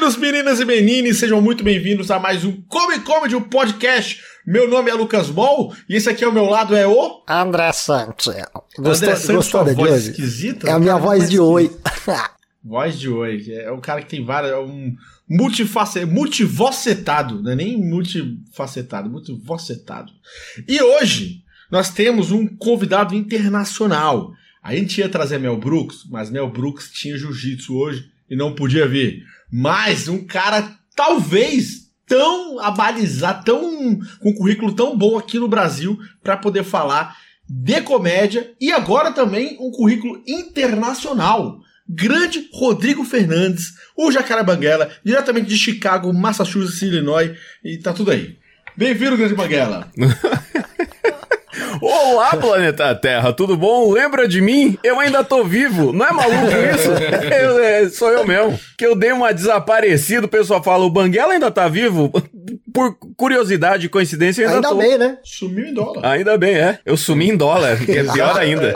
Meninos, meninas e menines, sejam muito bem-vindos a mais um Come Comedy, um podcast. Meu nome é Lucas Mol e esse aqui ao meu lado é o... André Santos. Gostou, André Santos, gostou voz hoje? esquisita? É a minha voz de oi. voz de oi. É um cara que tem várias... É um multiface, multivocetado, não é nem multifacetado, multivocetado. E hoje nós temos um convidado internacional. A gente ia trazer Mel Brooks, mas Mel Brooks tinha jiu-jitsu hoje e não podia vir. Mas um cara talvez tão abalizado, tão com um currículo tão bom aqui no Brasil para poder falar de comédia e agora também um currículo internacional. Grande Rodrigo Fernandes, o Jacaré Banguela, diretamente de Chicago, Massachusetts, Illinois, e tá tudo aí. Bem-vindo, Grande Banguela. Olá, planeta Terra, tudo bom? Lembra de mim? Eu ainda tô vivo. Não é maluco isso? Eu, é, sou eu mesmo. Que eu dei uma desaparecida, o pessoal fala, o Banguela ainda tá vivo? Por curiosidade e coincidência, ainda, ainda tô. Ainda bem, né? Sumiu em dólar. Ainda bem, é. Eu sumi em dólar, que é pior ainda.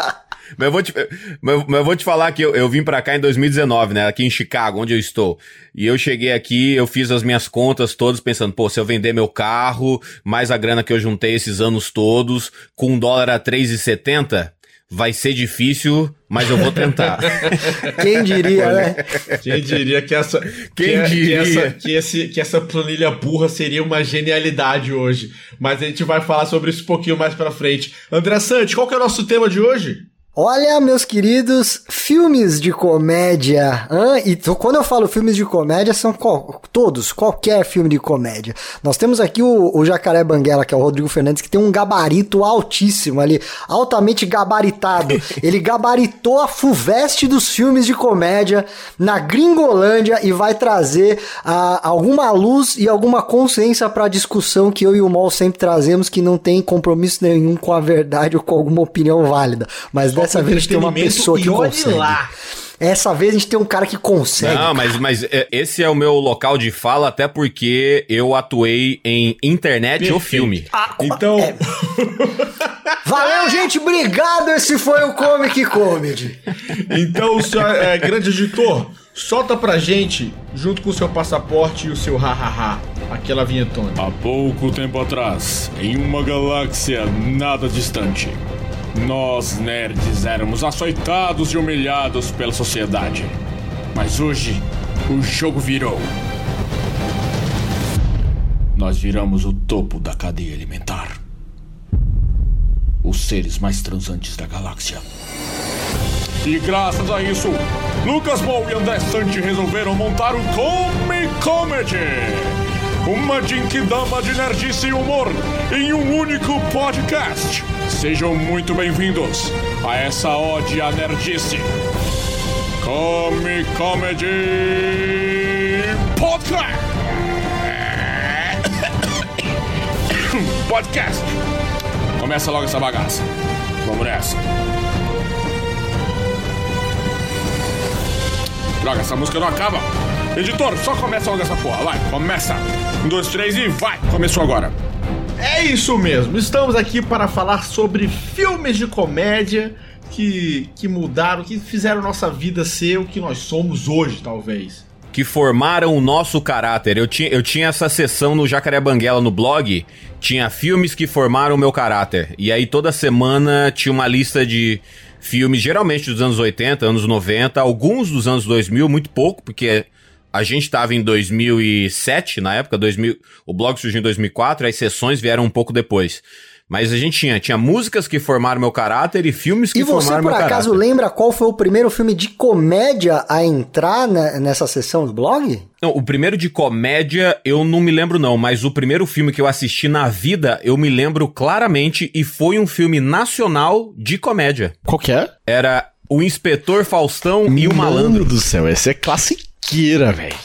Mas eu vou te, mas, mas eu vou te falar que eu, eu vim para cá em 2019, né? Aqui em Chicago, onde eu estou. E eu cheguei aqui, eu fiz as minhas contas todas pensando, pô, se eu vender meu carro, mais a grana que eu juntei esses anos todos, com um dólar a 3,70, vai ser difícil, mas eu vou tentar. Quem diria, né? Quem diria que essa, Quem que, diria? Que, essa, que, esse, que essa planilha burra seria uma genialidade hoje. Mas a gente vai falar sobre isso um pouquinho mais pra frente. André Santos, qual que é o nosso tema de hoje? Olha, meus queridos, filmes de comédia. Hein? E quando eu falo filmes de comédia, são todos, qualquer filme de comédia. Nós temos aqui o, o, Jacaré Banguela, que é o Rodrigo Fernandes, que tem um gabarito altíssimo ali, altamente gabaritado. Ele gabaritou a FUVEST dos filmes de comédia na Gringolândia e vai trazer alguma luz e alguma consciência para a discussão que eu e o Mol sempre trazemos, que não tem compromisso nenhum com a verdade ou com alguma opinião válida. Mas Dessa vez a gente tem uma pessoa que consegue. Lá. Essa vez a gente tem um cara que consegue. Não, mas, mas é, esse é o meu local de fala, até porque eu atuei em internet Perfeito. ou filme. Ah, então. É... Valeu, gente. Obrigado. Esse foi o Comic Comedy. Então, senhor, é, grande editor, solta pra gente, junto com o seu passaporte e o seu ha-ha-ha, aquela vinhetona. Há pouco tempo atrás, em uma galáxia nada distante nós, nerds, éramos açoitados e humilhados pela sociedade. Mas hoje, o jogo virou. Nós viramos o topo da cadeia alimentar. Os seres mais transantes da galáxia. E graças a isso, Lucas Ball e André Sante resolveram montar o Come Comedy uma Jinkidama de nerdice e humor em um único podcast. Sejam muito bem-vindos a essa ode à nerdice. Come Comedy Podcast. Podcast. Começa logo essa bagaça. Vamos nessa. Droga, essa música não acaba. Editor, só começa logo essa porra. Vai, começa. Um, dois, três e vai! Começou agora. É isso mesmo. Estamos aqui para falar sobre filmes de comédia que, que mudaram, que fizeram nossa vida ser o que nós somos hoje, talvez. Que formaram o nosso caráter. Eu tinha, eu tinha essa sessão no Jacaré Banguela no blog. Tinha filmes que formaram o meu caráter. E aí toda semana tinha uma lista de filmes, geralmente dos anos 80, anos 90, alguns dos anos 2000, muito pouco, porque a gente estava em 2007, na época, 2000, o blog surgiu em 2004, as sessões vieram um pouco depois. Mas a gente tinha, tinha músicas que formaram meu caráter e filmes que formaram meu caráter. E você, por acaso, lembra qual foi o primeiro filme de comédia a entrar nessa sessão do blog? Não, o primeiro de comédia eu não me lembro não, mas o primeiro filme que eu assisti na vida eu me lembro claramente e foi um filme nacional de comédia. Qual que é? Era O Inspetor Faustão e o Malandro. Mano do céu, esse é clássico Kira, velho.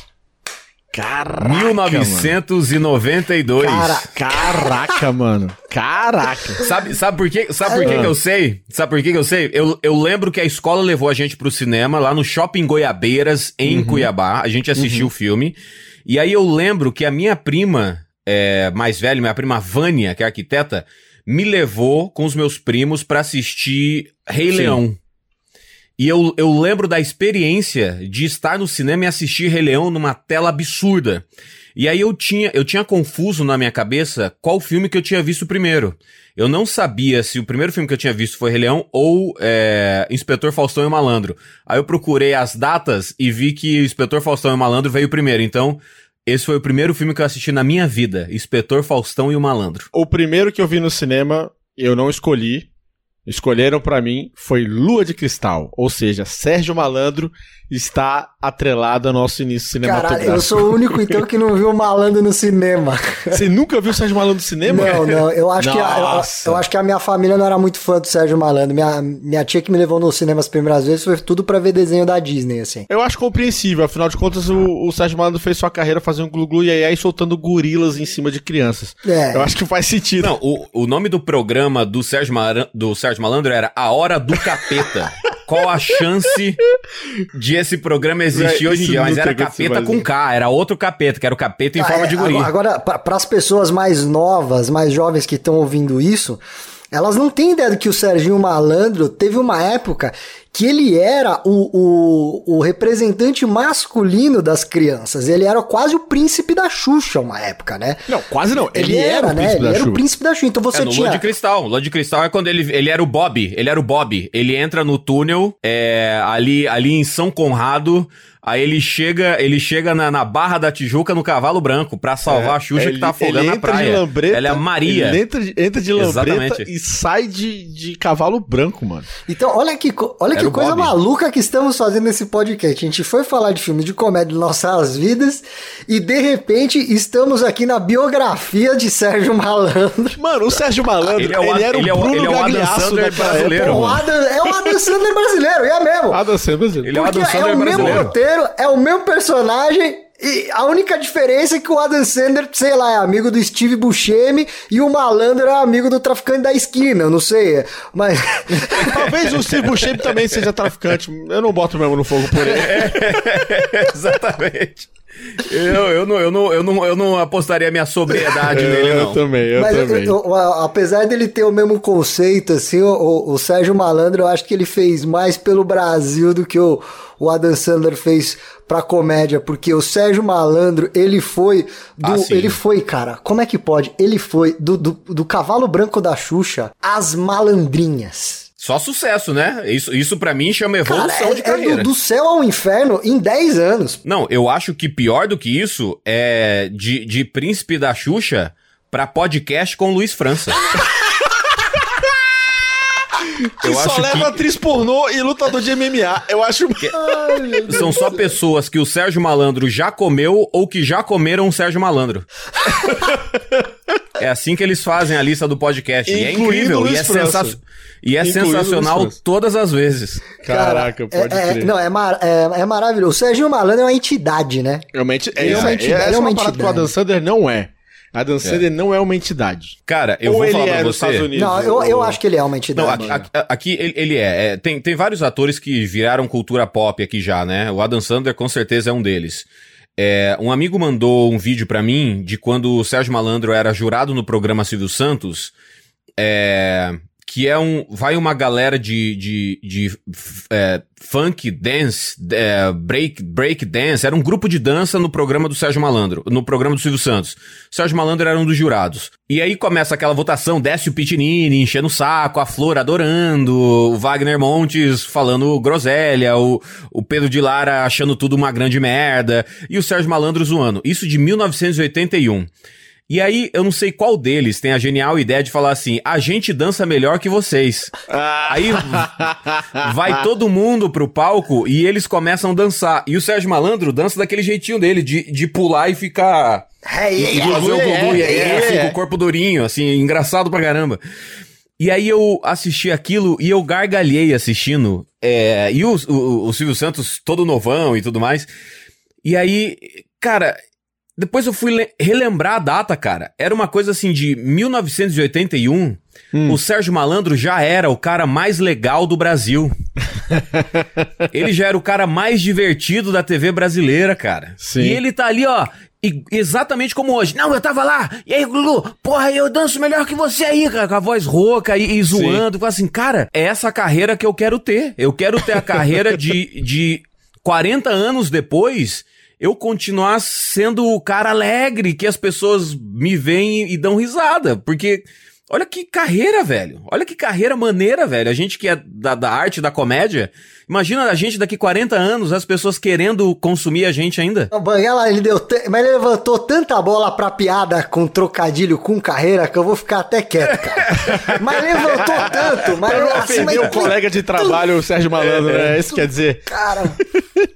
Caraca, 1992. Cara, caraca, mano. Caraca. Sabe, sabe por quê? Sabe por quê que eu sei? Sabe por quê que eu sei? Eu, eu lembro que a escola levou a gente pro cinema lá no Shopping Goiabeiras, em uhum. Cuiabá. A gente assistiu uhum. o filme. E aí eu lembro que a minha prima é, mais velha, minha prima Vânia, que é arquiteta, me levou com os meus primos para assistir Rei Sim. Leão. E eu, eu lembro da experiência de estar no cinema e assistir Rei Leão numa tela absurda. E aí eu tinha, eu tinha confuso na minha cabeça qual filme que eu tinha visto primeiro. Eu não sabia se o primeiro filme que eu tinha visto foi Rei Leão ou é, Inspetor Faustão e Malandro. Aí eu procurei as datas e vi que Inspetor Faustão e Malandro veio primeiro. Então, esse foi o primeiro filme que eu assisti na minha vida, Inspetor Faustão e o Malandro. O primeiro que eu vi no cinema, eu não escolhi. Escolheram para mim foi Lua de Cristal, ou seja, Sérgio Malandro está atrelado ao nosso início cinematográfico. Caralho, eu sou o único então que não viu o Malandro no cinema. Você nunca viu o Sérgio Malandro no cinema? Não, não. Eu acho, que a, eu, eu, acho que a minha família não era muito fã do Sérgio Malandro. Minha, minha tia que me levou no cinema as primeiras vezes foi tudo para ver desenho da Disney, assim. Eu acho compreensível. Afinal de contas, o, o Sérgio Malandro fez sua carreira fazendo glu-glu e aí soltando gorilas em cima de crianças. É. Eu acho que faz sentido. Não, o, o nome do programa do Sérgio, Mar... do Sérgio Malandro era A Hora do Capeta. Qual a chance de esse programa existir hoje em dia? Mas era capeta com K, era outro capeta, que era o capeta em ah, forma de guri. Agora, para as pessoas mais novas, mais jovens que estão ouvindo isso, elas não têm ideia do que o Serginho Malandro teve uma época que ele era o, o, o, representante masculino das crianças. Ele era quase o príncipe da Xuxa uma época, né? Não, quase não. Ele, ele era, era né? Ele era o príncipe da Xuxa. Então você é, no tinha. Lua de Cristal. Lua de Cristal é quando ele, ele era o Bob. Ele era o Bob. Ele entra no túnel é, ali, ali em São Conrado. Aí ele chega, ele chega na, na, Barra da Tijuca no cavalo branco para salvar é, a Xuxa ele, que tá afogando na praia. De lambreta, Ela é a Maria. Ele entra, entra de lambreta Exatamente. e sai de, de cavalo branco, mano. Então, olha que, olha que coisa Bob. maluca que estamos fazendo nesse podcast. A gente foi falar de filme de comédia de nossas vidas e de repente estamos aqui na biografia de Sérgio Malandro. Mano, o Sérgio Malandro, ele, é o, ele era ele o Bruno é o, ele é o Adam Sandler brasileiro. É o Adam, é o Adam Sandler brasileiro, é mesmo. Adam Sandler brasileiro. Ele é o Adam Sandler é o brasileiro. mesmo roteiro, é o mesmo personagem e a única diferença é que o Adam Sandler, sei lá, é amigo do Steve Buscemi e o malandro é amigo do traficante da esquina, eu não sei, mas... Talvez o Steve Buscemi também seja traficante, eu não boto mesmo no fogo por ele. exatamente. Eu, eu, não, eu, não, eu, não, eu não apostaria minha sobriedade eu, nele, não. Eu também, eu Mas também. Eu, apesar dele ter o mesmo conceito, assim, o, o, Sérgio Malandro, eu acho que ele fez mais pelo Brasil do que o, o Adam Sandler fez pra comédia, porque o Sérgio Malandro, ele foi do. Ah, ele foi, cara, como é que pode? Ele foi do, do, do cavalo branco da Xuxa às malandrinhas. Só sucesso, né? Isso, isso para mim chama evolução Cara, é, de carreira. É do, do, céu ao inferno em 10 anos. Não, eu acho que pior do que isso é de, de Príncipe da Xuxa pra podcast com Luiz França. que eu só leva que... atriz pornô e lutador de MMA. Eu acho. Que... Ai, São só pessoas que o Sérgio Malandro já comeu ou que já comeram o Sérgio Malandro. é assim que eles fazem a lista do podcast. e é incrível. E é, sensa... e é sensacional todas as vezes. Caraca, pode é, é, Não, é, mar... é, é, maravilhoso. O Sérgio Malandro é uma entidade, né? É uma, enti... é, é uma entidade. Essa é uma, parada que o Adam Sandler não é. Adam é. Sandler é. não é uma entidade. Cara, eu Ou vou falar pra você. Unidos, não, eu, eu acho que ele é uma entidade. Não, aqui, aqui ele, ele é. é. tem, tem vários atores que viraram cultura pop aqui já, né? O Adam Sandler com certeza é um deles. É, um amigo mandou um vídeo para mim de quando o Sérgio Malandro era jurado no programa Silvio Santos. É, que é um. Vai uma galera de, de, de é, funk, dance, é, break, break dance. Era um grupo de dança no programa do Sérgio Malandro, no programa do Silvio Santos. Sérgio Malandro era um dos jurados. E aí começa aquela votação, desce o Pitinini enchendo o saco, a Flor adorando, o Wagner Montes falando groselha, o, o Pedro de Lara achando tudo uma grande merda, e o Sérgio Malandro zoando. Isso de 1981. E aí, eu não sei qual deles tem a genial ideia de falar assim: a gente dança melhor que vocês. Ah. Aí vai todo mundo pro palco e eles começam a dançar. E o Sérgio Malandro dança daquele jeitinho dele, de, de pular e ficar. e fazer o Gugu, e aí, assim, com o corpo durinho, assim, engraçado pra caramba. E aí eu assisti aquilo e eu gargalhei assistindo. É, e o, o, o Silvio Santos todo novão e tudo mais. E aí, cara, depois eu fui relembrar a data, cara. Era uma coisa assim de 1981. Hum. O Sérgio Malandro já era o cara mais legal do Brasil. ele já era o cara mais divertido da TV brasileira, cara. Sim. E ele tá ali, ó, E exatamente como hoje. Não, eu tava lá. E aí, Lulu, porra, eu danço melhor que você aí, cara. Com a voz rouca e, e zoando. Fala assim, cara, é essa carreira que eu quero ter. Eu quero ter a carreira de, de 40 anos depois eu continuar sendo o cara alegre que as pessoas me veem e dão risada. Porque olha que carreira, velho. Olha que carreira maneira, velho. A gente que é da, da arte, da comédia. Imagina a gente daqui 40 anos, as pessoas querendo consumir a gente ainda. O Banguela, ele deu. T... Mas ele levantou tanta bola pra piada com trocadilho com carreira que eu vou ficar até quieto, cara. mas levantou tanto, mas. Eu não assim, mas... o colega de trabalho, o Sérgio Malandro, é, é isso quer dizer. Cara.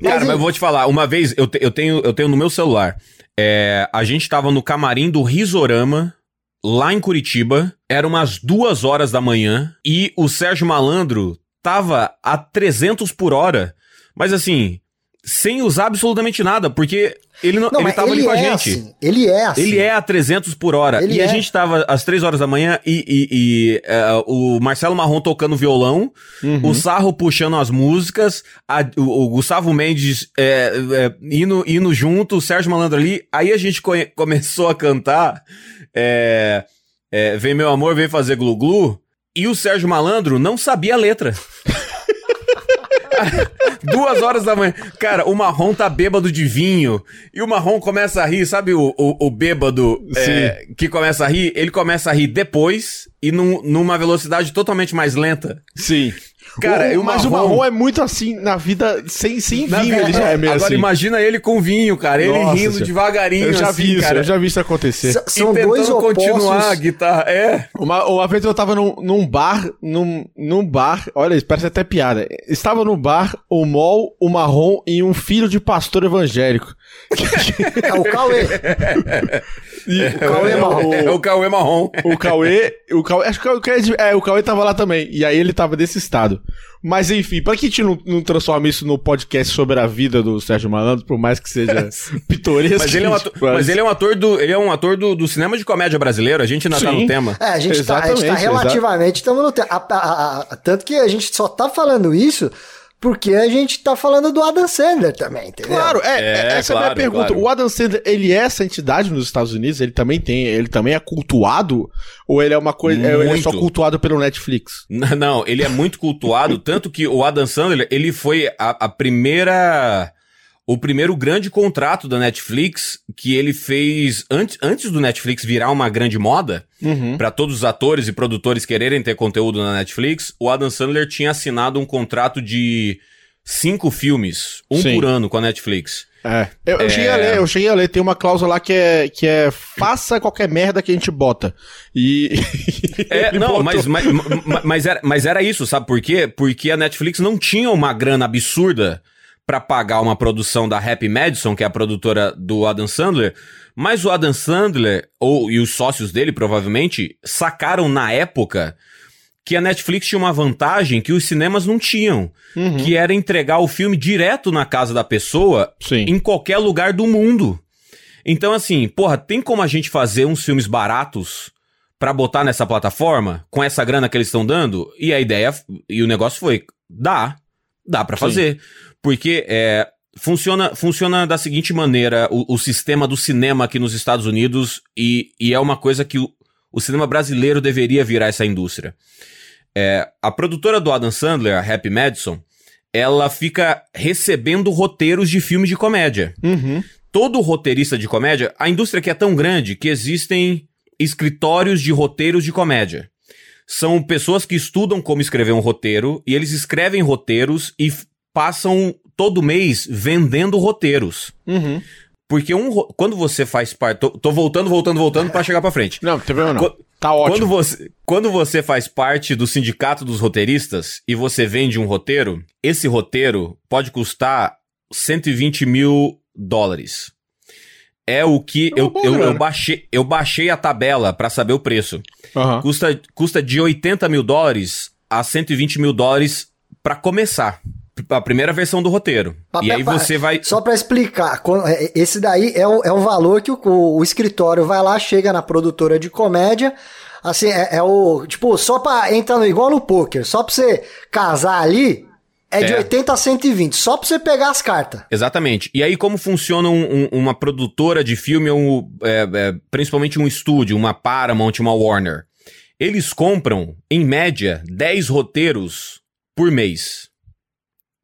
Cara, mas eu vou te falar, uma vez eu, te, eu, tenho, eu tenho no meu celular. É, a gente tava no camarim do Risorama, lá em Curitiba. Era umas duas horas da manhã. E o Sérgio Malandro tava a 300 por hora. Mas assim, sem usar absolutamente nada, porque ele não, não ele tava ele ali com a é gente. Assim, ele é assim. Ele é a 300 por hora. Ele e é. a gente tava às 3 horas da manhã e, e, e uh, o Marcelo Marrom tocando violão, uhum. o Sarro puxando as músicas, a, o, o, Gustavo Mendes é, é, indo, indo junto, o Sérgio Malandro ali. Aí a gente começou a cantar é, é, Vem Meu Amor, Vem Fazer Glu-Glu. E o Sérgio Malandro não sabia a letra. Duas horas da manhã. Cara, o marrom tá bêbado de vinho. E o marrom começa a rir, sabe o, o, o bêbado é, que começa a rir? Ele começa a rir depois e num, numa velocidade totalmente mais lenta. Sim. Cara, o, o mas marrom... o marrom é muito assim na vida sem, sem vinho, vida, ele já é meio Agora assim. imagina ele com vinho, cara. Ele Nossa, rindo senhora. devagarinho. Eu já assim, vi isso, cara. eu já vi isso acontecer. S são dois opostos. continuar a guitarra. É. Uma, uma vez eu tava num, num bar, num, num bar, olha, isso parece até piada. Estava no bar o Mol, o Marrom e um filho de pastor evangélico. é o Cauê. E o Cauê é, marrom. É o Cauê marrom. O Cauê, o Cauê, acho que o Cauê, é, o Cauê tava lá também. E aí ele tava desse estado. Mas enfim, pra que a gente não, não transforma isso no podcast sobre a vida do Sérgio Malandro, por mais que seja pitoresco. Mas ele é um ator, mas ele é um ator, do, ele é um ator do, do cinema de comédia brasileiro, a gente ainda Sim. tá no tema. É, a gente, tá, a gente tá relativamente, estamos no tema. Tanto que a gente só tá falando isso porque a gente tá falando do Adam Sandler também, entendeu? Claro, é, é, é essa claro, é a minha pergunta. Claro. O Adam Sandler, ele é essa entidade nos Estados Unidos? Ele também tem, ele também é cultuado? Ou ele é uma coisa, ele é só cultuado pelo Netflix? Não, não ele é muito cultuado, tanto que o Adam Sandler, ele foi a, a primeira o primeiro grande contrato da Netflix que ele fez antes, antes do Netflix virar uma grande moda, uhum. para todos os atores e produtores quererem ter conteúdo na Netflix, o Adam Sandler tinha assinado um contrato de cinco filmes, um Sim. por ano com a Netflix. É. Eu, eu é... cheguei a ler, eu cheguei a ler, tem uma cláusula lá que é, que é faça qualquer merda que a gente bota. E. é, não, mas, mas, mas, era, mas era isso, sabe por quê? Porque a Netflix não tinha uma grana absurda para pagar uma produção da Happy Madison, que é a produtora do Adam Sandler, mas o Adam Sandler, ou e os sócios dele provavelmente, sacaram na época que a Netflix tinha uma vantagem que os cinemas não tinham, uhum. que era entregar o filme direto na casa da pessoa Sim. em qualquer lugar do mundo. Então assim, porra, tem como a gente fazer uns filmes baratos para botar nessa plataforma com essa grana que eles estão dando? E a ideia e o negócio foi, dá, dá para fazer. Porque é, funciona, funciona da seguinte maneira o, o, sistema do cinema aqui nos Estados Unidos e, e é uma coisa que o, o cinema brasileiro deveria virar essa indústria. É, a produtora do Adam Sandler, a Happy Madison, ela fica recebendo roteiros de filmes de comédia. Uhum. Todo roteirista de comédia, a indústria que é tão grande que existem escritórios de roteiros de comédia. São pessoas que estudam como escrever um roteiro e eles escrevem roteiros e passam todo mês vendendo roteiros. Uhum. Porque um, quando você faz parte. Tô, tô, voltando, voltando, voltando para chegar para frente. Não, não tem problema não. tá ótimo. Quando você, quando você faz parte do sindicato dos roteiristas e você vende um roteiro, esse roteiro pode custar 120 mil dólares. É o que é eu, eu, eu, baixei, eu baixei a tabela para saber o preço. Uhum. Custa, custa de 80 mil dólares a 120 mil dólares para começar a primeira versão do roteiro. e aí você vai. Só para explicar, é, esse daí é o, é o valor que o, o, escritório vai lá, chega na produtora de comédia. Assim, é, é o. Tipo, só pra entrar no, igual no poker, só pra você casar ali, é de 80 a 120, só pra você pegar as cartas. Exatamente. E aí, como funciona um- um- uma produtora de filme, ou um, é, é, principalmente um estúdio, uma Paramount, uma Warner? Eles compram, em média, 10 roteiros por mês.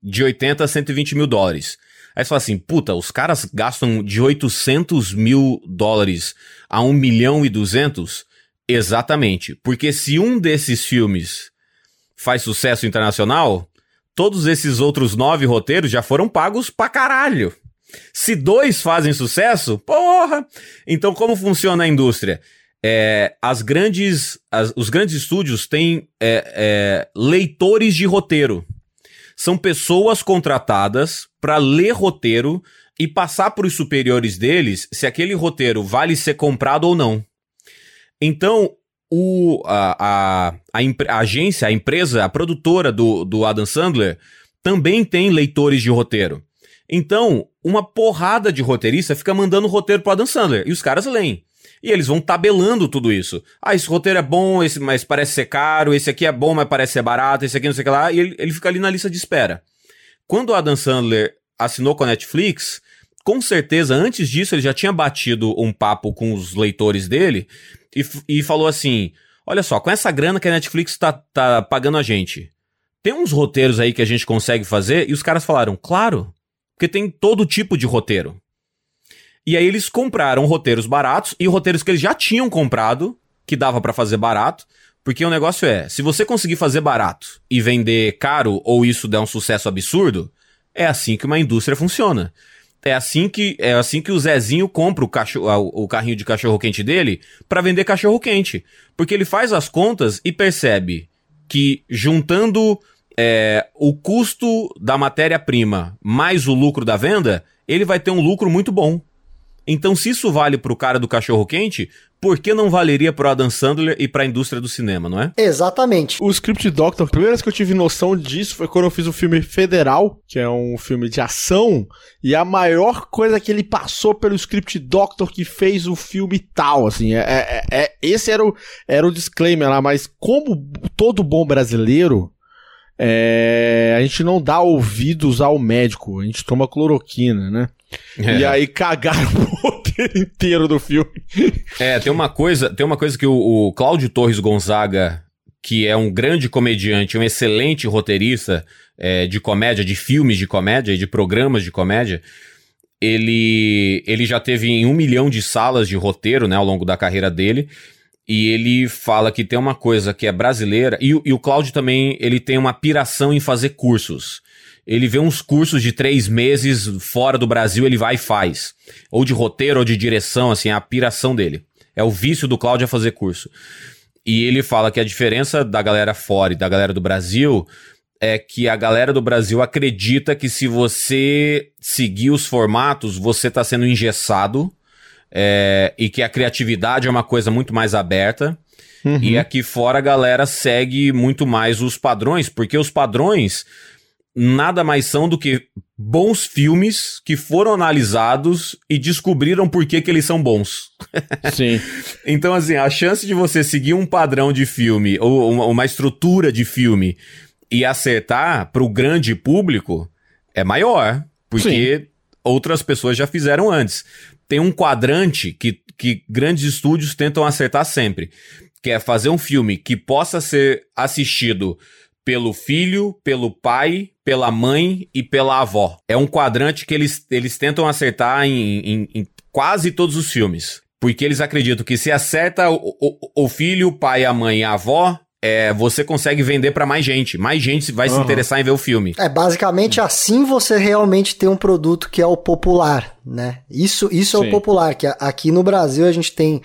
De 80 a 120 mil dólares. Aí você fala assim, puta, os caras gastam de 800 mil dólares a 1 milhão e 200? Exatamente. Porque se um desses filmes faz sucesso internacional, todos esses outros nove roteiros já foram pagos pra caralho. Se dois fazem sucesso, porra! Então, como funciona a indústria? É, as grandes, as- os grandes estúdios têm é, é, leitores de roteiro. São pessoas contratadas para ler roteiro e passar para os superiores deles se aquele roteiro vale ser comprado ou não. Então, o, a, a, a, agência, a empresa, a produtora do, do Adam Sandler também tem leitores de roteiro. Então, uma porrada de roteirista fica mandando roteiro pro Adam Sandler e os caras leem. E eles vão tabelando tudo isso. Ah, esse roteiro é bom, esse mas parece ser caro, esse aqui é bom, mas parece ser barato, esse aqui não sei o que lá, e ele, ele fica ali na lista de espera. Quando o Adam Sandler assinou com a Netflix, com certeza, antes disso, ele já tinha batido um papo com os leitores dele e, e falou assim: olha só, com essa grana que a Netflix tá, tá pagando a gente, tem uns roteiros aí que a gente consegue fazer? E os caras falaram: claro, porque tem todo tipo de roteiro. E aí eles compraram roteiros baratos e roteiros que eles já tinham comprado, que dava pra fazer barato. Porque o negócio é, se você conseguir fazer barato e vender caro ou isso der um sucesso absurdo, é assim que uma indústria funciona. É assim que é assim que o Zezinho compra o, cachorro, o carrinho de cachorro quente dele pra vender cachorro quente, porque ele faz as contas e percebe que juntando é, o custo da matéria-prima mais o lucro da venda, ele vai ter um lucro muito bom. Então, se isso vale pro cara do cachorro quente, por que não valeria pro Adam Sandler e pra indústria do cinema, não é? Exatamente. O Script Doctor, a primeira vez que eu tive noção disso foi quando eu fiz o filme Federal, que é um filme de ação, e a maior coisa que ele passou pelo Script Doctor que fez o filme tal, assim, é, é- é- esse era o, era o disclaimer lá, mas como todo bom brasileiro, é, a gente não dá ouvidos ao médico, a gente toma cloroquina, né? E aí cagaram o roteiro inteiro do filme. É, tem uma coisa, tem uma coisa que o, o Cláudio Torres Gonzaga, que é um grande comediante, um excelente roteirista é, de comédia, de filmes de comédia e de programas de comédia, ele, ele já teve em um milhão de salas de roteiro, né, ao longo da carreira dele. E ele fala que tem uma coisa que é brasileira. E, o- e o Cláudio também, ele tem uma piração em fazer cursos. Ele vê uns cursos de três meses fora do Brasil, ele vai e faz. Ou de roteiro, ou de direção, assim, é a piração dele. É o vício do Cláudio a fazer curso. E ele fala que a diferença da galera fora e da galera do Brasil é que a galera do Brasil acredita que se você seguir os formatos, você tá sendo engessado é, e que a criatividade é uma coisa muito mais aberta. E aqui fora a galera segue muito mais os padrões, porque os padrões nada mais são do que bons filmes que foram analisados e descobriram por que, que eles são bons. Sim. Então, assim, a chance de você seguir um padrão de filme ou uma, uma estrutura de filme e acertar pro grande público é maior, porque outras pessoas já fizeram antes. Tem um quadrante que, que grandes estúdios tentam acertar sempre, que é fazer um filme que possa ser assistido pelo filho, pelo pai, pela mãe e pela avó. É um quadrante que eles, eles tentam acertar em, em- em quase todos os filmes. Porque eles acreditam que se acerta o, o, o filho, o pai, a mãe e a avó, é, você consegue vender pra mais gente. Mais gente vai se Aham. interessar em ver o filme. É, basicamente assim você realmente tem um produto que é o popular, né? Isso, isso é Sim. o popular, que aqui no Brasil a gente tem,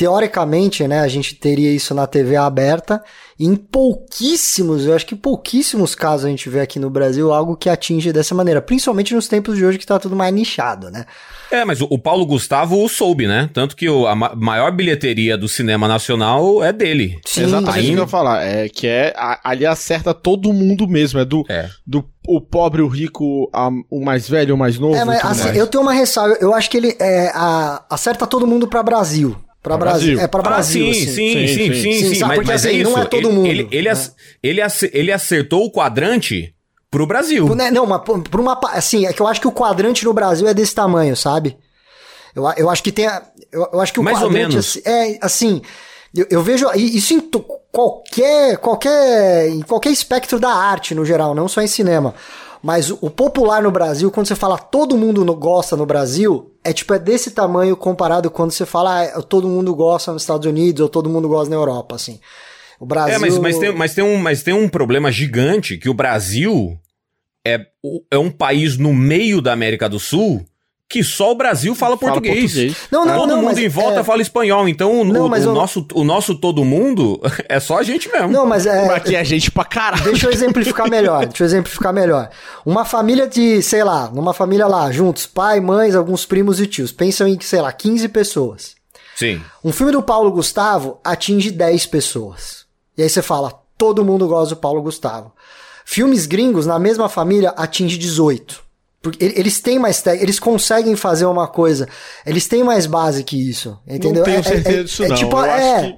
teoricamente, né, a gente teria isso na TV aberta, e em pouquíssimos, eu acho que pouquíssimos casos a gente vê aqui no Brasil algo que atinge dessa maneira, principalmente nos tempos de hoje que tá tudo mais nichado, né? É, mas o, o Paulo Gustavo soube, né? Tanto que o- a ma- maior bilheteria do cinema nacional é dele. Sim, Exatamente isso sim. que eu ia falar. É que é. a- ali acerta todo mundo mesmo. É do, É. do o pobre, o rico, a- o mais velho, o mais novo. É, mas assim, mais. eu tenho uma ressalva. Eu acho que ele é, a- acerta todo mundo pra Brasil. Pra Brasil. É pra Ah, Brasil, sim, assim. sim, Sim, sim, sim. sim, mas, porque, mas é assim, isso. não é todo mundo, Ele, ele, ele, ele acertou o quadrante pro Brasil. Né, Não, mas por por uma. Assim, é que eu acho que o quadrante no Brasil é desse tamanho, sabe? Eu, eu acho que tem. a- Eu, eu acho que o Mais ou quadrante. menos. assim, É, assim. Eu, eu vejo e isso em qualquer, qualquer. em qualquer espectro da arte, no geral, não só em cinema. Mas o, popular no Brasil, quando você fala todo mundo gosta no Brasil, é tipo, é desse tamanho comparado quando você fala ah, todo mundo gosta nos Estados Unidos ou todo mundo gosta na Europa, assim. O Brasil. É, mas, mas, tem, mas, tem um, mas tem um problema gigante que o Brasil é, é um país no meio da América do Sul que só o Brasil fala, Fala português. português. Não, não, Todo não, mundo em volta é- fala espanhol, então o, Não, mas o eu- nosso, o nosso todo mundo é só a gente mesmo. Não, mas é. Aqui é gente pra caralho. Deixa eu exemplificar melhor. Deixa eu exemplificar melhor. Uma família de, sei lá, numa família lá, juntos, pai, mães, alguns primos e tios. Pensam em, sei lá, 15 pessoas. Sim. Um filme do Paulo Gustavo atinge 10 pessoas. E aí você fala, todo mundo gosta do Paulo Gustavo. Filmes gringos, na mesma família, atinge 18. Porque ele- eles têm mais técnica, eles conseguem fazer uma coisa. Eles têm mais base que isso. Entendeu? tenho certeza disso, não. tipo, é, que-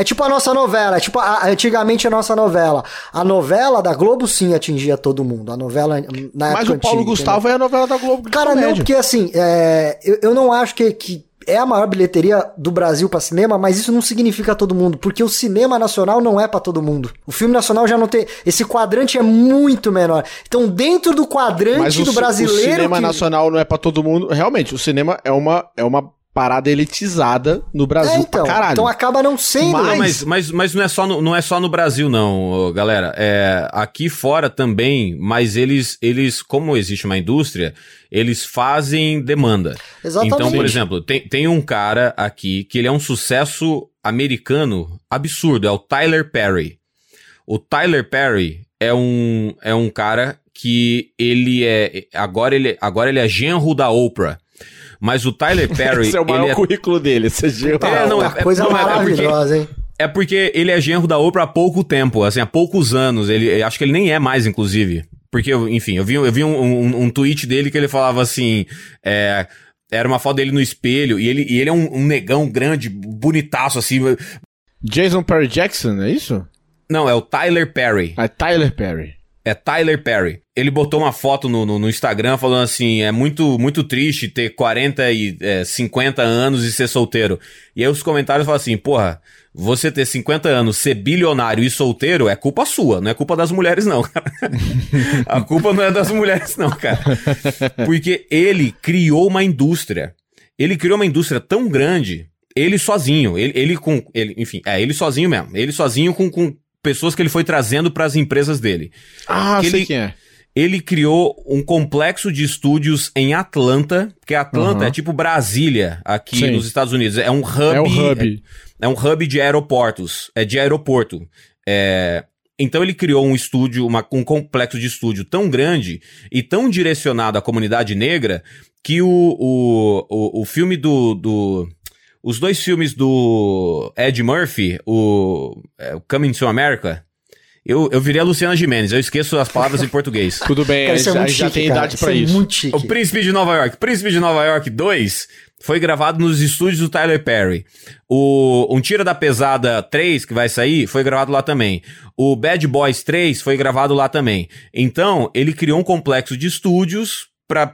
é tipo a nossa novela, é tipo a- antigamente a nossa novela. A novela da Globo sim atingia todo mundo. A novela na Mas o Paulo antiga, Gustavo é a novela da Globo. Cara, não, porque assim, é, eu, eu não acho que, que é a maior bilheteria do Brasil pra cinema, mas isso não significa todo mundo, porque o cinema nacional não é pra todo mundo. O filme nacional já não tem. Esse quadrante é muito menor. Então, dentro do quadrante Mas do brasileiro. o cinema que- nacional não é pra todo mundo. Realmente, o cinema é uma, é uma parada elitizada no Brasil É, então, pra caralho. então acaba não sendo. Mas- Não, mas, mas, mas não, é só no, não é só no Brasil, não, galera. É, aqui fora também, mas eles, eles, como existe uma indústria, eles fazem demanda. Exatamente. Então, por exemplo, tem, tem um cara aqui que ele é um sucesso americano absurdo, é o Tyler Perry. O Tyler Perry é um, é um cara que ele é. Agora ele, agora ele é genro da Oprah. Mas o Tyler Perry. Esse é o maior ele é, currículo dele. Esse é Tá, é, não, é- coisa não, é- é porque- maravilhosa, hein? é porque ele é genro da Oprah há pouco tempo, assim, há poucos anos. Ele, acho que ele nem é mais, inclusive. Porque, enfim, eu vi, eu vi um, um, um tweet dele que ele falava assim. é, era uma foto dele no espelho e ele, e ele é um, um negão grande, bonitaço, assim. Jason Perry Jackson, é isso? Não, é o Tyler Perry. Ah, Tyler Perry. É Tyler Perry. Ele botou uma foto no, no, no Instagram falando assim: é muito, muito triste ter 40 e é, 50 anos e ser solteiro. E aí os comentários falam assim: porra, você ter 50 anos, ser bilionário e solteiro é culpa sua, não é culpa das mulheres, não, cara. A culpa não é das mulheres, não, cara. Porque ele criou uma indústria. Ele criou uma indústria tão grande, ele sozinho, ele, ele com. Ele, enfim, é ele sozinho mesmo. Ele sozinho com, com pessoas que ele foi trazendo para as empresas dele Ah, Que sei ele- quem é. ele criou um complexo de estúdios em Atlanta, porque Atlanta Aham. é tipo Brasília aqui Sim. nos Estados Unidos. É um hub. É o hub. É, é um hub de aeroportos. É de aeroporto. É, então ele criou um estúdio, uma- um complexo de estúdio tão grande e tão direcionado à comunidade negra que o, o, o, o filme do, do. Os dois filmes do Ed Murphy, o, é, o Coming to America. Eu, eu virei a Luciana Gimenez, eu esqueço as palavras em português. Tudo bem, Cara, a isso é gente muito já chique, tem cara. idade pra é isso. muito chique. O Príncipe de Nova York. Príncipe de Nova York 2 foi gravado nos estúdios do Tyler Perry. O Um Tira da Pesada 3, que vai sair, foi gravado lá também. O Bad Boys 3 foi gravado lá também. Então, ele criou um complexo de estúdios pra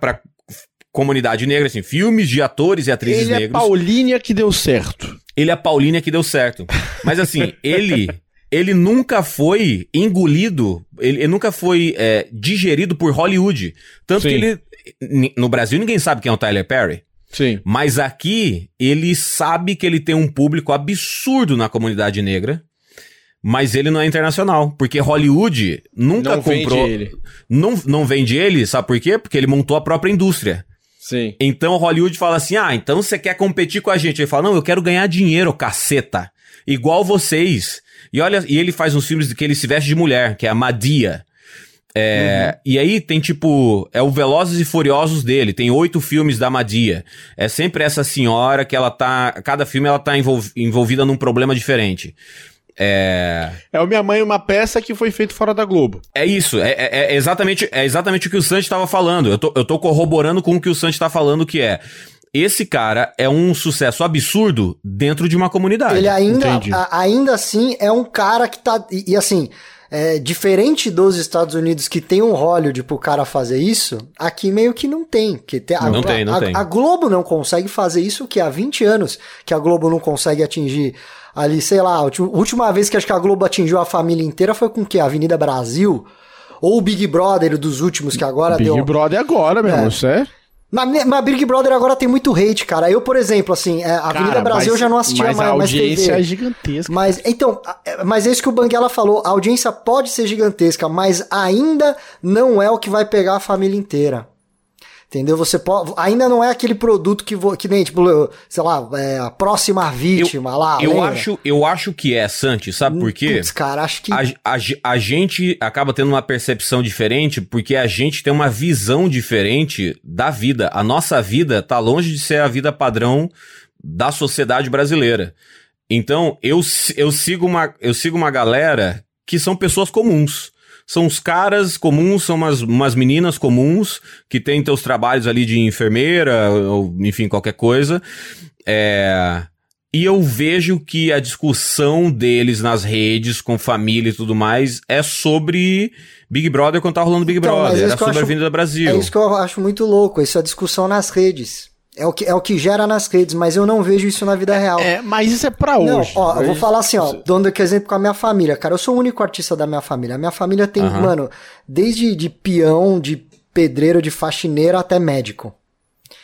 comunidade negra, assim, filmes de atores e atrizes Ele é negros. Paulínia que deu certo. Ele é a Paulínia que deu certo. Mas assim, ele ele nunca foi engolido, ele, ele nunca foi é, digerido por Hollywood. Tanto Sim. que ele. No Brasil ninguém sabe quem é o Tyler Perry. Sim. Mas aqui ele sabe que ele tem um público absurdo na comunidade negra. Mas ele não é internacional. Porque Hollywood nunca Não vende comprou. ele. Não, não vende ele, sabe por quê? Porque ele montou a própria indústria. Sim. Então Hollywood fala assim: ah, então você quer competir com a gente? Ele fala: não, eu quero ganhar dinheiro, caceta. Igual vocês. E olha, e ele faz uns filmes que ele se veste de mulher, que é a Madia. É, E aí tem tipo, é o Velozes e Furiosos dele, tem oito filmes da Madia. É sempre essa senhora que ela tá. Cada filme ela tá envol- envolvida num problema diferente. É. É o Minha Mãe uma peça que foi feito fora da Globo. É isso, é, é- é exatamente, é exatamente o que o Santi estava falando. Eu tô, eu tô corroborando com o que o Santi tá falando, que é. Esse cara é um sucesso absurdo dentro de uma comunidade. Ele ainda, Entendi. a- ainda assim é um cara que tá. E, e assim, é, diferente dos Estados Unidos que tem um Hollywood pro cara fazer isso, aqui meio que não tem. Que tem, não, a, tem, não a, tem. A Globo não consegue fazer isso que há 20 anos que a Globo não consegue atingir ali, sei lá, a última vez que acho que a Globo atingiu a família inteira foi com o que? Avenida Brasil? Ou o Big Brother dos últimos que agora Big deu... Brother agora, meu É. Mas, mas Big Brother agora tem muito hate, cara. Eu, por exemplo, assim, é, a Avenida Cara, Brasil eu mas- já não assistia mas mais, a mais audiência TV. é gigantesca. Mas, então, é, mas é isso que o Banguela falou. A audiência pode ser gigantesca, mas ainda não é o que vai pegar a família inteira. Entendeu? Você pode. Ainda não é aquele produto que, vo, que nem, tipo, sei lá, é, a próxima vítima lá. Eu lembra? acho, eu acho que é, Santi, sabe por quê? Putz, cara, acho que. A, a, a gente acaba tendo uma percepção diferente porque a gente tem uma visão diferente da vida. A nossa vida tá longe de ser a vida padrão da sociedade brasileira. Então, eu, eu, sigo uma, eu sigo uma galera que são pessoas comuns. São os caras comuns, são umas, umas meninas comuns que têm teus trabalhos ali de enfermeira, ou enfim, qualquer coisa. É, e eu vejo que a discussão deles nas redes, com família e tudo mais, é sobre Big Brother quando tá rolando Big Então, Brother. é Era eu sobre a acho- Avenida Brasil. É isso que eu acho muito louco, isso é a discussão nas redes. É o, que, é o que gera nas redes, mas eu não vejo isso na vida real. É, mas isso é pra Não, hoje. ó, eu vou falar assim, ó, dando aqui exemplo com a minha família, cara, eu sou o único artista da minha família. A minha família tem, Aham. mano, desde de peão, de pedreiro, de faxineiro até médico.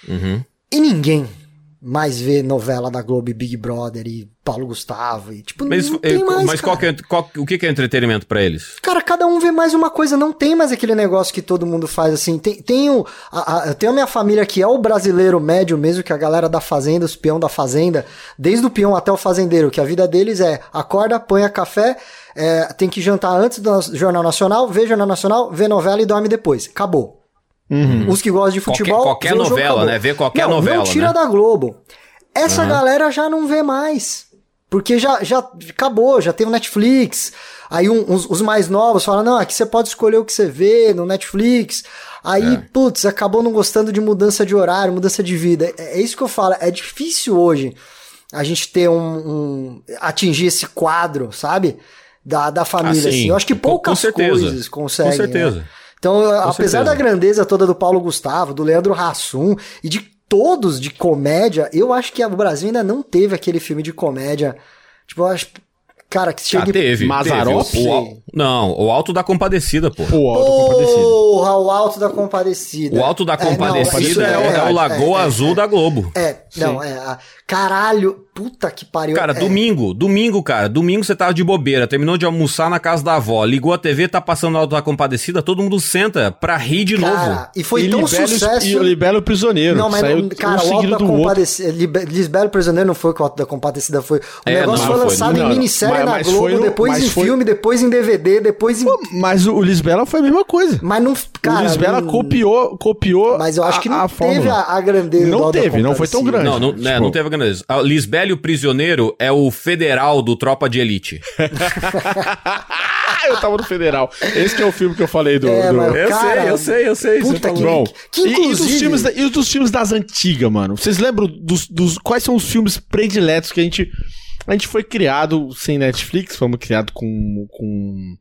Uhum. E ninguém mais vê novela da Globo e Big Brother e Paulo Gustavo e tipo, Mas, não tem eh, mais, mas qual que é, qual- o que, é entretenimento pra eles? Cara, cada um vê mais uma coisa, não tem mais aquele negócio que todo mundo faz assim. Tem, tem o, a, a, eu tenho a minha família que é o brasileiro médio mesmo, que é a galera da fazenda, os peão da fazenda, desde o peão até o fazendeiro, que a vida deles é acorda, põe café, é, tem que jantar antes do Jornal Nacional, vê Jornal Nacional, vê novela e dorme depois. Acabou. Os que gostam de Qualquer- futebol. qualquer jogo, novela, acabou. né? Vê qualquer não, novela, Não tira né? da Globo. Essa galera já não vê mais. Porque já, já acabou, já tem o Netflix. Aí um- os, os mais novos falam, não, aqui você pode escolher o que você vê no Netflix. Aí, É. putz, acabou não gostando de mudança de horário, mudança de vida. É, é isso que eu falo, é difícil hoje a gente ter um, um- atingir esse quadro, sabe? Da, da família, Ah, sim. assim. Eu acho que Com- com poucas certeza. coisas conseguem. Com certeza. né? Então, apesar certeza. da grandeza toda do Paulo Gustavo, do Leandro Hassum e de todos de comédia, eu acho que o Brasil ainda não teve aquele filme de comédia. Tipo, eu acho. Cara, que Já chega. teve. Mazzaropi? teve. O, o, Al- não, o Alto da Compadecida, pô. Pô, autocompadecido. Porra, o Alto da Compadecida. O Alto da É, não, Compadecida isso é, o- é o Lagoa é, Azul da Globo. É, não, é. a- Caralho, puta que pariu. Cara, é, domingo, domingo, cara, domingo você tava de bobeira, terminou de almoçar na casa da avó, ligou a TV, tá passando Alto da Compadecida, todo mundo senta pra rir de cara, novo. E foi e tão libera, sucesso. E libera o prisioneiro. Não, mas saiu cara, um o Alto da do outro. Compadecida. Libe- Lisbelo Prisioneiro não foi com o Alto da Compadecida, foi. O É, negócio não, foi lançado Não, em minissérie na Globo, depois em filme, depois em DVD, depois em. Mas o, o Lisbela foi a mesma coisa. Mas não. Cara, o Lisbela não- copiou, copiou Mas eu acho que a, não a teve a, a grandeza do Não teve, não foi tão grande. Não, não, né, Tipo- não teve a grandeza. A Lisbélio Prisioneiro é o federal do Tropa de Elite. Eu tava no Federal. Esse que é o filme que eu falei do... É, do- Eu Cara, sei, eu sei, eu sei. puta que- bom. que E- e, dos inclusive- filmes, e dos filmes das antigas, mano? Vocês lembram dos, dos- quais são os filmes prediletos que a gente a gente foi criado sem Netflix, fomos criados com com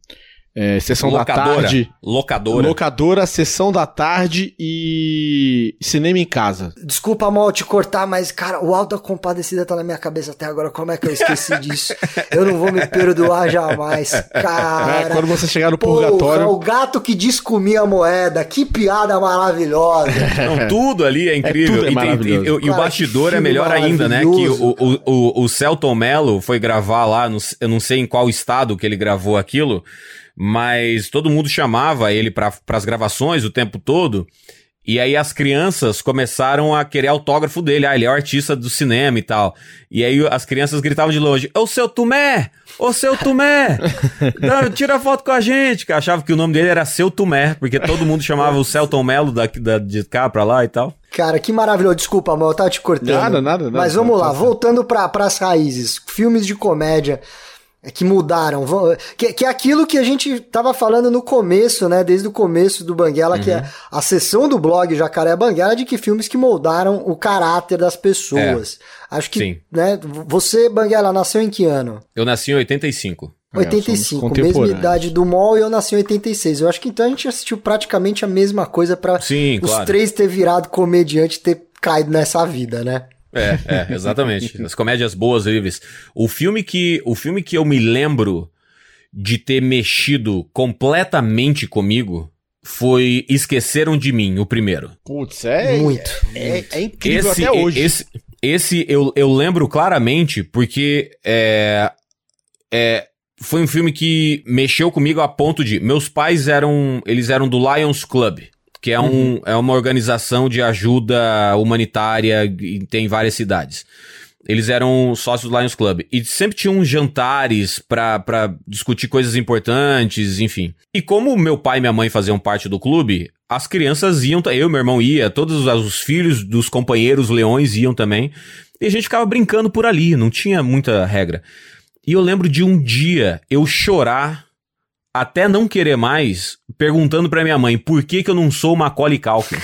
é, sessão da Locadora. tarde, Locadora. locadora, sessão da tarde e cinema em casa. Desculpa, mal te cortar, mas, cara, o Alto da Compadecida tá na minha cabeça até agora. Como é que eu esqueci disso? Eu não vou me perdoar jamais. Cara. É, quando você chegar no Porra, purgatório, o gato que descomia a moeda. Que piada maravilhosa. Não, tudo ali é incrível. tudo é e, tem- maravilhoso. e- e o bastidor é melhor ainda, né? Que o, o, o, o Celton Mello foi gravar lá, no- eu não sei em qual estado que ele gravou aquilo, mas todo mundo chamava ele para as gravações o tempo todo. E aí as crianças começaram a querer autógrafo dele. Ah, ele é o artista do cinema e tal. E aí as crianças gritavam de longe: Ô seu Tumé! Ô seu Tumé! Dá- Tira foto com a gente! Que achava que o nome dele era seu Tumé, porque todo mundo chamava o Celton Mello daqui, da, de cá pra lá e tal. Cara, que maravilhoso. Desculpa, mal, eu tava te cortando. Nada, nada, nada. Mas vamos Tá lá, certo. voltando para as raízes. Filmes de comédia que mudaram. Que, que é aquilo que a gente tava falando no começo, né? Desde o começo do Banguela, que Uhum. é a sessão do blog Jacaré Banguela de que filmes que moldaram o caráter das pessoas. Acho que, Sim. né? Você, Banguela, nasceu em que ano? Eu nasci em 85. 85, somos mesma idade do Mol e eu nasci em 86. Eu acho que então a gente assistiu praticamente a mesma coisa pra Sim, os claro. três ter virado comediante e ter caído nessa vida, né? É, é, exatamente. As comédias boas, livres. O filme que, o filme que eu me lembro de ter mexido completamente comigo foi Esqueceram de Mim, o primeiro. Putz, é. Muito. É, é incrível esse, até hoje. Esse, esse eu, eu lembro claramente porque é, é, foi um filme que mexeu comigo a ponto de. Meus pais eram. Eles eram do Lions Club, que é, um, é uma organização de ajuda humanitária e tem várias cidades. Eles eram sócios do Lions Club. E sempre tinham jantares pra, pra discutir coisas importantes, enfim. E como meu pai e minha mãe faziam parte do clube, as crianças iam, eu e meu irmão ia, todos os- os filhos dos companheiros leões iam também. E a gente ficava brincando por ali, não tinha muita regra. E eu lembro de um dia eu chorar até não querer mais, perguntando pra minha mãe por que, que eu não sou Macaulay Culkin.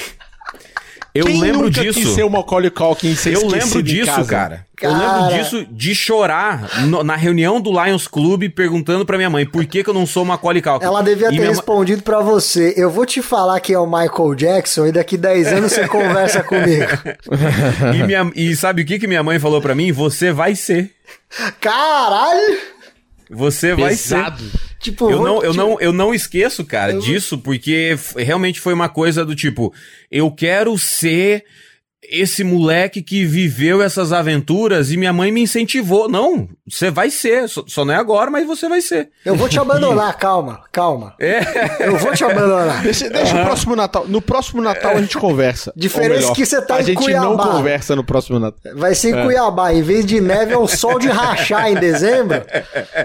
Eu Quem lembro nunca disso. quis ser o Macaulay Culkin ser Eu lembro em disso, casa? cara. Eu Cara. lembro disso de chorar no- na reunião do Lions Club perguntando pra minha mãe por que, que eu não sou Macaulay Culkin. Ela devia E ter respondido pra você: Eu vou te falar que é o Michael Jackson e daqui 10 anos você conversa comigo. E, minha- e sabe o que, que minha mãe falou pra mim? Você vai ser. Caralho! Você vai ser. Tipo, Eu não, eu, te- não, eu não esqueço, cara, disso, porque realmente foi uma coisa do tipo, eu quero ser esse moleque que viveu essas aventuras e minha mãe me incentivou. Não, você vai ser, só, só não é agora, mas você vai ser. Eu vou te abandonar, calma, calma. É. Eu vou te abandonar. Deixa, deixa o próximo Natal. No próximo Natal a gente conversa. Diferença melhor, que você tá A em gente não Cuiabá. conversa no próximo Natal. Vai ser em Cuiabá, em vez de neve é um sol de rachar em dezembro.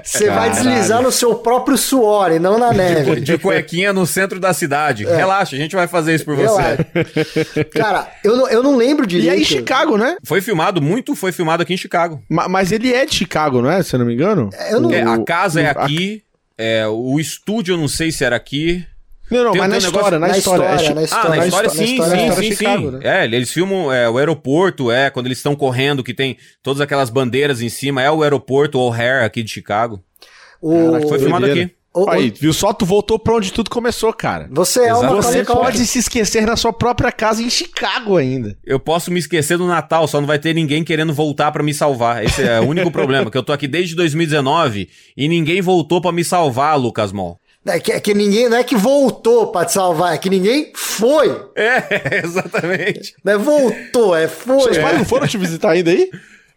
Você vai deslizar no seu próprio suor e não na neve. De cuequinha no centro da cidade. Relaxa, a gente vai fazer isso por você. Cara, eu não, eu não lembro E direito. é em Chicago, né? Foi filmado, muito foi filmado aqui em Chicago. Ma- Mas ele é de Chicago, não é? Se eu não me engano. Eu não- É, a casa é a- aqui, é, o estúdio eu não sei se era aqui. Não, não, Tem- mas na um história, negócio- na, na história. é na Ah, história, na na história histó- na sim, história sim, é sim, sim. Chicago, né? É, eles filmam é, o aeroporto, é, quando eles estão correndo, que tem todas aquelas bandeiras em cima, é o aeroporto O'Hare aqui de Chicago. O... Caraca, Foi filmado aqui. O- o- Aí, viu só? Tu voltou pra onde tudo começou, cara. Você é uma Exatamente. Você Macaulay Culkin. pode se esquecer na sua própria casa em Chicago ainda. Eu posso me esquecer do Natal, só não vai ter ninguém querendo voltar pra me salvar. Esse é o único problema, que eu tô aqui desde 2019 e ninguém voltou pra me salvar, Lucas Mol. É que, é que ninguém, não é que voltou pra te salvar, é que ninguém foi. É, exatamente. Não é voltou, é foi. Seus pais não foram te visitar ainda aí?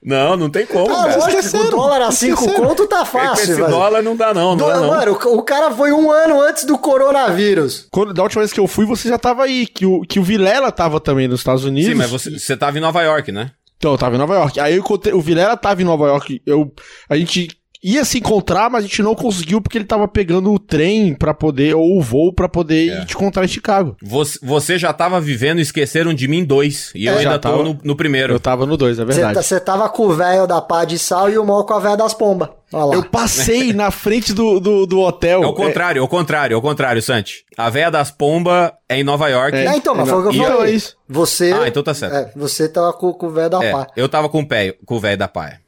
Não, não tem como, Ah, esqueceram, o dólar a 5 esqueceram. conto tá É, com fácil, esse velho. dólar não dá não, não dá não. Mano, o, o cara foi um ano antes do coronavírus. Quando, da última vez que eu fui, você já tava aí. Que o, que o Vilela tava também nos Estados Unidos. Sim, mas você, você tava em Nova York, né? Então, eu tava em Nova York. Aí eu encontrei, o Vilela tava em Nova York. Eu, a gente ia se encontrar, mas a gente não conseguiu porque ele tava pegando o trem pra poder, ou o voo pra poder É. ir te encontrar em Chicago. Você, você já tava vivendo Esqueceram de Mim dois E eu É, ainda já tô tava. no, no primeiro. Eu tava no 2, é verdade. tá- você tava com o velho da pá de sal e o mal com a velha das pombas. Eu passei na frente do, do, do hotel. É o contrário, é o contrário, é o contrário, Santi. A véia das pombas é em Nova York. É, então, mas É, foi o que eu falei. é isso. Você. Ah, então tá certo. É, você tava com, com o velho da É, pá. eu tava com o pé, com o velho da paia.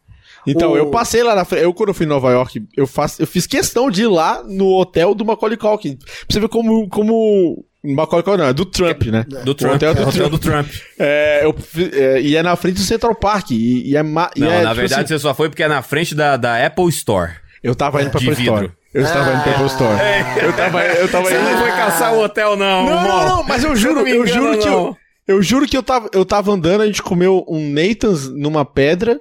Então, O- eu passei lá na frente. Eu, quando eu fui em Nova York, eu, faço, eu fiz questão de ir lá no hotel do Macaulay Culkin. Pra você ver como. como Macaulay Culkin não, é do Trump, né? Do O Trump, hotel do é o hotel Trump. do Trump. É, eu, é, e é na frente do Central Park. E, e é. ma- e Não, é, na tipo verdade assim, você só foi porque é na frente da, da Apple Store. eu tava indo pra Apple Store. Eu estava indo pra Apple Store. Eu tava, eu tava Você indo. não foi caçar o hotel, não, Não, não, não, mas eu juro, eu engana, juro que eu, eu juro que eu tava, eu tava andando, a gente comeu um Nathan's numa pedra,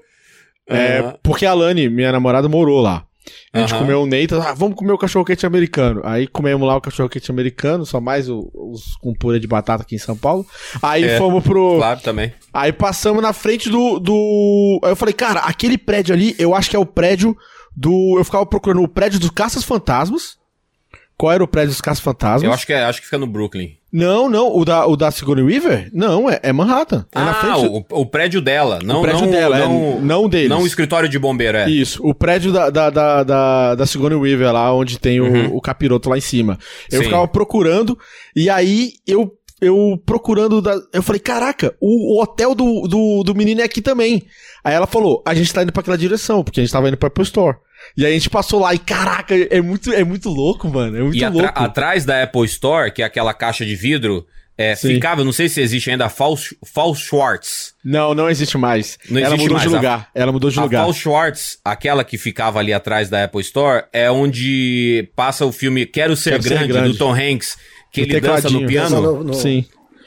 é, Aham. porque a Lani, minha namorada, morou lá. A gente Aham. comeu um Nathan's, ah, vamos comer o cachorro-quente americano. Aí comemos lá o cachorro-quente americano, só mais o- os com purê de batata aqui em São Paulo. Aí É, fomos pro... Claro, também. Aí passamos na frente do, do. Aí eu falei, cara, aquele prédio ali, eu acho que é o prédio do. Eu ficava procurando o prédio dos Caças Fantasmas. Qual era o prédio dos Caças Fantasmas? Eu acho que, é, acho que fica no Brooklyn. Não, não, o da, o da Sigourney Weaver? Não, é, é Manhattan. É na ah, frente. o, o prédio dela. Não, O prédio não, dela, é, não, não deles. Não o escritório de bombeiro, é. Isso, o prédio da, da, da, da, da Sigourney Weaver lá, onde tem o, o capiroto lá em cima. Eu Sim. ficava procurando, e aí eu eu procurando. Da, eu falei, caraca, o, o hotel do, do, do menino é aqui também. Aí ela falou, a gente tá indo pra aquela direção, porque a gente tava indo pra Apple Store. E aí a gente passou lá e, caraca, é muito, é muito louco, mano. É muito E atra- louco. atrás da Apple Store, que é aquela caixa de vidro, é, Sim. ficava, não sei se existe ainda, a Fall, Fall Schwartz. Não, não existe mais. Não ela existe mudou mais, de a- lugar. Ela mudou de a lugar. Fall Schwartz, aquela que ficava ali atrás da Apple Store, é onde passa o filme Quero Ser, Quero Ser grande, Grande. do Tom Hanks, que ele dança no piano, No- no- Sim.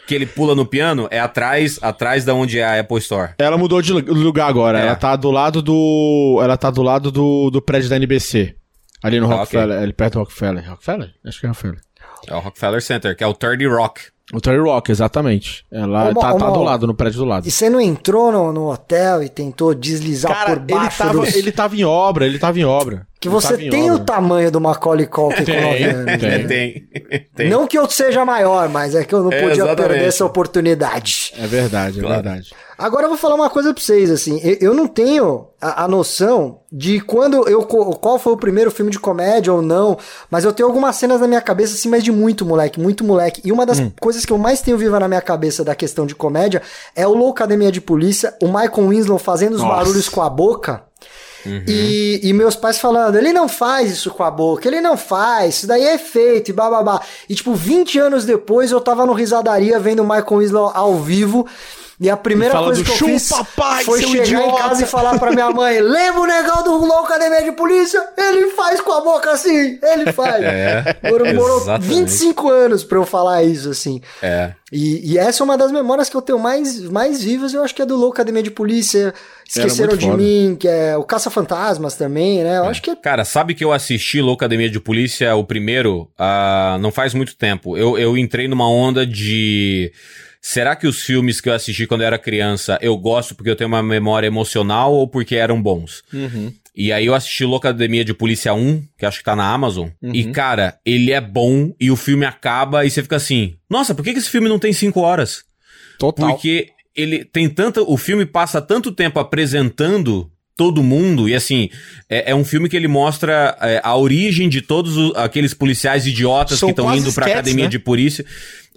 Que ele pula no piano, é atrás, atrás da onde é a Apple Store. Ela mudou de lu- lugar agora. É. Ela tá do lado do. Ela tá do lado do, do prédio da NBC. Ali no Ah, Rockefeller. Ali perto do Rockefeller. Rockefeller? Acho que é Rockefeller. É o Rockefeller Center, que é o 30 Rock. O Terry Rock, exatamente. Ela Ô, tá, tá ô, do Mo- lado, no prédio do lado. E você não entrou no, no hotel e tentou deslizar Cara, por ele baixo tava, dos... ele tava em obra, ele tava em obra. Que Ele você tem o obra. tamanho do Macaulay Culkin com Tem, 9 anos. tem. né? Tem. Tem. Não que eu seja maior, mas é que eu não É, podia exatamente. perder essa oportunidade. É verdade, é Claro. verdade. Agora eu vou falar uma coisa pra vocês, assim, eu, não tenho a, a noção de quando eu, qual foi o primeiro filme de comédia ou não, mas eu tenho algumas cenas na minha cabeça, assim, mas de muito moleque, muito moleque. E uma das Hum. coisas que eu mais tenho viva na minha cabeça da questão de comédia é o Low Academia de Polícia, o Michael Winslow fazendo os Nossa. barulhos com a boca. E, e meus pais falando, ele não faz isso com a boca, ele não faz, isso daí é feito e bababá. E tipo, 20 anos depois eu tava no Risadaria vendo o Michael Winslow ao vivo. E a primeira E coisa que eu "Chupa, fiz pai, foi chegar em idiota." casa e falar pra minha mãe: lembra o negão do Low Academia de Polícia? Ele faz com a boca assim, ele faz. É, Demorou exatamente. 25 anos pra eu falar isso, assim. É. E, e essa é uma das memórias que eu tenho mais, mais vivas, eu acho que é do Low Academia de Polícia. Esqueceram de foda. mim, que é o Caça-Fantasmas também, né? Eu acho que é Cara, sabe que eu assisti Louca Academia de Polícia, o primeiro, ah, não faz muito tempo. Eu, eu entrei numa onda de. Será que os filmes que eu assisti quando eu era criança eu gosto porque eu tenho uma memória emocional ou porque eram bons? E aí eu assisti Louca Academia de Polícia 1, que acho que tá na Amazon. E, cara, ele é bom e o filme acaba e você fica assim: Nossa, por que, que esse filme não tem cinco horas? Total. Porque ele tem tanta. O filme passa tanto tempo apresentando todo mundo, e assim, é, é um filme que ele mostra é, a origem de todos o- aqueles policiais idiotas São que estão indo pra academia né? de polícia.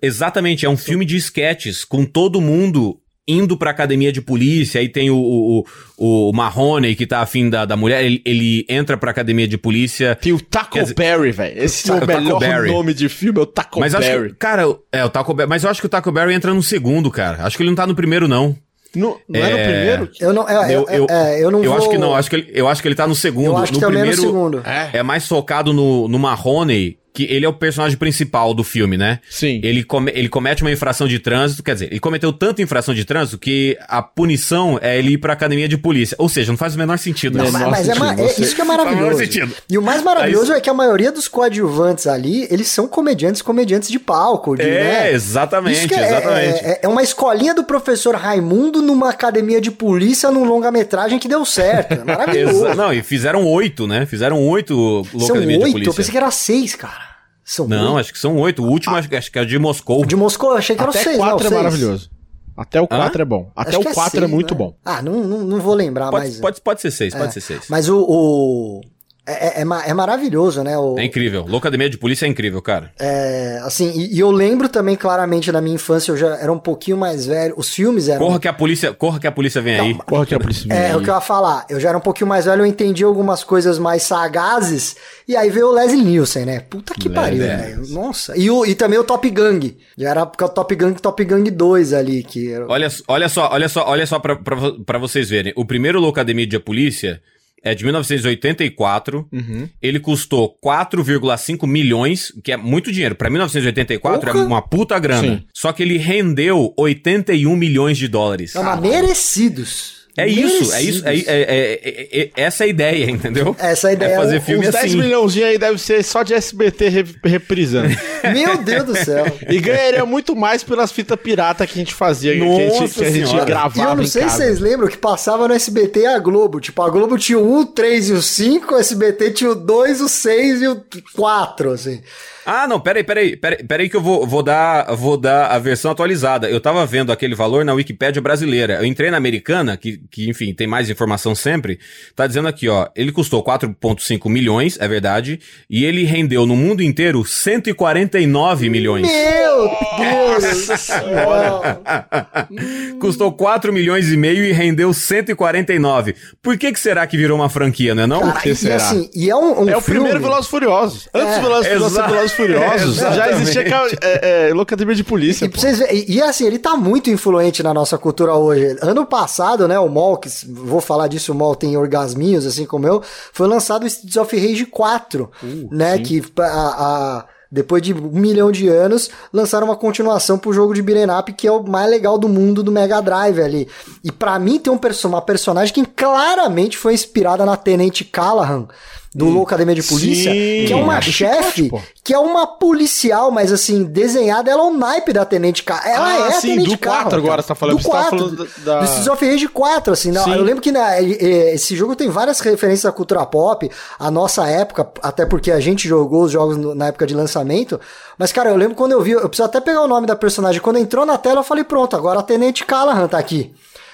Exatamente, é um filme de sketches, com todo mundo indo pra academia de polícia, aí tem o, o, o, o Marrone, que tá afim da, da mulher, ele, ele entra pra academia de polícia. Tem o Taco dizer- Berry, velho. Esse é o Taco melhor Berry. nome de filme, é o Taco Mas acho Berry. que, cara, é o Taco Berry, mas eu acho que o Taco Berry entra no segundo, cara. Acho que ele não tá no primeiro, não. Não, não é... no É. primeiro? Eu não, é, Eu, é, eu, é, eu não eu vou... acho que não, acho que ele, eu acho que ele tá no segundo. Eu acho que no também é no primeiro segundo. É. é mais focado no, no Marrone, que ele é o personagem principal do filme, né? Sim. Ele, come- ele comete uma infração de trânsito, quer dizer, ele cometeu tanta infração de trânsito que a punição é ele ir pra academia de polícia. Ou seja, não faz o menor sentido. Não, isso. Mas, mas é, ma- sentido, é- você- isso que é Faz o maravilhoso. E o mais maravilhoso é que a maioria dos coadjuvantes ali, eles são comediantes, comediantes de palco. De, É, né? exatamente, Isso que é, exatamente. É, é uma escolinha do professor Raimundo numa academia de polícia num longa-metragem que deu certo. É maravilhoso. Não, e fizeram oito, né? Fizeram oito Academia de oito? Polícia. Eu pensei que era seis, cara. São Não, oito. acho que são oito. O último acho, que- acho que é o de Moscou. O de Moscou eu achei que era Até seis, 4 não, é seis. maravilhoso. Até o 4 é bom. Até Acho o que 4 é, seis, muito né? bom. Ah, não, não, não vou lembrar, Pode, mas... pode, pode ser seis, é. pode ser seis. Mas o... o- É, é- é é maravilhoso, né? O, É incrível. Louca Academia de Polícia é incrível, cara. é, assim, e, e eu lembro também claramente da minha infância, eu já era um pouquinho mais velho. Os filmes eram. Corra que a polícia, corra que a polícia vem aí. Porra, que é a polícia É, vem o que eu ia falar. Eu já era um pouquinho mais velho, eu entendi algumas coisas mais sagazes. E aí veio o Leslie Nielsen, né? Puta que pariu, velho. Nossa. E, o, e também o Top Gang. Já era porque o Top Gang, Top Gang 2 ali. Que era... Olha, olha só, olha só, olha só pra, pra, pra vocês verem. O primeiro Loucademia de Polícia é de 1984. Uhum. Ele custou 4,5 milhões, que é muito dinheiro. Pra 1984 é Porra! uma puta grana. Sim. Só que ele rendeu 81 milhões de dólares. Não, mas merecidos. É isso, é isso, é, Merecidos. é- é- é- é- essa é a ideia, entendeu? Essa é a ideia. É fazer filme Uns 10 assim. milhãozinhos aí deve ser só de SBT re- reprisando. Meu Deus do céu. e ganharia muito mais pelas fitas pirata que a gente fazia, que a gente, Nossa que a gente Senhora. E gravava eu não em sei casa. se vocês lembram que passava no SBT e a Globo. Tipo, a Globo tinha o 1, o 3 e o 5, o SBT tinha o 2, o 6 e o 4, assim. Ah, não, peraí, peraí, peraí, peraí que eu vou, vou, dar, vou dar a versão atualizada. Eu tava vendo aquele valor na Wikipédia brasileira. Eu entrei na americana, que que, enfim, tem mais informação sempre, tá dizendo aqui, ó, ele custou 4,5 milhões, é verdade, e ele rendeu no mundo inteiro 149 milhões. Meu Deus! custou 4 milhões e meio e rendeu 149. Por que que será que virou uma franquia, não é não? Cara, que e, será? assim, e é um, um É o filme... primeiro Velozes e Furiosos. Antes É, do Velozes e Furiosos Velozes Furiosos, já Exatamente. existia é, é, locademia de polícia. E, vocês e, e, assim, ele tá muito influente na nossa cultura hoje. Ano passado, né, o Mol, que vou falar disso, o Mol tem orgasminhos, assim como eu, foi lançado o Streets of Rage 4, né, que a, a- depois de um milhão de anos, lançaram uma continuação pro jogo de beat'em up, que é o mais legal do mundo do Mega Drive ali. E pra mim tem um perso uma personagem que claramente foi inspirada na Tenente Callahan, do Loucademia de Polícia, Sim, que é uma a do chefe que é uma policial, mas assim, desenhada, ela é o naipe da Tenente Carro. Ela Ah, é a sim, Tenente do Carro, 4 agora você tá falando, Do você tá 4, falando da- do of Rage 4, assim. não, eu lembro que ele- ele- esse jogo tem várias referências à cultura pop, a nossa época, até porque a gente jogou os jogos na época de lançamento. Mas, cara, eu lembro quando eu vi, eu preciso até pegar o nome da personagem. Quando entrou na tela, eu falei, pronto, agora a Tenente Callahan tá aqui.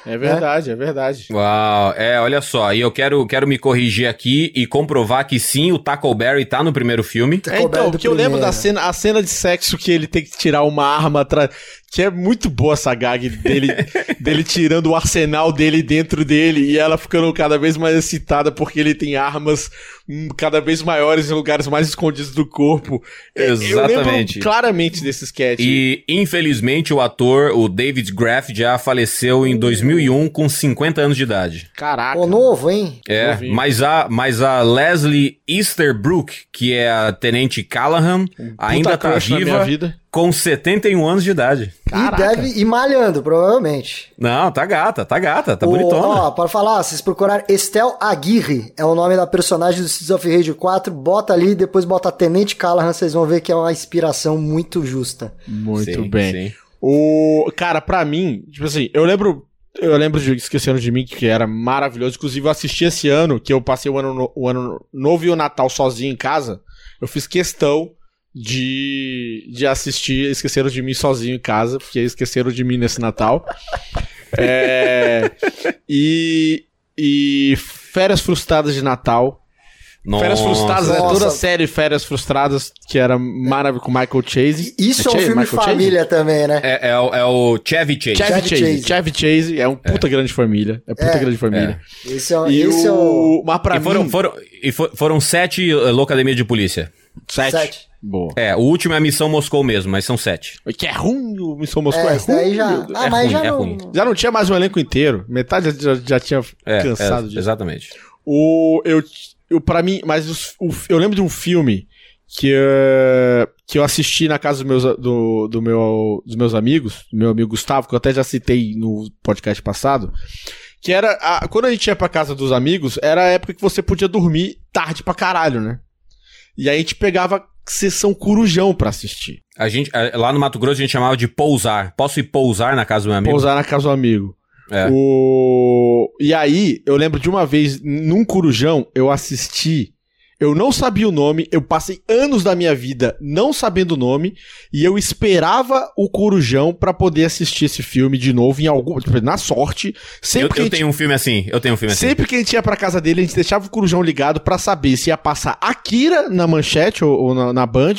É verdade, é verdade. Uau, é, olha só, e eu quero, quero me corrigir aqui e comprovar que sim, o Taco Berry tá no primeiro filme. É, então, porque eu lembro da cena, a cena de sexo que ele tem que tirar uma arma atrás. Que é muito boa essa gag dele, dele tirando o arsenal dele dentro dele e ela ficando cada vez mais excitada porque ele tem armas hum, cada vez maiores em lugares mais escondidos do corpo. É, Eu Exatamente. claramente desse sketch. E, infelizmente, o ator, o David Graff, já faleceu em 2001 com 50 anos de idade. Caraca. Ô, novo, hein? É, Novinho. mas a, mas a Leslie Easterbrook, que é a Tenente Callahan, ainda tá viva vida. Com 71 anos de idade. Caraca. E deve ir malhando, provavelmente. Não, tá gata, tá gata, tá O- bonitona. Ó, para falar, vocês procurarem Estel Aguirre, é o nome da personagem do Streets of Rage 4, bota ali, depois bota Tenente Callahan, vocês vão ver que é uma inspiração muito justa. Muito Sim, bem. sim. O cara, pra mim, tipo assim, eu lembro, eu lembro de Esquecendo de mim que era maravilhoso. Inclusive eu assisti esse ano, que eu passei o ano, no- o ano novo e o Natal sozinho em casa. Eu fiz questão de, de assistir Esqueceram de mim sozinho em casa, porque esqueceram de mim nesse Natal. É, e e Férias Frustradas de Natal. Férias Nossa. Frustradas, né? Nossa. Toda a série Férias Frustradas, que era maravilhoso com Michael Chase. Isso é um Chase? filme Michael Chase? família também, né? É, é o- é o Chevy Chase. Chevy Chevy Chase. Chase. Chevy Chase é um puta grande família. É puta É. grande família. Esse é, E esse é o... o... Mas pra E foram, mim... foram, e fo- foram sete uh, Locademia de Polícia. Sete. Sete. Boa. É, o último é a Missão Moscou mesmo, mas são sete. Que é ruim o Missão Moscou. É, É, ruim, já... Ah, É mas ruim, já é não... ruim. Já não tinha mais o elenco inteiro. Metade já, já tinha É, cansado é, disso. Exatamente. O, eu, eu, pra mim, mas os- o- eu lembro de um filme que, eh, que eu assisti na casa dos meus, do, do meu, dos meus amigos, do meu amigo Gustavo, que eu até já citei no podcast passado, que era, a- quando a gente ia pra casa dos amigos, era a época que você podia dormir tarde pra caralho, né? E aí a gente pegava sessão corujão pra assistir. A gente, lá no Mato Grosso a gente chamava de pousar. Posso ir pousar na casa do meu amigo? Pousar na casa do amigo. É. O... E aí, eu lembro de uma vez, num corujão, eu assisti. Eu não sabia o nome, eu passei anos da minha vida não sabendo o nome, e eu esperava o corujão pra poder assistir esse filme de novo em algum. tipo, Na sorte. Eu, Sempre que a eu gente tenho um filme assim, eu tenho um filme assim. Sempre que a gente ia pra casa dele, a gente deixava o corujão ligado pra saber se ia passar Akira na manchete ou, ou na, na Band,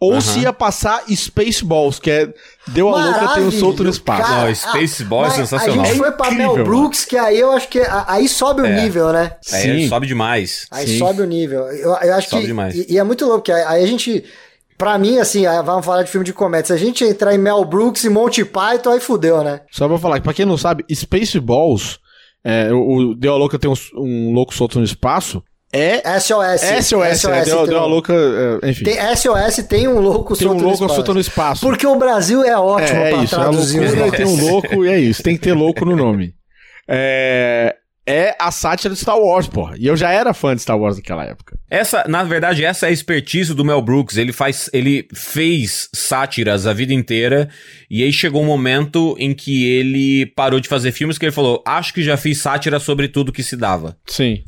ou se ia passar Spaceballs, que é Deu a louca, tem um solto no espaço. Cara, Não, Spaceball é sensacional. A gente É foi pra incrível, Mel Brooks, que aí eu acho que aí sobe o É. nível, né? Aí sobe demais. Aí Sim. sobe o nível. Eu, eu acho Sobe que. demais. E, e é muito louco, que aí aí a gente. Pra mim, assim, aí vamos falar de filme de comédia. Se a gente entrar em Mel Brooks e Monty Python, aí fudeu, né? Só pra falar, que pra quem não sabe, Spaceballs, é, o o Deu a Louca tem um, um louco solto no espaço, é SOS. SOS, é, deu, tem deu a um- louca, é, enfim. Tem, Tem, SOS tem um louco um solto no louco espaço. no espaço. Porque o Brasil é ótimo é, é pra isso, é a traduzir os loucura, nomes. tem um louco e é isso, tem que ter louco no nome. É, é a sátira de Star Wars, porra. E eu já era fã de Star Wars naquela época. Essa, na verdade, essa é a expertise do Mel Brooks. Ele faz, ele fez sátiras a vida inteira e aí chegou um momento em que ele parou de fazer filmes que ele falou: "Acho que já fiz sátira sobre tudo que se dava". Sim.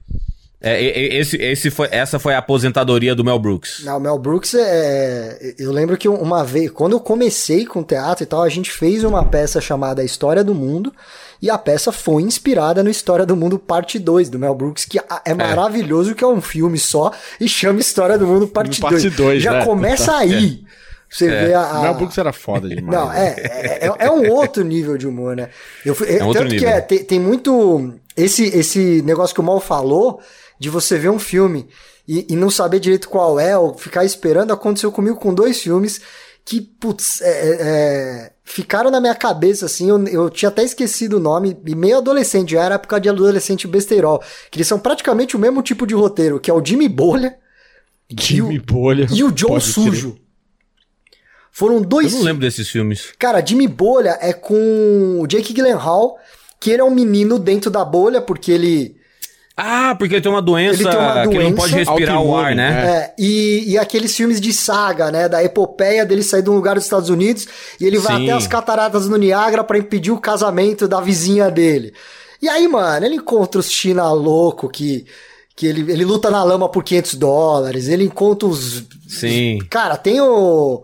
É, esse, esse foi, essa foi a aposentadoria do Mel Brooks. Não, o Mel Brooks é. Eu lembro que uma vez, quando eu comecei com teatro e tal, a gente fez uma peça chamada A História do Mundo. E a peça foi inspirada no História do Mundo Parte 2, do Mel Brooks, que é maravilhoso, que é um filme só e chama História do Mundo Parte 2. Parte 2, Já né? começa aí. Você vê a. O Mel Brooks era foda demais. Não, é, é, é, é um outro nível de humor, né? Eu, fui- um outro tanto que nível. é, tem, tem muito. Esse, esse negócio que o Mal falou, de você ver um filme e, e não saber direito qual é, ou ficar esperando, aconteceu comigo com dois filmes que, putz, é, é, é, ficaram na minha cabeça, assim, eu, eu tinha até esquecido o nome, e meio adolescente, já era época de adolescente besteirol, que eles são praticamente o mesmo tipo de roteiro, que é o Jimmy Bolha Jimmy Bolha. e o Joe Pode crer. Sujo. Foram Eu dois não lembro desses filmes. Cara, Jimmy Bolha é com o Jake Gyllenhaal, que ele é um menino dentro da bolha, porque ele... Ah, porque ele tem uma doença, Ele tem uma que ele não doença pode respirar o ar, né? É, e, e aqueles filmes de saga, né? Da epopeia dele sair de um lugar dos Estados Unidos e ele vai Sim. até as cataratas no Niágara pra impedir o casamento da vizinha dele. E aí, mano, ele encontra os China louco que, que ele, ele luta na lama por 500 dólares, ele encontra os... Sim. Cara, tem o...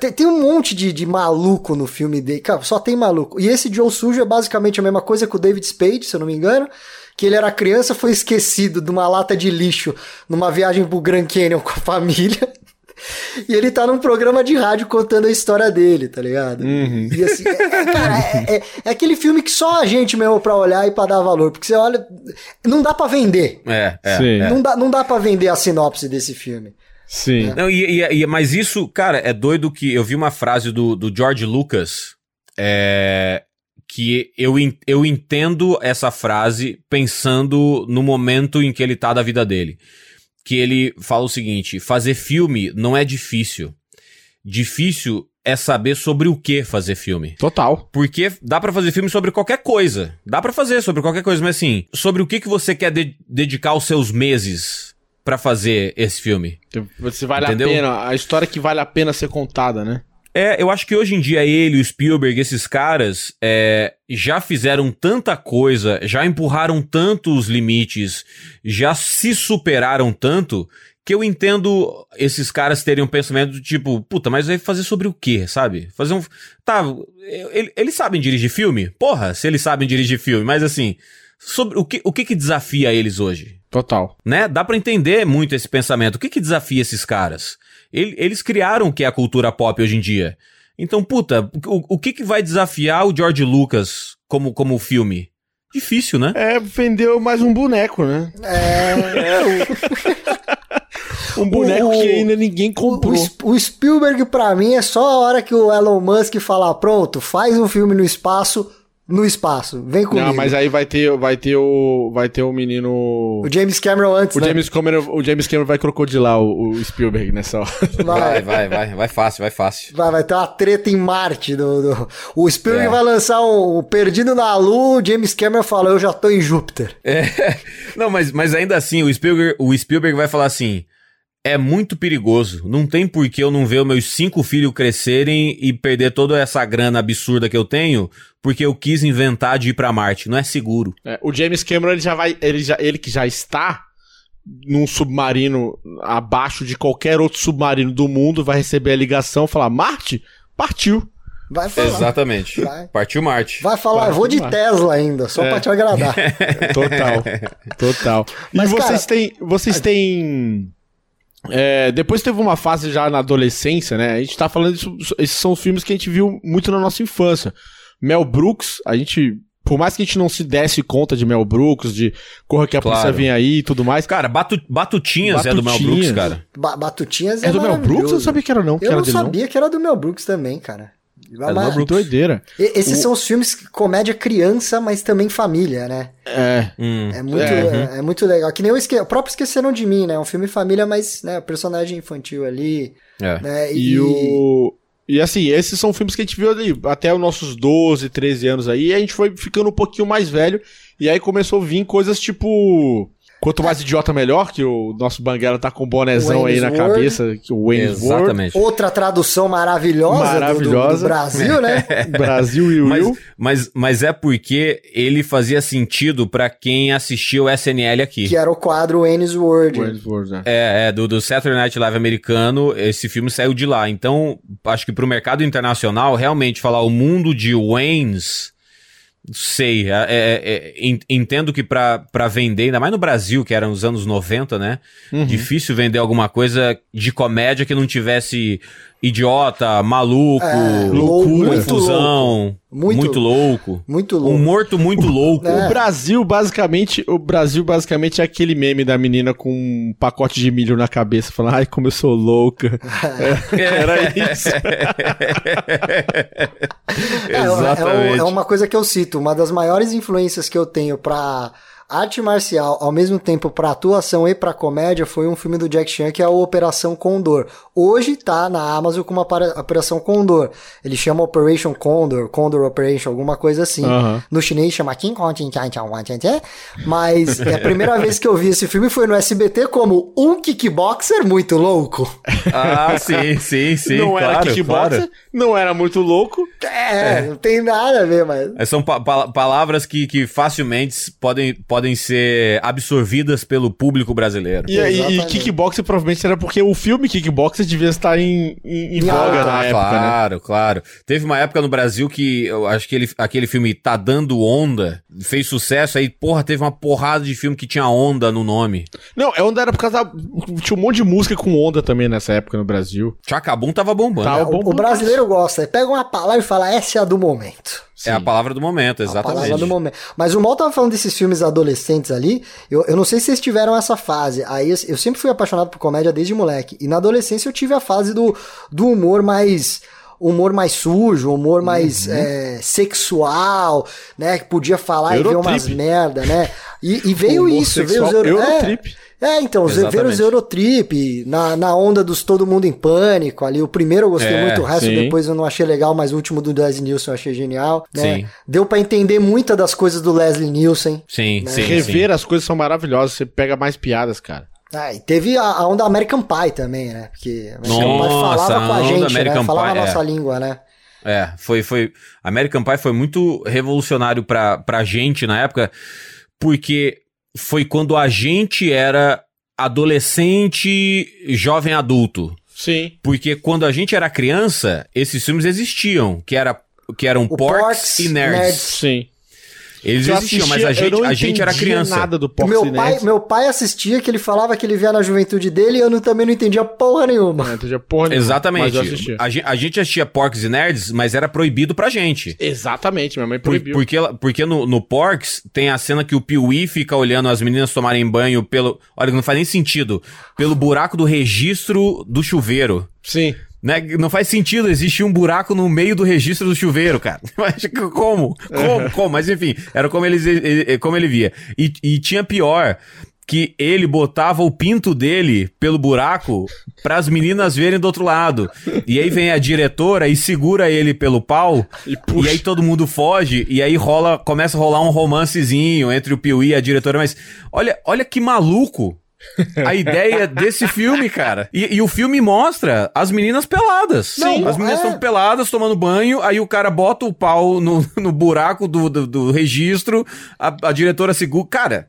Tem, tem um monte de, de maluco no filme dele. Cara, só tem maluco. E esse Joe Sujo é basicamente a mesma coisa que o David Spade, se eu não me engano. Que ele era criança, foi esquecido de uma lata de lixo numa viagem pro Grand Canyon com a família. E ele tá num programa de rádio contando a história dele, tá ligado? E assim, é, é, cara, é, é- é aquele filme que só a gente mesmo pra olhar e pra dar valor. Porque você olha. Não dá pra vender. É, é. Sim. é. Não, dá, não dá pra vender a sinopse desse filme. Sim. Não, e, e- e- mas isso, cara, é doido que eu vi uma frase do, do George Lucas é, que eu, eu entendo essa frase pensando no momento em que ele tá da vida dele. Que ele fala o seguinte: fazer filme não é difícil. Difícil é saber sobre o que fazer filme. Total. Porque dá pra fazer filme sobre qualquer coisa. Dá pra fazer sobre qualquer coisa, mas assim, sobre o que, que você quer de- dedicar os seus meses pra fazer esse filme. Se vale Entendeu? a pena, a história que vale a pena ser contada, né? É, eu acho que hoje em dia ele, o Spielberg, esses caras é, já fizeram tanta coisa, já empurraram tantos limites, já se superaram tanto, que eu entendo esses caras terem um pensamento do tipo, puta, mas vai fazer sobre o quê, sabe? Fazer um. Tá, ele- eles sabem dirigir filme? Porra, se eles sabem dirigir filme, mas assim, sobre o que, o que, que desafia eles hoje? Total. né? Dá pra entender muito esse pensamento. O que que desafia esses caras? Ele- Eles criaram o que é a cultura pop hoje em dia. Então, puta, o, o que que vai desafiar o George Lucas como, como filme? Difícil, né? É, vendeu mais um boneco, né? É. Um boneco O- que ainda ninguém O, comprou. o o Spielberg, pra mim, é só a hora que o Elon Musk falar, pronto, faz um filme no espaço, no espaço, vem comigo. Não, mas aí vai ter, vai ter o, vai ter o menino, O James Cameron antes, o né? James Cameron, o James Cameron vai crocodilar o, o Spielberg nessa hora. Vai, vai, vai. Vai fácil, vai fácil. vai, vai ter uma treta em Marte. Do, do- O Spielberg É. vai lançar um, um Perdido na Lua, o James Cameron fala, eu já tô em Júpiter. É. Não, mas, mas ainda assim, o Spielberg, o Spielberg vai falar assim: é muito perigoso. Não tem por que eu não ver os meus cinco filhos crescerem e perder toda essa grana absurda que eu tenho, porque eu quis inventar de ir pra Marte. Não é seguro. É, o James Cameron ele já vai, ele já, ele que já está num submarino abaixo de qualquer outro submarino do mundo, vai receber a ligação, e falar Marte, partiu. Vai falar. Exatamente. Vai. Partiu Marte. Vai falar, Vai, eu vou de vai. Tesla ainda, só É. pra te agradar. Total. Total. Mas, e vocês cara- têm. Vocês têm. É, depois teve uma fase já na adolescência, né? A gente tá falando disso. Esses são os filmes que a gente viu muito na nossa infância. Mel Brooks, a gente. Por mais que a gente não se desse conta de Mel Brooks, de Corra que a Claro. polícia vem aí e tudo mais. Cara, Batu- Batutinhas, é do Mel. Brooks, cara. Ba- Batutinhas é, É do Mel Brooks? Eu não sabia que era não. Que Eu era não dele, sabia que era do Mel Brooks também, cara. Mas- Brooks. Doideira. e- Esses são os filmes que- comédia criança, mas também família, né? É. Hum. É muito, É, é, é muito legal. Que nem o, esque... o próprio Esqueceram de Mim, né? É um filme família, mas, né, personagem infantil ali, É. né? E, o. E assim, esses são filmes que a gente viu ali até os nossos 12, 13 anos aí, e a gente foi ficando um pouquinho mais velho, e aí começou a vir coisas tipo. Quanto mais idiota, melhor, que o nosso Banguela tá com um bonezão aí na World. cabeça, que o Wayne's World. Exatamente. Outra tradução maravilhosa, do- Do, do Maravilhosa. Brasil, né? Brasil e Mas, Will. mas, mas é porque ele fazia sentido pra quem assistiu o SNL aqui. que era o quadro Wayne's World. Wayne's World, né? É, é, do, do Saturday Night Live americano, esse filme saiu de lá. Então, acho que pro mercado internacional, realmente falar o mundo de Waynes Sei, é, é, é, entendo que pra, pra vender, ainda mais no Brasil, que eram os anos 90, né? Uhum. Difícil vender alguma coisa de comédia que não tivesse idiota, maluco, é, loucura, confusão. Muito, muito louco. Muito louco. Um morto muito louco. É. O Brasil, basicamente, o Brasil basicamente é aquele meme da menina com um pacote de milho na cabeça, falando, ai, como eu sou louca. É, era isso. É, Exatamente. É, é, uma coisa que eu cito, uma das maiores influências que eu tenho pra arte marcial, ao mesmo tempo para atuação e para comédia, foi um filme do Jack Chan que é o Operação Condor. Hoje tá na Amazon com uma Operação Condor. Ele chama Operation Condor, Condor Operation, alguma coisa assim. Uhum. No chinês chama King Kong Mas é a primeira vez que eu vi esse filme foi no SBT como um kickboxer muito louco. Ah, sim, sim, sim. Não claro, era kickboxer, claro. não era muito louco. É, é, não tem nada a ver, mas. São pa palavras que, que facilmente podem, podem podem ser absorvidas pelo público brasileiro. E, e, e kickboxer provavelmente era porque o filme kickboxer devia estar em, em, em voga ah, na época, né? Claro, né? claro. Teve uma época no Brasil que eu acho que ele, aquele filme Tá Dando Onda fez sucesso, aí, porra, teve uma porrada de filme que tinha onda no nome. Não, é onda era por causa da... Tinha um monte de música com onda também nessa época no Brasil. Chacabum tava bombando. Tava bombando. O, o brasileiro gosta, pega uma palavra e fala, essa é a do momento. Sim. É a palavra do momento, exatamente. A palavra do momento. Mas o Mal tava falando desses filmes adolescentes ali. Eu, eu não sei se vocês tiveram essa fase. Aí eu sempre fui apaixonado por comédia desde moleque. E na adolescência eu tive a fase do, do humor mais humor mais sujo, humor mais uhum. é, sexual, né? Que podia falar Eurotrip. e ver umas merda, né? E, e veio isso, veio os Euro... Eurotrip. É, é, então, Exatamente. ver os Eurotrip, na, na onda dos Todo Mundo em Pânico ali. O primeiro eu gostei é, muito, o resto sim. depois eu não achei legal, mas o último do Leslie Nielsen eu achei genial. Né? Sim. Deu para entender muita das coisas do Leslie Nielsen. Sim, né? sim. Rever sim. as coisas são maravilhosas, você pega mais piadas, cara. Ah, e teve a, a onda American Pie também, né? Porque American Nossa, Pie falava com a gente, né? American né? Falava Pie, a nossa é. língua, né? É, foi, foi. American Pie foi muito revolucionário pra, pra gente na época, porque foi quando a gente era adolescente, jovem adulto. Sim. Porque quando a gente era criança, esses filmes existiam, que, era, que eram o Porks, Porks e Nerds. Nerds. Sim. Eles existiam, mas a gente, a gente era criança. Nada do meu pai, meu pai assistia, que ele falava que ele via na juventude dele e eu não, também não entendia porra nenhuma. Não entendia porra nenhuma. Exatamente. A, gente, a gente assistia Porks e Nerds, mas era proibido pra gente. Exatamente, minha mãe proibiu. Por, porque porque no, no Porks tem a cena que o Piuí fica olhando as meninas tomarem banho pelo. Olha, não faz nem sentido. Pelo buraco do registro do chuveiro. Sim. Né? Não faz sentido existir um buraco no meio do registro do chuveiro, cara. como? Como? Como? Mas enfim, era como ele, como ele via. E, e tinha pior, que ele botava o pinto dele pelo buraco para as meninas verem do outro lado. E aí vem a diretora e segura ele pelo pau. E, e, aí todo mundo foge. E aí rola, começa a rolar um romancezinho entre o Piuí e a diretora. Mas olha, olha que maluco a ideia desse filme, cara. E, e, o filme mostra as meninas peladas. Sim. As meninas estão é... peladas, tomando banho, aí o cara bota o pau no, no buraco do, do, do registro, a, a, diretora segura. Cara.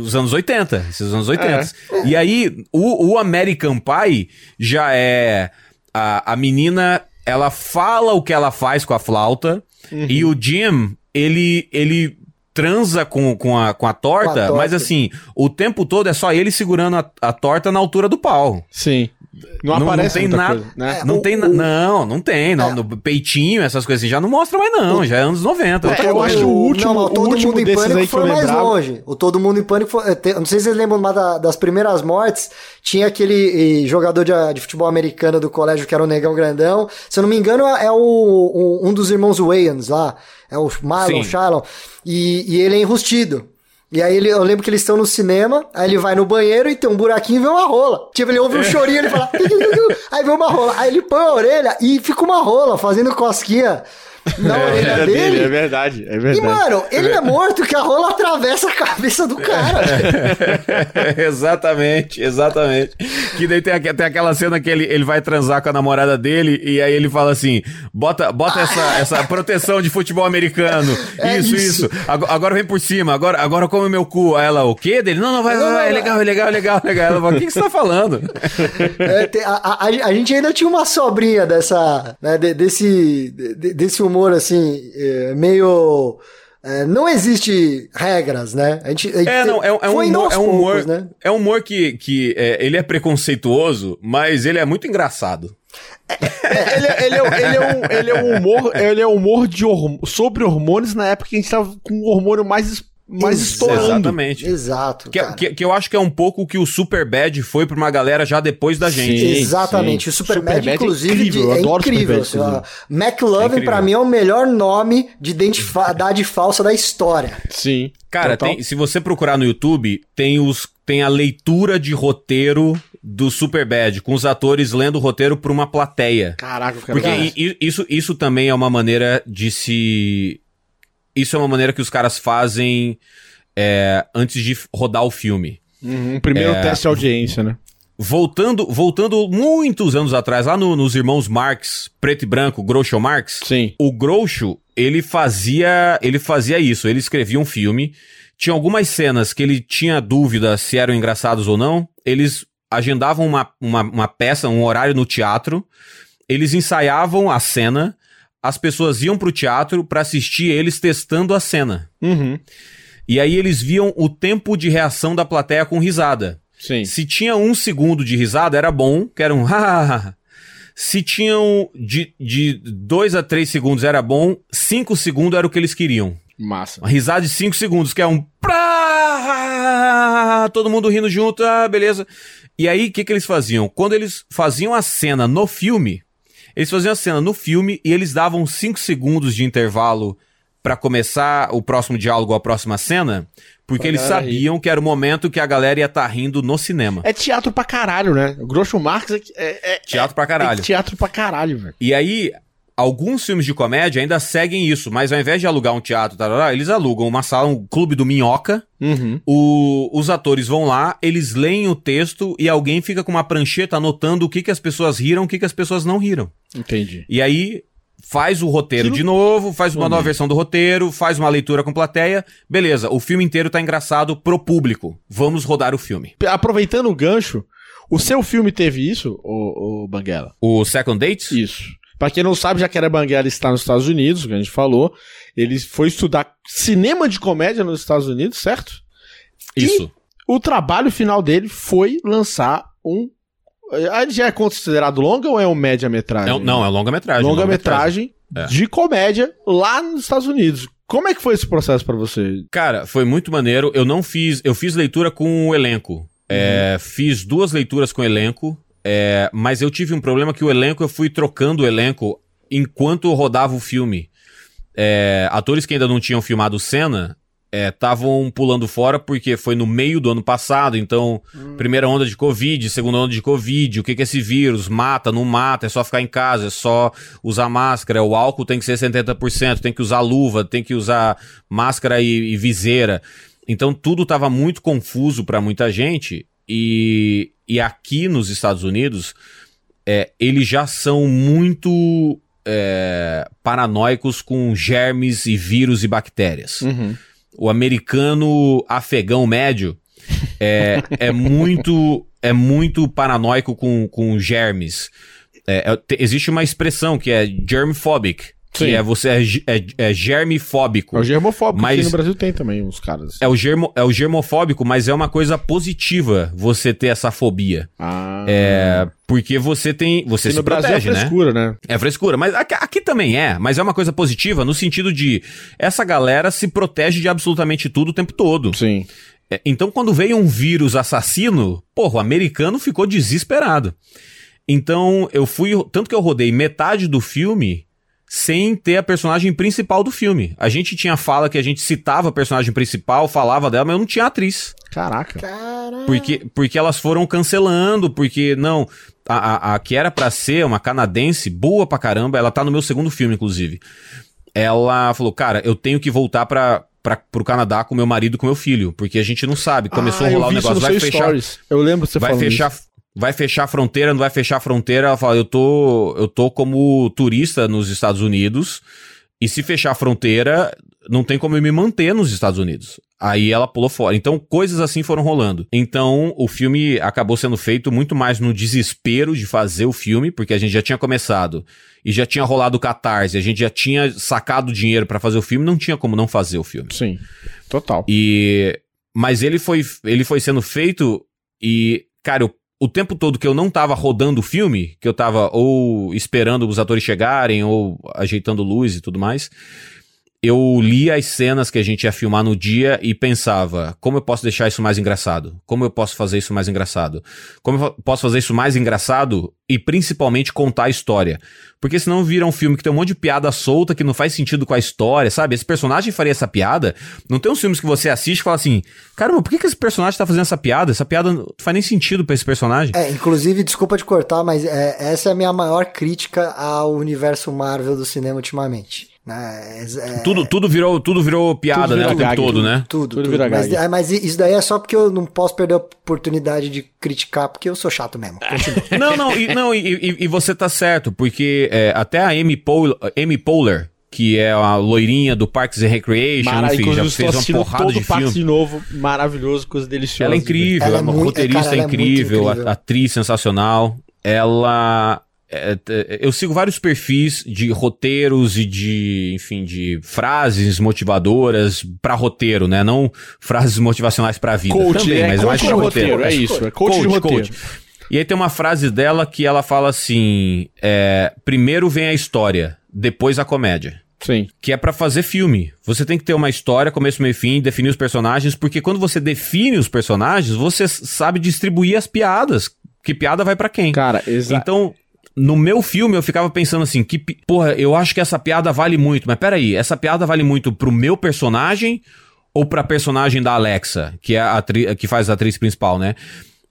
os anos 80, esses anos 80. É. E aí, o, o American Pie já é. A, a menina, ela fala o que ela faz com a flauta, uhum. e o Jim, ele, ele transa com, com, a, com, a torta, com a torta, mas assim, o tempo todo é só ele segurando a, a torta na altura do pau. Sim. Não, não aparece não tem nada, coisa, né? É, não o, tem, o, não, não tem, não, é. no peitinho, essas coisas assim, já não mostra mais não, o, já é anos 90. É, eu acho que o último, não, todo o último mundo em pânico foi mais longe. O todo mundo em pânico foi, não sei se vocês lembram da, das primeiras mortes, tinha aquele jogador de, de, futebol americano do colégio que era o Negão Grandão, se eu não me engano é o, um dos irmãos Wayans lá, é o Marlon, Shalom, e, e ele é enrustido. E aí ele, eu lembro que eles estão no cinema, aí ele vai no banheiro e tem um buraquinho e vê uma rola. Tipo, ele ouve um chorinho, ele fala. aí vê uma rola. Aí ele põe a orelha e fica uma rola fazendo cosquinha na é, orelha é dele. dele. É verdade, é verdade. E, mano, ele é morto que a rola atravessa a cabeça do cara. exatamente, exatamente. Que daí tem, tem aquela cena que ele, ele vai transar com a namorada dele e aí ele fala assim: bota, bota ah, essa, essa proteção de futebol americano. É isso, isso, isso, Agora vem por cima, agora, agora come meu cu. Aí ela, o quê dele? Não, não, vai, vai, vai, é legal, é legal, é legal, é legal. Ela fala, o que, que você tá falando? É, tem, a, a, a, gente ainda tinha uma sobrinha dessa, né, desse, desse humor humor assim, é, meio é, não existe regras, né? A gente, a gente É, não, é, é um humor, é um humor, poucos, né? é um humor que, que é, ele é preconceituoso, mas ele é muito engraçado. É, ele, ele, é, ele, é um, ele é um humor, ele é um humor de horm- sobre hormônios na época que a gente tava com o hormônio mais, mais estourando. Exatamente. Exato. Que, cara. que, que eu acho que é um pouco o que o Super Bad foi pra uma galera já depois da gente. Sim. Exatamente. O Superbad, Superbad é inclusive, incrível, de- eu é adoro incrível. Superbad, assim, ó. McLovin, pra mim, é o melhor nome de identidade falsa da história. Sim. Cara, tem- se você procurar no YouTube, tem, os, tem a leitura de roteiro do Superbad, com os atores lendo o roteiro pra uma plateia. Caraca, fica Porque i- isso, isso também é uma maneira de se. Isso é uma maneira que os caras fazem é, antes de rodar o filme. Uhum, primeiro É. teste de audiência, né? Voltando, voltando muitos anos atrás, lá no- nos irmãos Marx, preto e branco, Groucho Marx, Sim. o Groucho, ele fazia, ele fazia isso, ele escrevia um filme, tinha algumas cenas que ele tinha dúvida se eram engraçados ou não, eles agendavam uma, uma, uma peça, um horário no teatro, eles ensaiavam a cena, as pessoas iam pro teatro pra assistir eles testando a cena. Uhum. E aí eles viam o tempo de reação da plateia com risada. Sim. Se tinha um segundo de risada, era bom, que era um hahaha. Se tinham de, de dois a três segundos, era bom. Cinco segundos era o que eles queriam. Massa. Uma risada de cinco segundos, que é um pra... Todo mundo rindo junto, ah, beleza. E aí, o que, que eles faziam? Quando eles faziam a cena no filme, eles faziam a cena no filme e eles davam cinco segundos de intervalo pra começar o próximo diálogo, a próxima cena, porque eles galera rir. sabiam que era o momento que a galera ia estar rindo no cinema. É teatro pra caralho, né? O Groucho Marx é, é, é- Teatro pra é caralho. teatro pra caralho, velho. E aí, alguns filmes de comédia ainda seguem isso, mas ao invés de alugar um teatro, tarará, eles alugam uma sala, um clube do Minhoca. Uhum. O- os atores vão lá, eles leem o texto e alguém fica com uma prancheta anotando o que, que as pessoas riram, o que, que as pessoas não riram. Entendi. E aí faz o roteiro de novo, faz uma nova versão do roteiro, faz uma leitura com plateia. Beleza, o filme inteiro tá engraçado pro público. Vamos rodar o filme. Aproveitando o gancho, o seu filme teve isso, o, Banguela? O Second Date? Isso. Pra quem não sabe, Jacaré Banguela está nos Estados Unidos, que a gente falou. Ele foi estudar cinema de comédia nos Estados Unidos, certo? Isso. O trabalho final dele foi lançar um. Ele já é considerado longa ou é um média-metragem? É um- não, é longa-metragem. Longa-metragem É. de comédia lá nos Estados Unidos. Como é que foi esse processo pra você? Cara, foi muito maneiro. Eu não fiz. Eu fiz leitura com o elenco. É, fiz duas leituras com o elenco. É, mas eu tive um problema que o elenco eu fui trocando o elenco enquanto rodava o filme. É, atores que ainda não tinham filmado cena estavam pulando fora porque foi no meio do ano passado, então primeira onda de Covid, segunda onda de Covid, o que, que é esse vírus? Mata, não mata, é só ficar em casa, é só usar máscara, o álcool tem que ser 70%, tem que usar luva, tem que usar máscara e, e viseira. Então tudo estava muito confuso para muita gente e, e aqui nos Estados Unidos é, eles já são muito é, paranoicos com germes e vírus e bactérias. O americano afegão médio é, é muito é muito paranoico com, com germes. É, é, te- existe uma expressão que é germphobic, que Sim. é você é, é, é germifóbico. É o germofóbico, Mas- no Brasil tem também uns caras. É o, germo, é o germofóbico, mas é uma coisa positiva você ter essa fobia. Ah, É, porque você tem. Você se no Brasil protege, é né? frescura, né? É frescura, mas aqui, aqui também é, mas é uma coisa positiva no sentido de essa galera se protege de absolutamente tudo o tempo todo. Sim. É, Então, quando veio um vírus assassino, porra, o americano ficou desesperado. Então, eu fui. Tanto que eu rodei metade do filme sem ter a personagem principal do filme. A gente tinha fala que a gente citava a personagem principal, falava dela, mas eu não tinha atriz. Caraca. Caralho. Porque, porque elas foram cancelando, porque não. A, a, a que era pra ser uma canadense, boa pra caramba, ela tá no meu segundo filme, inclusive. Ela falou, cara, eu tenho que voltar pra, pra, pro Canadá com meu marido e com meu filho, porque a gente não sabe. Começou Ah, a rolar o isso negócio, vai fechar. stories. Eu lembro você Vai falando fechar, isso. Vai fechar a fronteira, não vai fechar a fronteira. Ela fala, eu tô, eu tô como turista nos Estados Unidos, e se fechar a fronteira, não tem como eu me manter nos Estados Unidos. Aí ela pulou fora. Então, coisas assim foram rolando. Então, o filme acabou sendo feito muito mais no desespero de fazer o filme, porque a gente já tinha começado e já tinha rolado o catarse, a gente já tinha sacado dinheiro para fazer o filme, não tinha como não fazer o filme. Sim, total. E mas ele foi ele foi sendo feito e, cara, eu, o tempo todo que eu não tava rodando o filme, que eu tava ou esperando os atores chegarem ou ajeitando luz e tudo mais, eu lia as cenas que a gente ia filmar no dia e pensava, como eu posso deixar isso mais engraçado? Como eu posso fazer isso mais engraçado? Como eu posso fazer isso mais engraçado e principalmente contar a história? Porque senão vira um filme que tem um monte de piada solta que não faz sentido com a história, sabe? Esse personagem faria essa piada. Não tem uns filmes que você assiste e fala assim: caramba, por que, que esse personagem tá fazendo essa piada? Essa piada não faz nem sentido pra esse personagem. É, inclusive, desculpa te cortar, mas é, essa é a minha maior crítica ao universo Marvel do cinema ultimamente. Né? É, é, Tudo, tudo, virou, tudo virou piada, Tudo né? virou O tempo todo, tudo. né? Tudo, Tudo tudo. vira Mas, ah, mas isso daí é só porque eu não posso perder a oportunidade de criticar, porque eu sou chato mesmo. Não, não, e, não, e, e- e você tá certo, porque é, até a Amy, Pohl- Amy Poehler, que é a loirinha do Parks and Recreation, Mara, enfim, já fez uma porrada todo de filme. de novo, maravilhoso, coisa deliciosa. Ela é incrível, Ela é é uma muito- roteirista cara, é incrível, incrível. atriz sensacional. Ela. É, é, eu sigo vários perfis de roteiros e de, enfim, de frases motivadoras pra roteiro, né? Não frases motivacionais pra vida. Coach, também, é, mas coach mais de roteiro, roteiro. é isso, é coach de roteiro. E aí tem uma frase dela que ela fala assim: é, primeiro vem a história, depois a comédia. Sim. Que é pra fazer filme. Você tem que ter uma história, começo, meio e fim, definir os personagens, porque quando você define os personagens, você sabe distribuir as piadas. Que piada vai pra quem? Cara, exato. Então, no meu filme, eu ficava pensando assim, que, porra, eu acho que essa piada vale muito, mas peraí, essa piada vale muito pro meu personagem ou pra personagem da Alexa, que é a que faz a atriz principal, né?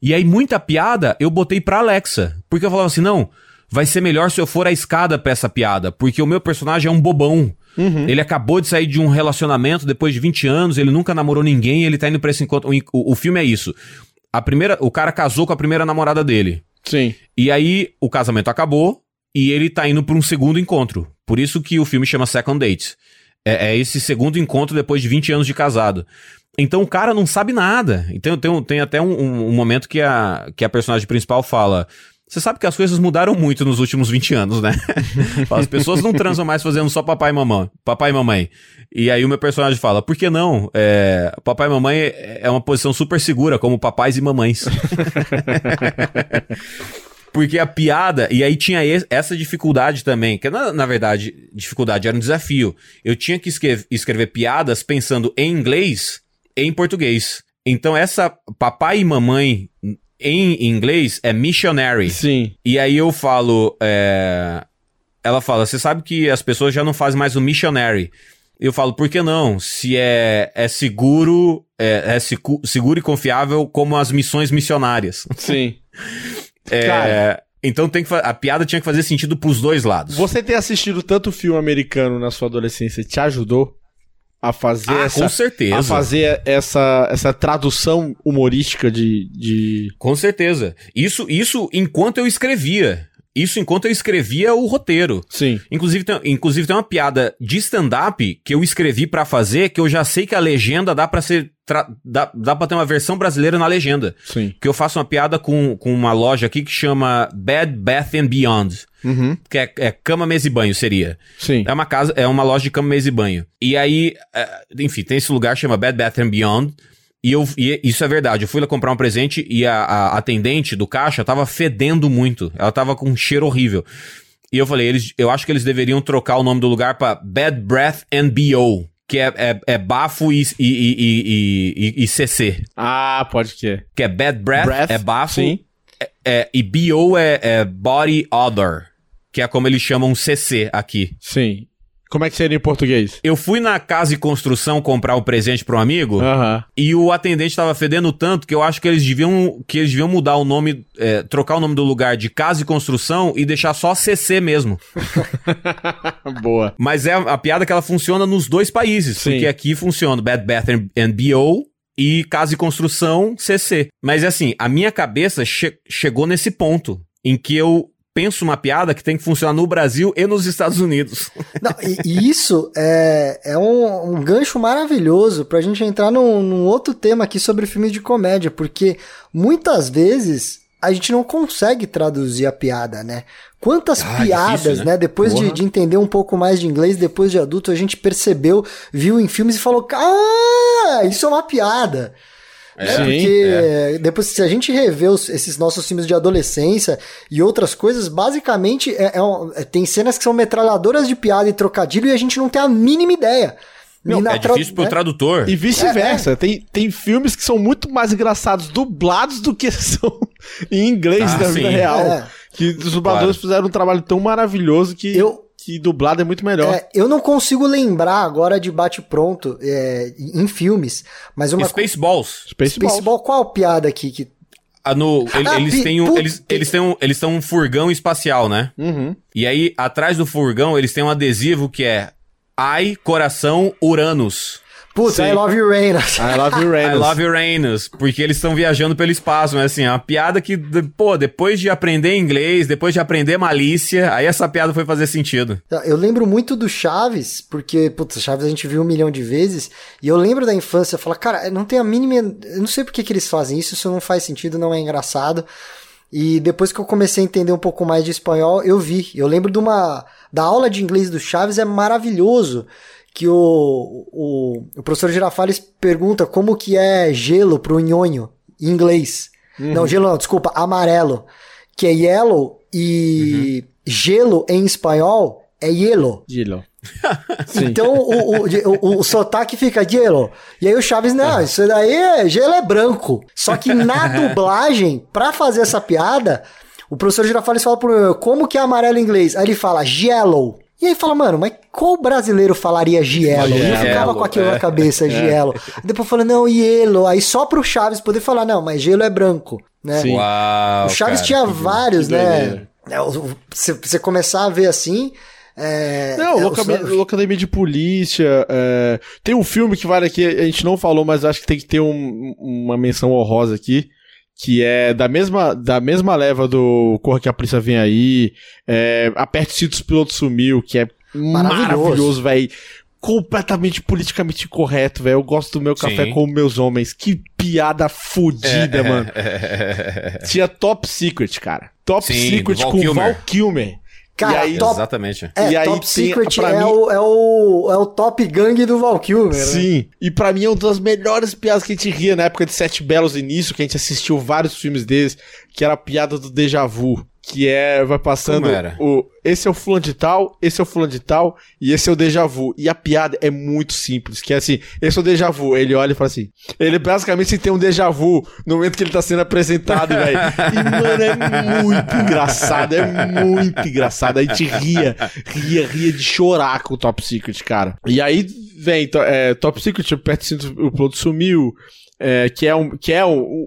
E aí, muita piada eu botei pra Alexa, porque eu falava assim, não, vai ser melhor se eu for a escada pra essa piada, porque o meu personagem é um bobão. Ele acabou de sair de um relacionamento depois de 20 anos, ele nunca namorou ninguém, ele tá indo pra esse encontro. O, o- o filme é isso. A primeira, o cara casou com a primeira namorada dele. Sim. E aí o casamento acabou e ele tá indo pra um segundo encontro. Por isso que o filme chama Second Date. É, é esse segundo encontro depois de 20 anos de casado. Então o cara não sabe nada. Então tem, tem até um, um- um momento que a, que a personagem principal fala. Você sabe que as coisas mudaram muito nos últimos 20 anos, né? As pessoas não transam mais fazendo só papai e mamãe. Papai e mamãe. E aí o meu personagem fala, por que não? É, papai e mamãe é uma posição super segura, como papais e mamães. Porque a piada, e aí tinha es- essa dificuldade também, que na, na verdade, dificuldade era um desafio. Eu tinha que escrever, escrever piadas pensando em inglês e em português. Então essa papai e mamãe em inglês é missionary. Sim. E aí eu falo, é, ela fala, você sabe que as pessoas já não fazem mais o missionary. Eu falo, por que não? Se é, é seguro, é, é seguro e confiável como as missões missionárias. Sim. É, Cara. então tem que a piada tinha que fazer sentido pros dois lados. Você ter assistido tanto filme americano na sua adolescência te ajudou a fazer ah, essa com certeza. a fazer essa, essa tradução humorística de, de Com certeza. Isso, isso enquanto eu escrevia. Isso enquanto eu escrevia o roteiro. sim Inclusive tem, inclusive tem uma piada de stand-up que eu escrevi pra fazer que eu já sei que a legenda dá pra ser. Dá, dá pra ter uma versão brasileira na legenda. sim Que eu faço uma piada com, com uma loja aqui que chama Bed Bath and Beyond. uhum. Que é, é cama, mesa e banho, seria. sim É uma casa, é uma loja de cama, mesa e banho. E aí, é, enfim, tem esse lugar que chama Bed Bath and Beyond. E, eu, e isso é verdade. Eu fui lá comprar um presente e a, a atendente do caixa tava fedendo muito. Ela tava com um cheiro horrível. E eu falei, eles, eu acho que eles deveriam trocar o nome do lugar pra Bad Breath and BO. Que é, é, é bafo e, e, e, e, CC. ah pode que Que é Bad Breath, Breath, é bafo. sim É, e BO é, é Body Odor. Que é como eles chamam CC aqui. sim como é que seria em português Eu fui na casa e construção comprar o presente para um amigo aham e o atendente tava fedendo tanto que eu acho que eles deviam que eles deviam mudar o nome, é, trocar o nome do lugar de casa e construção e deixar só CC mesmo. boa Mas é a, piada que ela funciona nos dois países, Sim. porque aqui funciona Bad Bath and, BO e casa e construção CC. Mas assim, a minha cabeça che- chegou nesse ponto em que eu penso uma piada que tem que funcionar no Brasil e nos Estados Unidos. Não, e, isso é, é um, um gancho maravilhoso pra gente entrar num, num outro tema aqui sobre filmes de comédia, porque muitas vezes a gente não consegue traduzir a piada, né? Quantas Ah, piadas, difícil, né? né? Depois de, de entender um pouco mais de inglês, depois de adulto, a gente percebeu, viu em filmes e falou: Ah, isso é uma piada. É? Sim, Porque depois, se a gente rever os- esses nossos filmes de adolescência e outras coisas, basicamente é- é é- tem cenas que são metralhadoras de piada e trocadilho e a gente não tem a mínima ideia. Na É tra- difícil pro né? tradutor. E vice-versa. Tem, tem filmes que são muito mais engraçados dublados do que são em inglês Ah, na vida sim. real. É. Que os dubladores fizeram um trabalho tão maravilhoso que, Eu- que dublado é muito melhor. É, eu não consigo lembrar agora de bate-pronto é, em filmes, mas uma Spaceballs. Spaceballs. Spaceball, qual piada aqui que Ah, no, ele- Ah, eles têm um, eles, eles têm um, eles têm um furgão espacial, né? Uhum. E aí, atrás do furgão, eles têm um adesivo que é Ai, coração, Uranus. Putz, Sim. I love you, Reynolds. I love you, I love Uranus. Porque eles estão viajando pelo espaço, mas assim, é uma piada que, de- pô, depois de aprender inglês, depois de aprender malícia, aí essa piada foi fazer sentido. Eu lembro muito do Chaves, porque, putz, Chaves a gente viu um milhão de vezes, e eu lembro da infância, falar, cara, não tem a mínima. Eu não sei por que, que eles fazem isso, isso não faz sentido, não é engraçado. E depois que eu comecei a entender um pouco mais de espanhol, eu vi. Eu lembro de uma. Da aula de inglês do Chaves é maravilhoso. Que o, o, o professor Girafales pergunta como que é gelo pro nhonho em inglês. Não, gelo não, desculpa, amarelo. Que é yellow e gelo em espanhol é hielo. Sim. Então o, o, o, o sotaque fica gelo. E aí o Chaves, não, isso daí é gelo é branco. Só que na dublagem, pra fazer essa piada, o professor Girafales fala pro meu, como que é amarelo em inglês? Aí ele fala yellow. E aí fala, mano, mas qual brasileiro falaria gielo? E eu Gielo, ficava com aquilo é. na cabeça, gielo. Depois falando, não, yellow. Aí só pro Chaves poder falar, não, mas gelo é branco, né? Sim. Uau. O Chaves cara, tinha que- vários, que né? É, você começar a ver assim. É, Não, é, os- Loucademia de Polícia. é, Tem um filme que vale aqui, a gente não falou, mas acho que tem que ter um- uma menção honrosa aqui. Que é da mesma, da mesma leva do Corra que a Polícia Vem Aí. É, Aperte o Cinto, Pilotos Sumiu, que é Maravilhoso. maravilhoso, velho. Completamente politicamente correto, velho. Eu gosto do meu café Sim. com meus homens. Que piada fodida, mano. Tinha Top Secret, cara. Top Sim, Secret Val com Kilmer. Val Kilmer. Cara, e aí, top- Exatamente. É, E aí Top tem- Secret pra é, mim- o, é, o, é o top gang do Val Kilmer, né? Sim, e pra mim é uma das melhores piadas que a gente ria na época de Sete Belos Início, que a gente assistiu vários filmes deles, que era a piada do déjà vu, que é, vai passando o esse é o fulano de tal, esse é o fulano de tal, e esse é o déjà vu. E a piada é muito simples, que é assim, esse é o déjà vu, ele olha e fala assim, ele basicamente tem um déjà vu no momento que ele tá sendo apresentado, velho. E, mano, é muito engraçado, é muito engraçado. A gente ria, ria, ria de chorar com o Top Secret, cara. E aí vem to- é, Top Secret, perto sinto o piloto sumiu, é, que é um, que é um-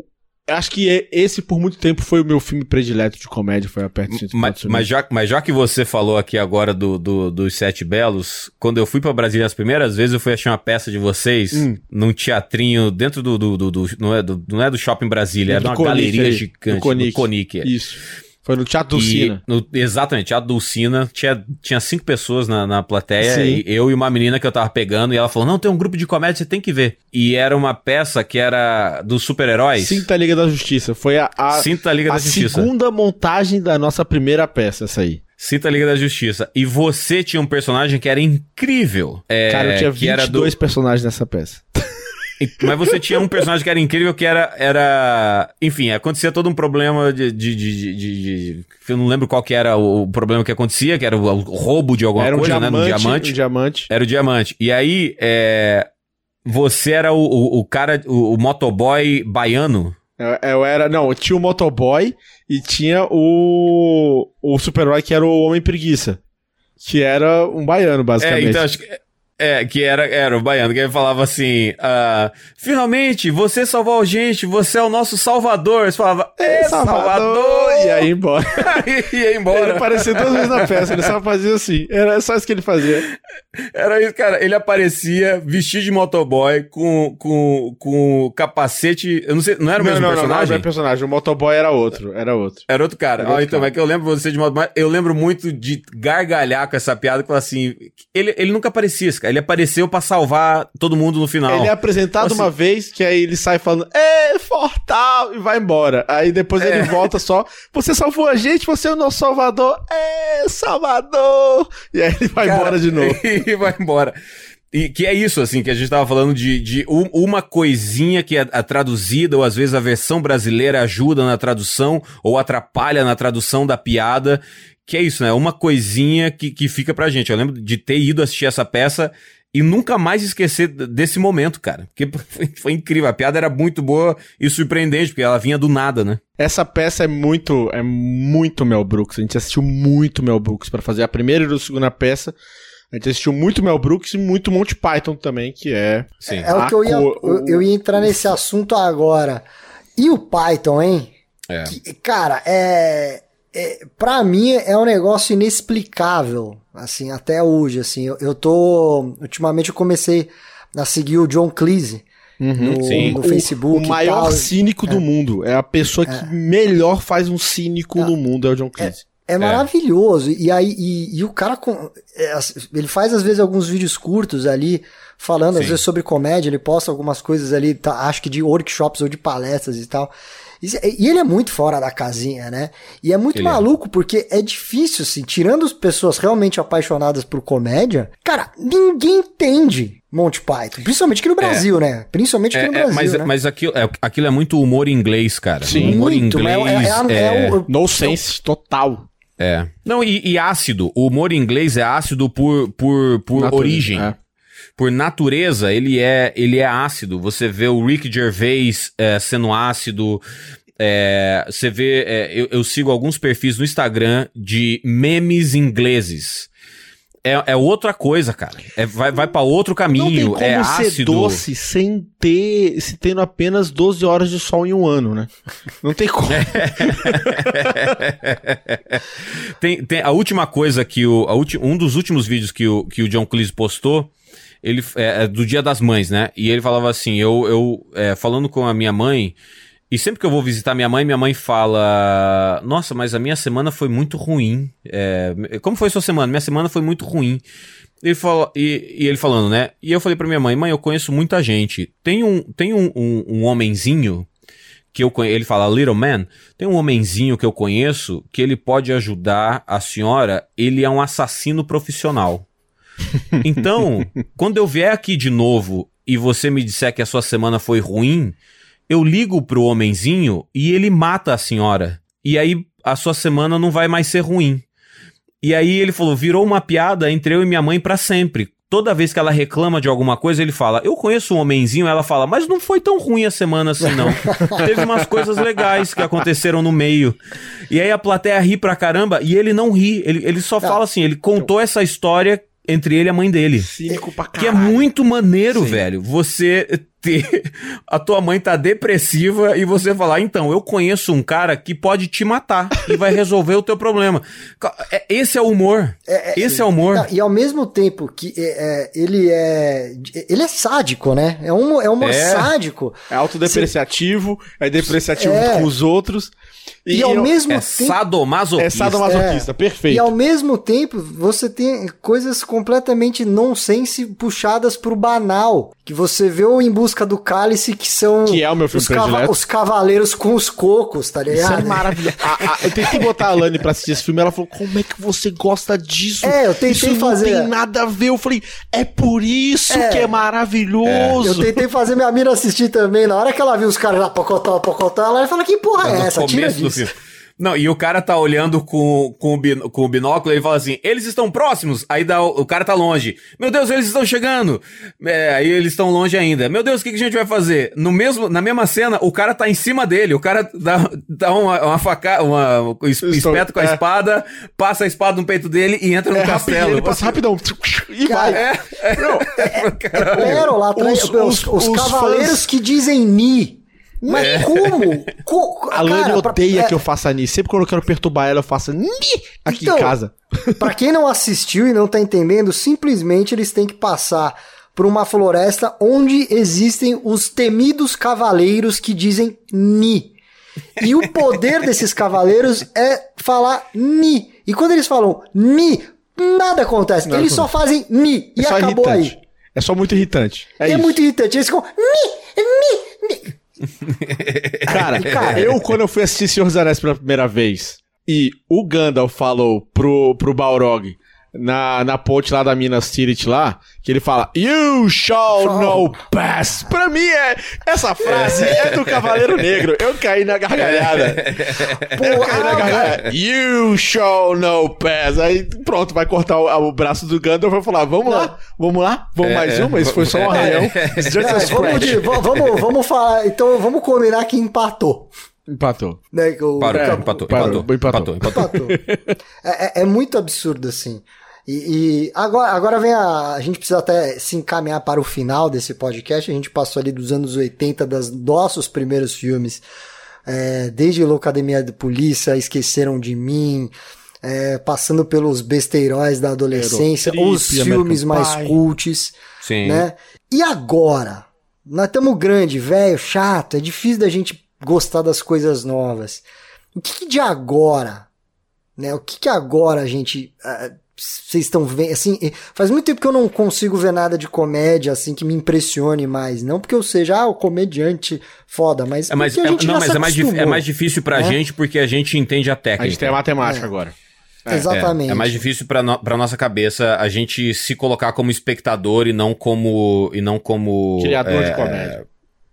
acho que é- esse por muito tempo foi o meu filme predileto de comédia, foi Aperto Cinto, Mas, mas já, mas já que você falou aqui agora do, do- dos Sete Belos, quando eu fui pra Brasília as primeiras vezes, eu fui achar uma peça de vocês Hum. num teatrinho dentro do. do, do- do- não, é do não é do Shopping Brasília, Do era uma Conic galeria aí, gigante. do Conic. Do Conic, é. Isso. Foi no Teatro Dulcina. no- exatamente, Teatro Dulcina. Tinha, tinha cinco pessoas na, na plateia, Sim. e eu e uma menina que eu tava pegando, e ela falou: Não, tem um grupo de comédia, você tem que ver. E era uma peça que era dos super-heróis. Cinta Liga da Justiça. Foi a, a, Liga a da Justiça. segunda montagem da nossa primeira peça, essa aí. Sinta a Liga da Justiça. E você tinha um personagem que era incrível. É, Cara, eu tinha que era 22 do... personagens nessa peça. Mas você tinha um personagem que era incrível, que era. era... Enfim, acontecia todo um problema de. de, de, de- de- Eu não lembro qual que era o, problema que acontecia, que era o, roubo de alguma Era um coisa, diamante, né? Um diamante. diamante. Era o diamante. E aí, é, você era o, o, o cara, o, o motoboy baiano. Eu, eu era, não, tinha o motoboy e tinha o o super-herói que era o Homem Preguiça, que era um baiano, É, basicamente. então acho que. É, que era, era o baiano, que ele falava assim: ah, finalmente, você salvou a gente, você é o nosso salvador. Você falava, é, Salvador! salvador! E aí embora. e ia embora. Ele aparecia duas vezes na peça, ele só fazia assim. Era só isso que ele fazia. Era isso, cara. Ele aparecia vestido de motoboy com, com, com capacete. Eu não sei, não era o mesmo não, não, não, personagem? não é personagem. O motoboy era outro, era outro. Era outro cara. Era outro então, cara. é que eu lembro você de moto, mas eu lembro muito de gargalhar com essa piada, que assim, ele, ele nunca aparecia, esse cara. Ele apareceu pra salvar todo mundo no final. Ele é apresentado Assim- uma vez, que aí ele sai falando, é, Fortal, e vai embora. Aí depois É. ele volta só, você salvou a gente, você é o nosso salvador, é, Salvador. E aí ele vai Cara, embora de novo. e vai embora. E que é isso, assim, que a gente tava falando de, de um- uma coisinha que a, a traduzida, ou às vezes a versão brasileira ajuda na tradução, ou atrapalha na tradução da piada. Que é isso, né? Uma coisinha que, que fica pra gente. Eu lembro de ter ido assistir essa peça e nunca mais esquecer desse momento, cara. Porque foi, foi incrível. A piada era muito boa e surpreendente, porque ela vinha do nada, né? Essa peça é muito, é muito Mel Brooks. A gente assistiu muito Mel Brooks pra fazer a primeira e a segunda peça. A gente assistiu muito Mel Brooks e muito Monty Python também, que é. Sim. É o que eu ia, eu, eu ia entrar nesse assunto agora. E o Python, hein? É. Que- cara, é, é. Pra mim é um negócio inexplicável, assim, até hoje, assim. Eu, eu tô. Ultimamente eu comecei a seguir o John Cleese no, sim. no O- Facebook. O maior cínico do mundo. É a pessoa que melhor faz um cínico no mundo, é o John Cleese. É maravilhoso. E aí, e, e o cara, com, é, ele faz às vezes alguns vídeos curtos ali, falando às Sim. vezes sobre comédia, ele posta algumas coisas ali, tá, acho que de workshops ou de palestras e tal. Isso- E ele é muito fora da casinha, né? E é muito Ele é. maluco, porque é difícil, assim, tirando as pessoas realmente apaixonadas por comédia, cara, ninguém entende Monty Python. Principalmente aqui no Brasil, né? Principalmente aqui É, no é, Brasil, mas, né? mas aquilo, é, aquilo é muito humor inglês, cara. Sim. humor Muito, inglês. é- é- é é- o- No sense total. É. Não, e, e ácido. O humor inglês é ácido por, por, por origem. é. Por natureza, ele é, ele é ácido. Você vê o Rick Gervais é, sendo ácido. é, você vê. é, eu, eu sigo alguns perfis no Instagram de memes ingleses. É, é outra coisa, cara. É, vai vai para outro Não tem caminho. é ácido. doce sem ter, se tendo apenas 12 horas de sol em um ano, né? Não tem como. tem, tem a última coisa que o. a ulti- um dos últimos vídeos que o, que o John Cleese postou. Ele, é, é do Dia das Mães, né? E ele falava assim: eu, eu é, falando com a minha mãe, e sempre que eu vou visitar minha mãe, minha mãe fala: Nossa, mas a minha semana foi muito ruim. É, como foi sua semana? Minha semana foi muito ruim. Ele falou, e, e ele falando, né? E eu falei pra minha mãe: Mãe, eu conheço muita gente. Tem um, tem um, um, um homenzinho que eu ele fala Little Man, tem um homenzinho que eu conheço que ele pode ajudar a senhora, ele é um assassino profissional. Então, quando eu vier aqui de novo e você me disser que a sua semana foi ruim, eu ligo pro homenzinho e ele mata a senhora. E aí a sua semana não vai mais ser ruim. E aí ele falou, virou uma piada entre eu e minha mãe pra sempre. Toda vez que ela reclama de alguma coisa, ele fala: Eu conheço um homenzinho. Ela fala: Mas não foi tão ruim a semana assim, não. Teve umas coisas legais que aconteceram no meio. E aí a plateia ri pra caramba e ele não ri. Ele, ele só fala assim: ele contou essa história entre ele e a mãe dele. Cínico pra Que é caralho. muito maneiro, Sim. velho. Você ter. A tua mãe tá depressiva e você falar, então, eu conheço um cara que pode te matar e vai resolver o teu problema. É- Esse é o humor. Esse é o humor. Não, e ao mesmo tempo que é, é, ele é. Ele é sádico, né? É um, é um humor É. sádico. É autodepreciativo, é depreciativo É. com os outros. E, ao eu- mesmo É tempo. sadomasoquista. É sadomasoquista, É. perfeito. E ao mesmo tempo, você tem coisas completamente nonsense puxadas pro banal. Que você vê o Em Busca do Cálice, que são Que é o meu filme os, cava- os cavaleiros com os cocos, tá Isso é ligado? maravilhoso. A- a- eu tentei botar a Lani pra assistir esse filme, ela falou, como é que você gosta disso? É, eu tentei isso fazer- não tem nada a ver. Eu falei, é por isso É. que é maravilhoso. Eu tentei fazer minha mira assistir também. Na hora que ela viu os caras lá, pocotó, pocotó, ela falou: Que porra é no essa? Tira disso. Não, e o cara tá olhando com, com, o, bin- com o binóculo e ele fala assim: eles estão próximos. Aí dá, o, cara tá longe. Meu Deus, eles estão chegando. É, aí eles estão longe ainda. Meu Deus, o que, que a gente vai fazer? No mesmo, na mesma cena, o cara tá em cima dele. O cara dá, dá uma, uma faca, uma, es- Estou- espeta com a é. espada, passa a espada no peito dele e entra no É castelo. ele passa rapidão. E Cara, vai. É, é, Não, lá atrás, Os- os, os- os os cavaleiros fãs- que dizem Ni. Mas É. como? Co A Lani cara, pra- odeia é, que eu faça Ni. Sempre quando eu quero perturbar ela, eu faço Ni aqui Então, em casa. Pra quem não assistiu e não tá entendendo, simplesmente eles têm que passar por uma floresta onde existem os temidos cavaleiros que dizem Ni. E o poder desses cavaleiros é falar Ni. E quando eles falam Ni, nada acontece. Nada eles só fazem Ni. É E acabou irritante. aí. É só muito irritante. É, É, muito irritante. Eles ficam Ni, Ni, Ni. Cara, Cara. eu quando eu fui assistir Senhor dos Anéis pela primeira vez e o Gandalf falou pro, pro Balrog na, na ponte lá da Minas Tirith lá, que ele fala You shall Shall. know pass. Pra mim, é, essa frase é do Cavaleiro Negro. Eu caí na gargalhada. Eu caí na gargalhada. You shall know pass. Aí pronto, vai cortar o, o braço do Gandalf e vai falar, vamos lá, vamos lá, vamos É, mais é. uma. Isso foi só um arranhão. It's just a É, vamos, de- vamos, vamos falar. Então vamos combinar que empatou. Empatou. Né, que o- Parou, É, empatou, empatou, empatou. empatou, empatou. Empatou. É, é- é muito absurdo, assim. E, e agora, agora vem a. A gente precisa até se encaminhar para o final desse podcast. A gente passou ali dos anos 80, dos nossos primeiros filmes. é, desde Loucademia de Polícia, Esqueceram de Mim. é, passando pelos besteiróis da adolescência, Eurotrip, os filmes mais Pie. cults, Sim. né? E agora? Nós estamos grande, velho, chato, é difícil da gente gostar das coisas novas. O que, que de agora? Né? O que, que agora a gente. ah, Vocês estão vendo. Assim, eh, faz muito tempo que eu não consigo ver nada de comédia assim que me impressione mais. Não porque eu seja ah, o comediante foda, mas. É mais, é- não, já mas se é mais, é mais difícil pra né? gente porque a gente entende a técnica. A gente tem a matemática É. agora. Exatamente. É, é mais difícil pra, no, pra nossa cabeça a gente se colocar como espectador e não como. E não como. Criador de é, comédia.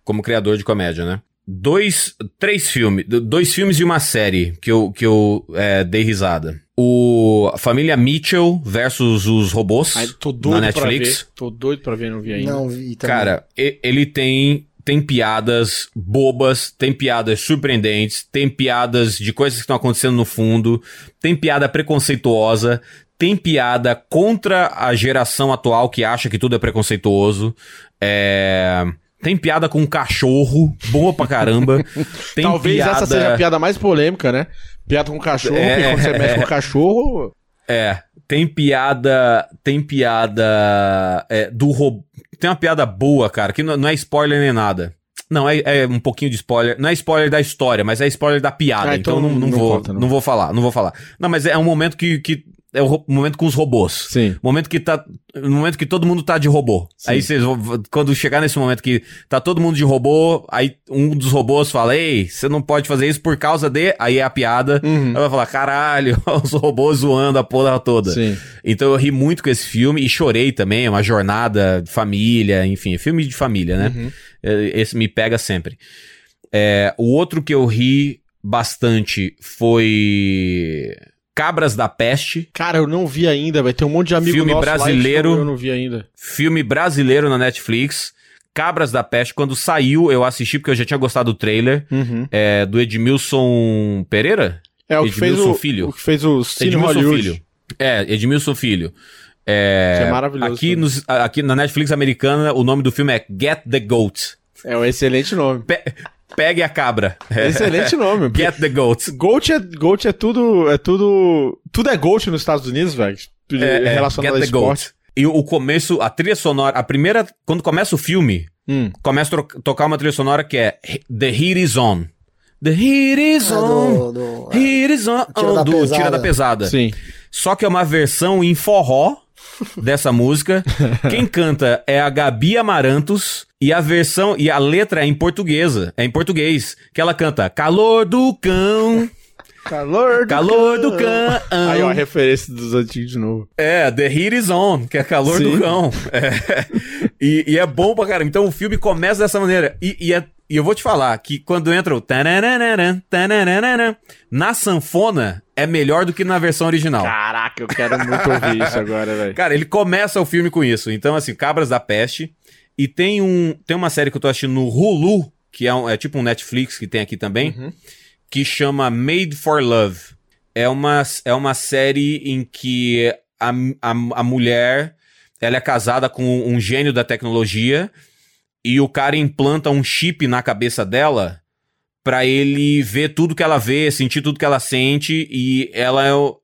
Como criador de comédia, né? Dois. Três filmes. Dois filmes e uma série que eu, que eu é, dei risada. O Família Mitchell versus os robôs Ai, tô na Netflix. ver. Tô doido pra ver, não vi ainda. Não vi também. Cara, ele tem tem piadas bobas, tem piadas surpreendentes, tem piadas de coisas que estão acontecendo no fundo, tem piada preconceituosa, tem piada contra a geração atual que acha que tudo é preconceituoso. É, Tem piada com cachorro, boa pra caramba. Tem Talvez piada... essa seja a piada mais polêmica, né? Piada com cachorro, É, porque quando você mexe é. com cachorro. É, tem piada. Tem piada é, do robô. Tem uma piada boa, cara, que não, não é spoiler nem nada. Não, é, é um pouquinho de spoiler. Não é spoiler da história, mas é spoiler da piada. Ah, então então não, não não vou, conta, não. não. vou falar, não vou falar. Não, mas é um momento que. que é o momento com os robôs. Sim. Momento que tá. No momento que todo mundo tá de robô. Sim. Aí vocês vão. Quando chegar nesse momento que tá todo mundo de robô, aí um dos robôs fala: Ei, você não pode fazer isso por causa de. Aí é a piada. Uhum. Ela vai falar: caralho, os robôs zoando a porra toda. Sim. Então eu ri muito com esse filme e chorei também. É uma jornada de família, enfim, filme de família, né? Uhum. É, Esse me pega sempre. É, o outro que eu ri bastante foi. Cabras da Peste. Cara, eu não vi ainda, vai ter um monte de amigo Filme nosso lá, brasileiro. eu não vi ainda. Filme brasileiro na Netflix. Cabras da Peste. Quando saiu, eu assisti porque eu já tinha gostado do trailer. Uhum. É, do Edmilson Pereira? É o que fez Edmilson o, Filho. o que fez o Cine Edmilson Hollywood. Filho. É, Edmilson Filho. É, Que é maravilhoso Aqui, também. nos- aqui na Netflix americana, o nome do filme é Get the Goat. É um excelente nome. Pe- pegue a cabra. É. Excelente nome. Get the Goat. Goat é, Goat é tudo. É tudo. Tudo é Goat nos Estados Unidos, velho. É, é, relacionado a Get the esporte. Goat. E o começo, a trilha sonora, a primeira, quando começa o filme, Hum. começa a tocar uma trilha sonora que é The Heat is On. The Heat is É On. do, do- Heat is On. Tira da do Pesada. Tira da Pesada. Sim. Só que é uma versão em forró dessa música. Quem canta é a Gabi Amarantos e a versão e a letra é em portuguesa, é em português, que ela canta Calor do cão, Calor do calor do cão. cão. Aí, ó, a referência dos antigos de novo. É, The Heat is On, que é calor Sim. do cão. É. E, e é bom pra caramba. Então o filme começa dessa maneira. E, e é- e eu vou te falar que quando entra o tananana, tananana, na sanfona é melhor do que na versão original. Caraca, eu quero muito ouvir isso agora, velho. Cara, ele começa o filme com isso. Então, assim, Cabras da Peste. E tem, um, tem uma série que eu tô assistindo no Hulu, que é, um- é tipo um Netflix que tem aqui também, Uhum. que chama Made for Love. É uma, é uma série em que a, a, a mulher ela é casada com um gênio da tecnologia e o cara implanta um chip na cabeça dela pra ele ver tudo que ela vê, sentir tudo que ela sente e ela é o-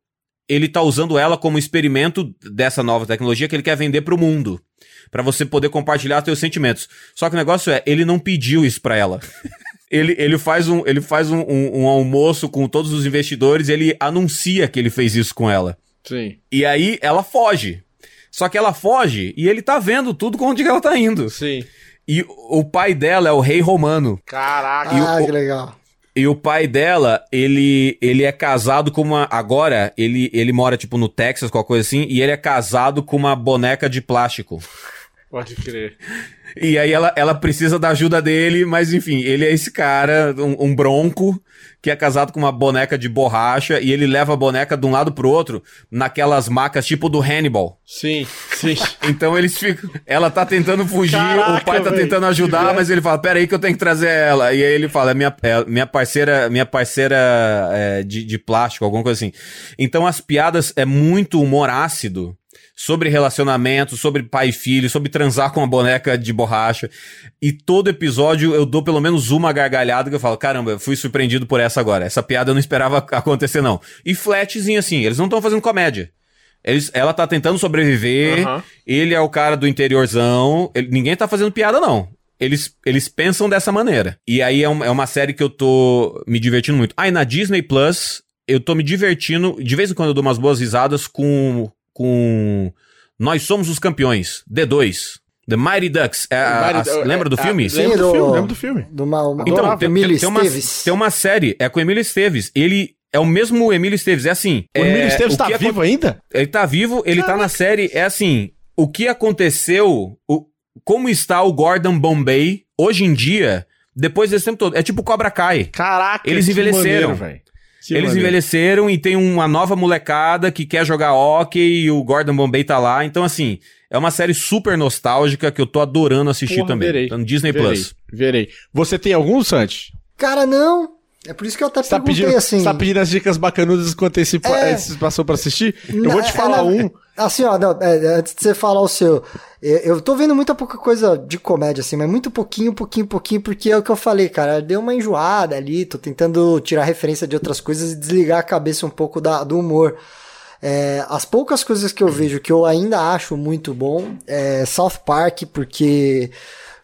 ele tá usando ela como experimento dessa nova tecnologia que ele quer vender pro mundo, Pra você poder compartilhar seus sentimentos. Só que o negócio é, ele não pediu isso pra ela. Ele, ele faz, um, ele faz um, um- um almoço com todos os investidores e ele anuncia que ele fez isso com ela. Sim. E aí ela foge. Só que ela foge e ele tá vendo tudo com onde que ela tá indo. Sim. E o pai dela é o rei romano. Caraca. Ah, o- que legal. E o pai dela, ele, ele é casado com uma. Agora, ele, ele mora, tipo, no Texas, qualquer coisa assim, e ele é casado com uma boneca de plástico. Pode crer. E aí ela, ela precisa da ajuda dele, mas enfim, ele é esse cara, um, um bronco, que é casado com uma boneca de borracha, e ele leva a boneca de um lado pro outro, naquelas macas tipo do Hannibal. Sim, sim. Então eles ficam. Ela tá tentando fugir, Caraca, o pai tá véi, tentando ajudar, mas ele fala: Pera aí que eu tenho que trazer ela. E aí ele fala: "É Minha, é, minha parceira, minha parceira é, de, de plástico, alguma coisa assim. Então as piadas é muito humor ácido. Sobre relacionamento, sobre pai e filho, sobre transar com uma boneca de borracha. E todo episódio eu dou pelo menos uma gargalhada que eu falo: caramba, eu fui surpreendido por essa agora. Essa piada eu não esperava acontecer, não. E flatzinho assim, eles não estão fazendo comédia. Eles, ela tá tentando sobreviver. Aham. Ele é o cara do interiorzão. ele- ninguém tá fazendo piada, não. Eles, eles pensam dessa maneira. E aí é, um- é uma série que eu tô me divertindo muito. Ah, e na Disney Plus, eu tô me divertindo. De vez em quando eu dou umas boas risadas com. Com Nós Somos os Campeões. D2. The Mighty Ducks. É a- Mighty- a- lembra do é, filme? é, Sim, Lembro do do- filme, lembro do filme. Do uma Então, tem, Emílio tem, tem uma, tem uma série, é com o Emílio Esteves. Ele é o mesmo Emílio Esteves, é assim. O é, Emílio Esteves o tá vivo ainda? Ele tá vivo, ele tá na série. É assim: o que aconteceu, o, como está o Gordon Bombay hoje em dia, depois desse tempo todo. É tipo Cobra Kai. Caraca, Eles envelheceram. maneiro, velho. Que Eles maneiro. envelheceram e tem uma nova molecada que quer jogar hockey e o Gordon Bombay tá lá. Então, assim, é uma série super nostálgica que eu tô adorando assistir Porra, também. verei. Tá no Disney Verei, Plus. verei. Você tem algum, Santi? Cara, não. É por isso que eu até Você tá perguntei pedindo, assim. você tá pedindo as dicas bacanudas enquanto esse, É. esse passou pra assistir? Eu vou te é, falar na- um. Assim, ó, não, é, antes de você falar o seu, eu, eu tô vendo muita pouca coisa de comédia, assim, mas muito pouquinho, pouquinho, pouquinho, porque é o que eu falei, cara, deu uma enjoada ali, tô tentando tirar referência de outras coisas e desligar a cabeça um pouco da, do humor. É, as poucas coisas que eu vejo que eu ainda acho muito bom é South Park, porque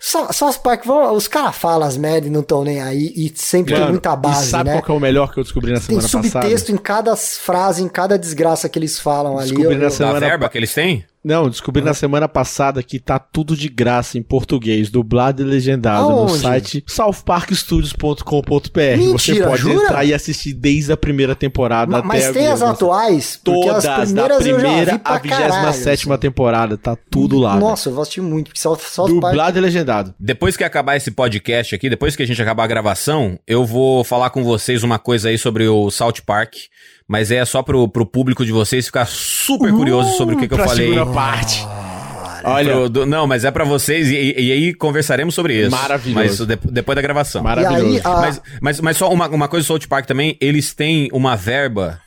South Park, vão- os caras falam as merda e não estão nem aí, e sempre tem Mano, muita base, e sabe né? qual que é o melhor que eu descobri na Tem semana subtexto passada? em cada frase, em cada desgraça que eles falam ali. Descobri eu- na eu- Da Semana verba pa- que eles têm? Não, descobri na semana passada que tá tudo de graça em português, dublado e legendado no Aonde? site southparkstudios.com.br. Você pode jura? entrar e assistir desde a primeira temporada Ma- até Mas a tem as atuais? Todas, as da primeiras eu primeira à 27 caralho, temporada, tá tudo lá. assim. Nossa, eu vou assistir muito, porque South, South velho. Park... Dublado e legendado. Depois que acabar esse podcast aqui, depois que a gente acabar a gravação, eu vou falar com vocês uma coisa aí sobre o South Park. Mas é só pro, pro público de vocês ficar super curioso sobre o que, que eu falei. segunda parte. Olha, Pro- do- não, mas é pra vocês e, e- e aí conversaremos sobre isso. Maravilhoso. Mas de- depois da gravação. maravilhoso. Aí, a- Mas, mas, mas só uma, uma coisa do South Park também, eles têm uma verba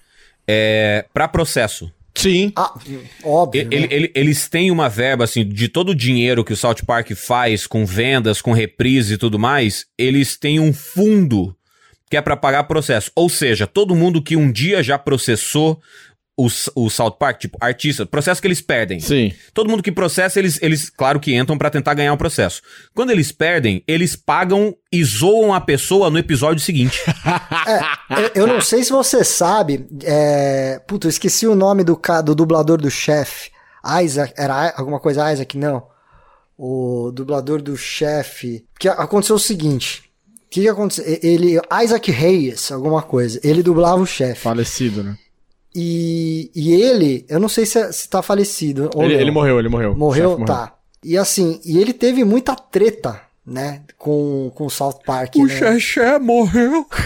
é, para processo. Sim. Ah, óbvio, ele- né? ele- eles têm uma verba, assim, de todo o dinheiro que o South Park faz com vendas, com reprise e tudo mais, eles têm um fundo que é pra pagar processo. Ou seja, todo mundo que um dia já processou o, o South Park, tipo, artista, processo que eles perdem. Sim. Todo mundo que processa, eles, eles claro que entram pra tentar ganhar o processo. Quando eles perdem, eles pagam e zoam a pessoa no episódio seguinte. É, eu, eu não sei se você sabe, é... Puta, eu esqueci o nome do, ca- do dublador do chefe. Isaac, era alguma coisa Isaac? Não. O dublador do chefe. Que aconteceu o seguinte. O que, que aconteceu? Ele, Isaac Hayes, alguma coisa. Ele dublava o chefe. Falecido, né? E, e ele, eu não sei se, se tá falecido ou Ele, não. ele morreu, ele morreu. O Morreu? chefe Tá. E assim, e ele teve muita treta, né? Com, com o South Park, né? Xexé morreu.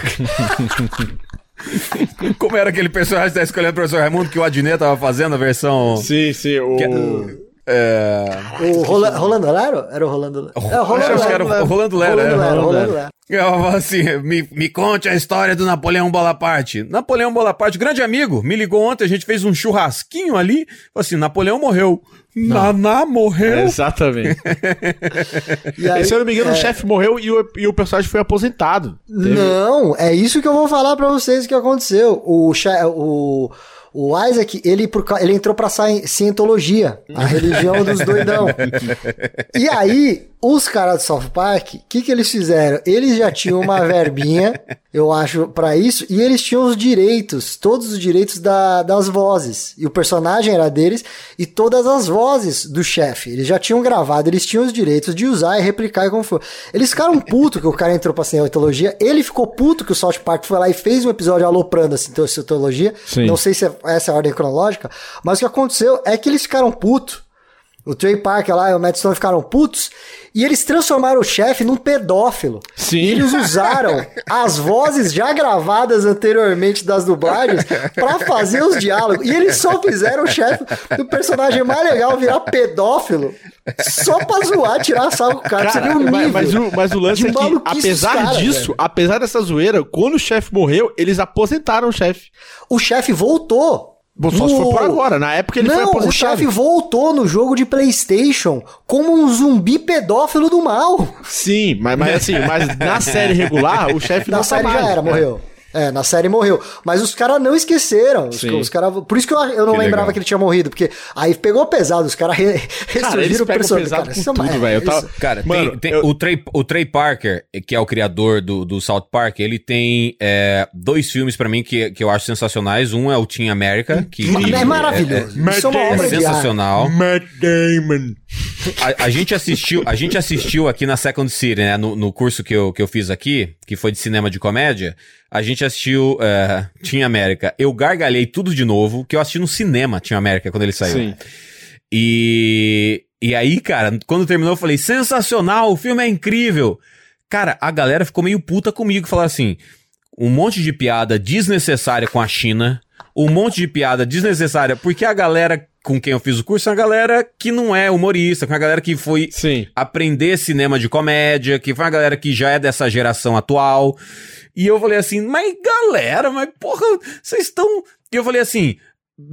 Como era aquele personagem que tá escolhendo o professor Raimundo que o Adnet tava fazendo a versão. Sim, sim. O... É... O Rola- Rolando Lero? Era o Rolando Lero. É, o Rolando Acho que era Lero. o Rolando Lero. Rolando é. Lero, Rolando Rolando Lero. Lero. Eu falo assim, me, me conte a história do Napoleão Bonaparte. Napoleão Bonaparte, grande amigo, me ligou ontem, a gente fez um churrasquinho ali. Falei assim, Napoleão morreu. Naná morreu? Exatamente. E aí, Se eu não me engano, é, o chefe morreu e o, e o personagem foi aposentado. Teve- Não, é isso que eu vou falar pra vocês o que aconteceu. O, o, o Isaac, ele, por ele entrou pra ci- cientologia, a religião dos doidão. E aí, os caras do South Park, o que, que eles fizeram? Eles já tinham uma verbinha, eu acho, pra isso, e eles tinham os direitos, todos os direitos da- das vozes. E o personagem era deles, e todas as vozes do chefe. Eles já tinham gravado, eles tinham os direitos de usar e replicar e como for. Eles ficaram puto que o cara entrou pra cientologia, ele ficou puto que o South Park foi lá e fez um episódio aloprando a cientologia. Sim. Não sei se é- essa é a ordem cronológica, mas o que aconteceu é que eles ficaram putos. O Trey Parker lá e o Matt Stone ficaram putos e eles transformaram o chefe num pedófilo. Sim. E eles usaram as vozes já gravadas anteriormente das dublagens pra fazer os diálogos. E eles só fizeram o chefe do personagem mais legal virar pedófilo só pra zoar, tirar sarro do cara. Você vê o nível. mas, mas o, mas o lance é que, apesar caras, disso, velho. apesar dessa zoeira, quando o chefe morreu, eles aposentaram o chefe. O chefe voltou. Bom, só se for por agora. Na época ele foi Não, aposentado. o chefe voltou no jogo de PlayStation como um zumbi pedófilo do mal. Sim, mas, mas assim, mas na série regular, o chefe não tá série mais, já era, né? morreu. É, na série morreu. Mas os caras não esqueceram. Os, Sim. os cara, por isso que eu, eu não Que lembrava legal. que ele tinha morrido. Porque aí pegou pesado. Os caras re, ressurgiram o personagem. pesado Cara, isso é tudo, é, velho. Eu tava- Cara, Mano, tem, tem eu- o, Trey, o Trey Parker, que é o criador do, do South Park, ele tem é, dois filmes pra mim que, que eu acho sensacionais. Um é o Team America, que, que É maravilhoso. é- isso é uma é é, obra de arte. sensacional. Matt Damon. A, a gente assistiu, a gente assistiu aqui na Second City, né? No, no curso que eu, que eu fiz aqui, que foi de cinema de comédia, a gente assistiu é, Team América. Eu gargalhei tudo de novo, que eu assisti no cinema Team América quando ele saiu. Sim. E, e aí, cara, quando terminou, eu falei: sensacional, o filme é incrível. Cara, a galera ficou meio puta comigo, falaram assim: um monte de piada desnecessária com a China, um monte de piada desnecessária, porque a galera com quem eu fiz o curso é uma galera que não é humorista, com a galera que foi Sim. aprender cinema de comédia, que foi uma galera que já é dessa geração atual. E eu falei assim, mas galera, mas porra, vocês estão. E eu falei assim,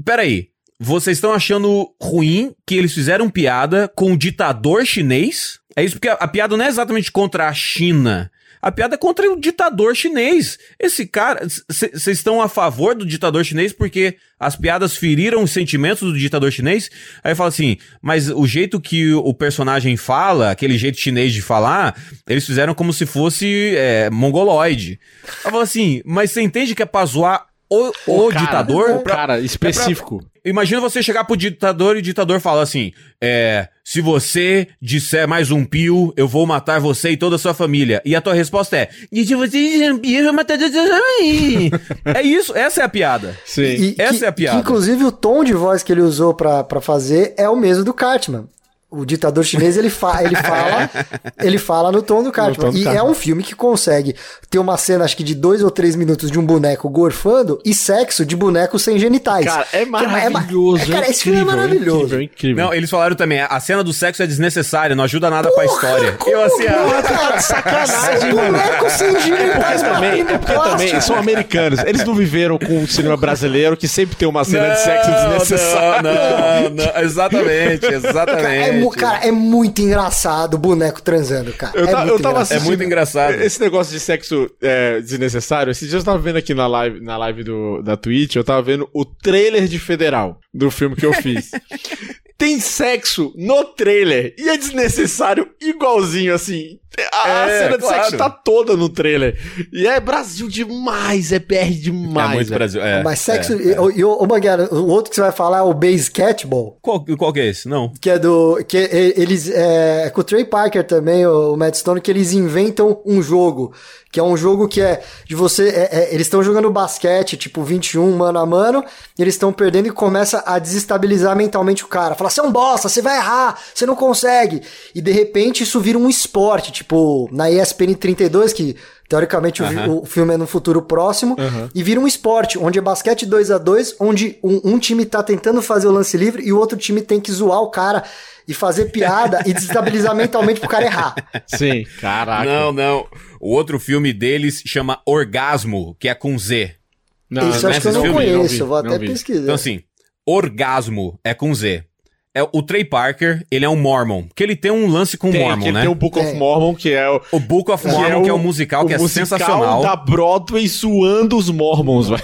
peraí, vocês estão achando ruim que eles fizeram piada com o ditador chinês? É isso porque a, a piada não é exatamente contra a China. A piada é contra o ditador chinês. Esse cara, vocês estão a favor do ditador chinês porque as piadas feriram os sentimentos do ditador chinês? Aí fala assim, mas o jeito que o personagem fala, aquele jeito chinês de falar, eles fizeram como se fosse é, mongoloide. Eu falo assim, mas você entende que é pra zoar o, o cara, ditador? o cara específico. Imagina você chegar pro ditador e o ditador fala assim: É, se você disser mais um pio, eu vou matar você e toda a sua família. E a tua resposta é: E se você disser um pio, eu vou matar toda a sua família. é isso, essa é a piada. Sim. E Essa que- é a piada. que, inclusive o tom de voz que ele usou pra fazer é o mesmo do Cartman. O ditador chinês, ele, fa ele fala ele fala no tom do Cartman. tom do e Cartman. é um filme que consegue ter uma cena, acho que de dois ou três minutos de um boneco gorfando e sexo de bonecos sem genitais. Cara, é Que ma- maravilhoso. É, cara, esse filme é incrível, maravilhoso. Incrível, incrível. Não, eles falaram também: a cena do sexo é desnecessária, não ajuda nada pra história. Eu assim, ah, Porra, cara, sacanagem, boneco sem genitais também, batendo é porque plástico. também são americanos. Eles não viveram com o cinema brasileiro que sempre tem uma cena de sexo desnecessária. Não, não, não, exatamente, exatamente. Cara, é, mu- cara, é muito engraçado o boneco transando, cara. Eu, é muito eu tava assistindo. É muito engraçado. Esse negócio de sexo é, desnecessário. Esses dias eu tava vendo aqui na live, na live do, da Twitch, eu tava vendo o trailer de Federal do filme que eu fiz. Tem sexo no trailer e é desnecessário igualzinho assim. A, a É, cena de claro. sexo tá toda no trailer. E é Brasil demais, é BR demais. É muito velho. Brasil. É, Mas sexo. é, é. E, e, ô, Mangueira, o outro que você vai falar é o Base Catball. Qual, qual que é esse? Não. Que é do. Que é- eles. É, é com o Trey Parker também, o, o Matt Stone, que eles inventam um jogo. Que é um jogo que é de você. é- é- eles estão jogando basquete, tipo 21 mano a mano, e eles estão perdendo e começa a desestabilizar mentalmente o cara. Fala, você é um bosta, você vai errar, você não consegue. E de repente isso vira um esporte, tipo, na ESPN 32, que Teoricamente, o o, filme é no futuro próximo. E vira um esporte, onde é basquete 2 a 2 onde um, um time tá tentando fazer o lance livre e o outro time tem que zoar o cara e fazer piada e desestabilizar mentalmente pro cara errar. Sim, caraca. Não, não. O outro filme deles chama Orgasmo, que é com Z. Não, Isso eu acho que eu não filme, conheço, não vi, eu vou não até pesquisar. Então, assim, Orgasmo é com Z. É, o Trey Parker, ele é um Mormon. Que ele tem um lance com Tem, Mormon, que né? tem o Book of. Mormon, que é o. O Book of Mormon, que é, o musical, que é musical sensacional. da Broadway zoando os Mormons, velho.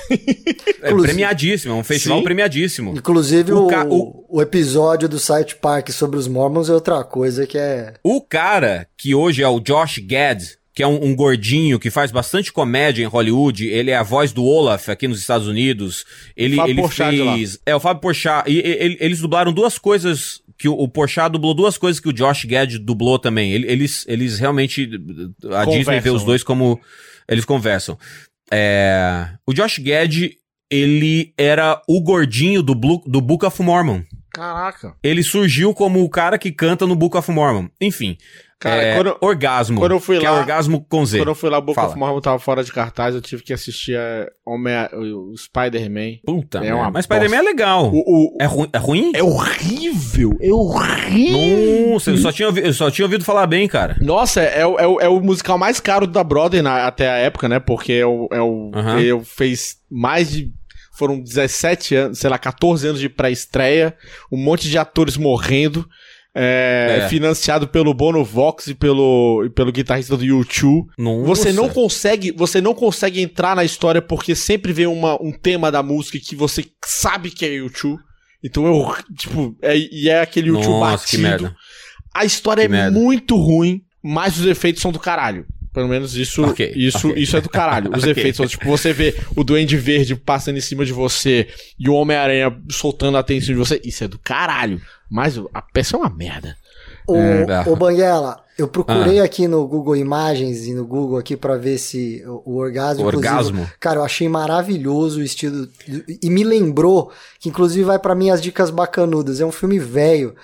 É premiadíssimo, é um festival Sim. premiadíssimo. Inclusive, O o, ca- o... o- episódio do Site Park sobre os Mormons é outra coisa que é. O cara que hoje é o Josh Gad, que é um, um gordinho que faz bastante comédia em Hollywood, ele é a voz do Olaf aqui nos Estados Unidos. Ele, ele Porchat fez. É, o Fábio Porchat. E, ele- eles dublaram duas coisas. Que o, o Porchat dublou duas coisas que o Josh Gad dublou também. Ele- Eles, eles realmente. A Disney vê Conversam, os né? dois como. Eles conversam. É, o Josh Gad, ele era o gordinho do, Blu- do Book of Mormon. Caraca. Ele surgiu como o cara que canta no Book of Mormon. Enfim. Cara, é, quando- orgasmo. quando eu fui que lá- é orgasmo com Z. Quando eu fui lá, o Book Fala. of Mormon tava fora de cartaz, eu tive que assistir a Homem, o o Spider-Man. Puta, É merda. uma Mas Spider-Man é legal. O, o- É, ruim, é ruim? é horrível, é horrível. Nossa, eu só, tinha, eu só tinha ouvido falar bem, cara. Nossa, é, é, o- é, é o musical mais caro da Broadway na- até a época, né? Porque é o, é o, Aham. ele fez mais de. Foram 17 anos, sei lá, 14 anos de pré-estreia, um monte de atores morrendo. é, É. Financiado pelo Bono Vox e pelo, e pelo guitarrista do U2. Nossa. Você não consegue, você não consegue entrar na história porque sempre vem uma, um tema da música que você sabe que é U2. Então eu, tipo, é, e é aquele U2 Nossa, que batido. A história Que é merda. muito ruim, mas os efeitos são do caralho. Pelo menos isso, Ok, isso, ok. isso é do caralho. Os Ok. efeitos são, tipo, você vê o Duende Verde passando em cima de você e o Homem-Aranha soltando a teia em cima de você. Isso é do caralho. Mas o- a peça é uma merda. O, É. o Banguela, eu procurei Ah. aqui no Google Imagens e no Google aqui pra ver se o, o orgasmo. Orgasmo? inclusive, Cara, eu achei maravilhoso o estilo. E me lembrou que, inclusive, vai pra minhas dicas bacanudas. É um filme velho.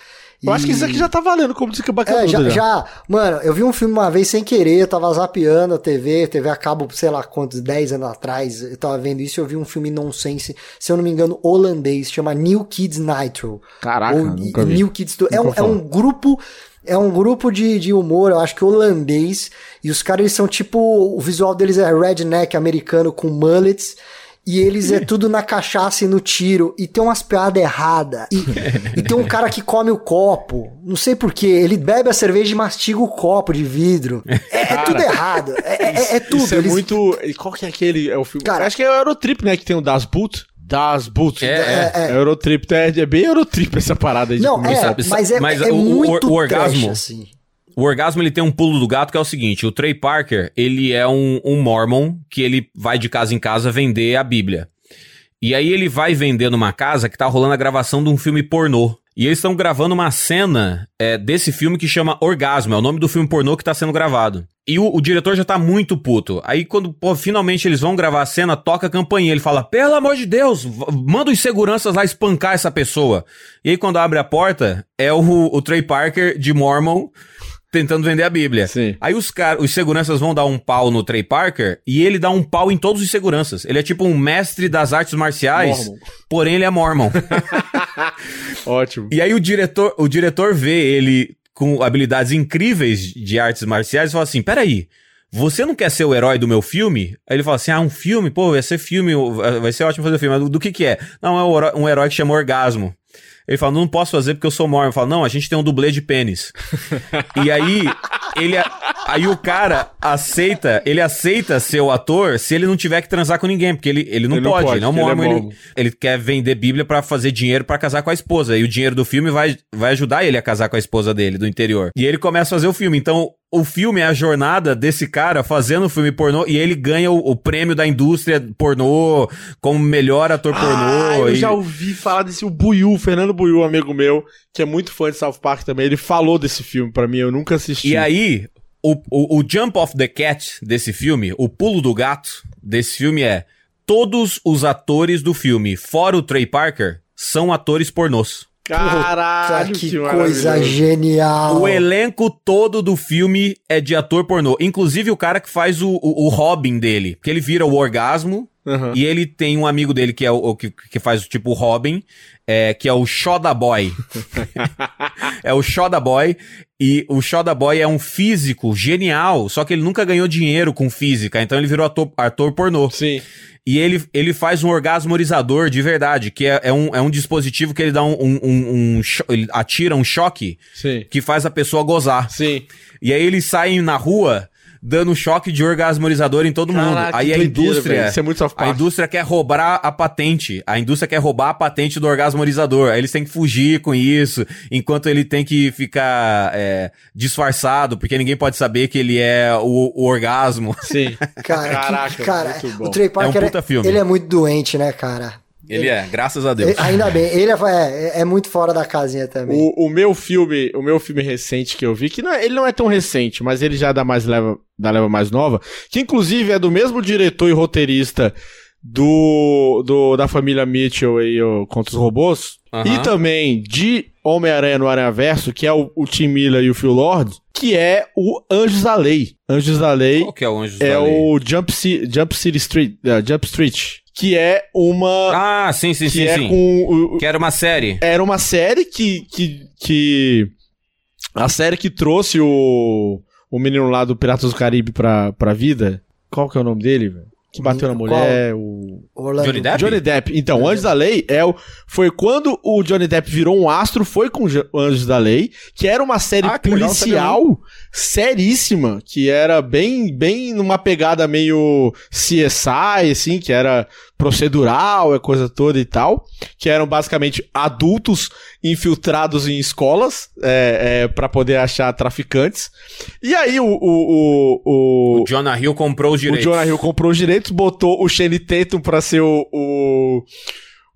Eu acho que isso aqui já tá valendo como dica bacana. É, já, já, mano, eu vi um filme uma vez sem querer, eu tava zapeando a TV, TV a cabo, sei lá quantos, 10 anos atrás, eu tava vendo isso, eu vi um filme nonsense, se eu não me engano, holandês, chama New Kids Nitro. Caraca, Ou nunca vi. New Kids é, Nunca um, é um grupo é um grupo de, de humor, eu acho que holandês, e os caras eles são tipo, o visual deles é redneck americano com mullets, e eles é tudo na cachaça e no tiro, e tem umas piadas erradas, e, e tem um cara que come o copo, não sei porquê, ele bebe a cerveja e mastiga o copo de vidro, é, é tudo errado, é, é- é tudo. Isso é eles- muito. e Qual que é aquele? É o filme. Cara- acho que é o Eurotrip, né? Que tem o Das Boot. Das Boot. É, é. Eurotrip, é, é bem Eurotrip essa parada aí de Não, comer, é, sabe? mas é, Mas é o- o- muito o orgasmo- trash, assim. O orgasmo ele tem um pulo do gato que é o seguinte: o Trey Parker ele é um, um Mormon que ele vai de casa em casa vender a Bíblia. E aí ele vai vender numa casa que tá rolando a gravação de um filme pornô. E eles estão gravando uma cena é, desse filme que chama Orgasmo, é o nome do filme pornô que tá sendo gravado. E o, o diretor já tá muito puto. Aí quando pô, finalmente eles vão gravar a cena, toca a campainha. Ele fala: pelo amor de Deus, manda os seguranças lá espancar essa pessoa. E aí quando abre a porta, é o, o Trey Parker de Mormon tentando vender a Bíblia. Sim. Aí os, car os seguranças vão dar um pau no Trey Parker e ele dá um pau em todos os seguranças. Ele é tipo um mestre das artes marciais, Mormon. porém ele é mormon. Ótimo. e aí o diretor, o diretor vê ele com habilidades incríveis de artes marciais e fala assim: peraí. Você não quer ser o herói do meu filme? Aí ele fala assim: ah, um filme? Pô, vai ser filme, vai ser ótimo fazer filme. Mas do, do que que é? Não, é um herói que chama Orgasmo. Ele fala, não posso fazer porque eu sou mormon. Ele fala, não, a gente tem um dublê de pênis. e aí, ele, aí o cara aceita, ele aceita ser o ator se ele não tiver que transar com ninguém, porque ele, ele não Ele não pode, pode, ele não porque ele é mormon, ele, mormon. ele quer vender Bíblia pra fazer dinheiro pra casar com a esposa. E o dinheiro do filme vai, vai ajudar ele a casar com a esposa dele, do interior. E ele começa a fazer o filme. Então, o filme é a jornada desse cara fazendo o filme pornô e ele ganha o, o prêmio da indústria pornô como melhor ator pornô. Ah, eu e- já ouvi falar desse o Buiu, Fernando Buiu, amigo meu, que é muito fã de South Park também. Ele falou desse filme pra mim, eu nunca assisti. E aí, o, o, o Jump of the Cat desse filme, o pulo do gato desse filme é: todos os atores do filme, fora o Trey Parker, são atores pornôs. Caralho, Puta, que, que coisa genial. O elenco todo do filme é de ator pornô. Inclusive o cara que faz o, o, o Robin dele. Que ele vira o orgasmo. Aham. E ele tem um amigo dele que é o, o que, que faz tipo o Robin, é, que é o Shoda Boy. é o Shoda Boy. E o Shoda Boy é um físico genial, só que ele nunca ganhou dinheiro com física, então ele virou ator, ator pornô. Sim. E ele, ele faz um orgasmorizador de verdade, que é, é, um, é um dispositivo que ele dá um, um, um, um ele atira um choque Sim. que faz a pessoa gozar. Sim. E aí eles saem na rua dando choque de orgasmorizador em todo mundo. Caraca, Aí que a doideira, indústria. Isso é muito South a indústria quer roubar a patente. A indústria quer roubar a patente do orgasmorizador. Aí eles têm que fugir com isso, enquanto ele tem que ficar é, disfarçado, porque ninguém pode saber que ele é o, o orgasmo. Sim. Cara, que- Caraca, cara muito bom. o Trey Parker, É um puta filme. ele é muito doente, né, cara? Ele é, graças a Deus. Ele- ainda bem, ele é, é, é muito fora da casinha também. O, o meu filme, o meu filme recente que eu vi, que não é- ele não é tão recente, mas ele já é da mais leva, da leva mais nova, que inclusive é do mesmo diretor e roteirista do, do da família Mitchell aí, o Contra os Robôs, Aham. e também de Homem-Aranha no Aranha Verso, que é o, o Tim Miller e o Phil Lord, que é o Anjos da Lei. Anjos da Lei Qual que é o Anjos é da Lei? o Jump, Ci- Jump City Street, uh, Jump Street, que é uma Ah, sim, sim, que sim, é sim. com o, Que era uma série. era uma série que, que, que a série que trouxe o, o menino lá do Piratas do Caribe pra, pra vida. Qual que é o nome dele, velho? Que bateu na Qual? mulher, o Orlando. Johnny Depp? Johnny Depp. Então, Anjos da Lei é o, foi quando o Johnny Depp virou um astro, foi com Jo- Anjos da Lei, que era uma série Ah, que legal, policial seríssima, que era bem, bem numa pegada meio CSI, assim, que era procedural, a coisa toda e tal, que eram basicamente adultos infiltrados em escolas é, é, para poder achar traficantes. E aí o, o, o, o, O Jonah Hill comprou os o direitos. Jonah Hill comprou os direitos, botou o Shane Tatum pra ser o, o,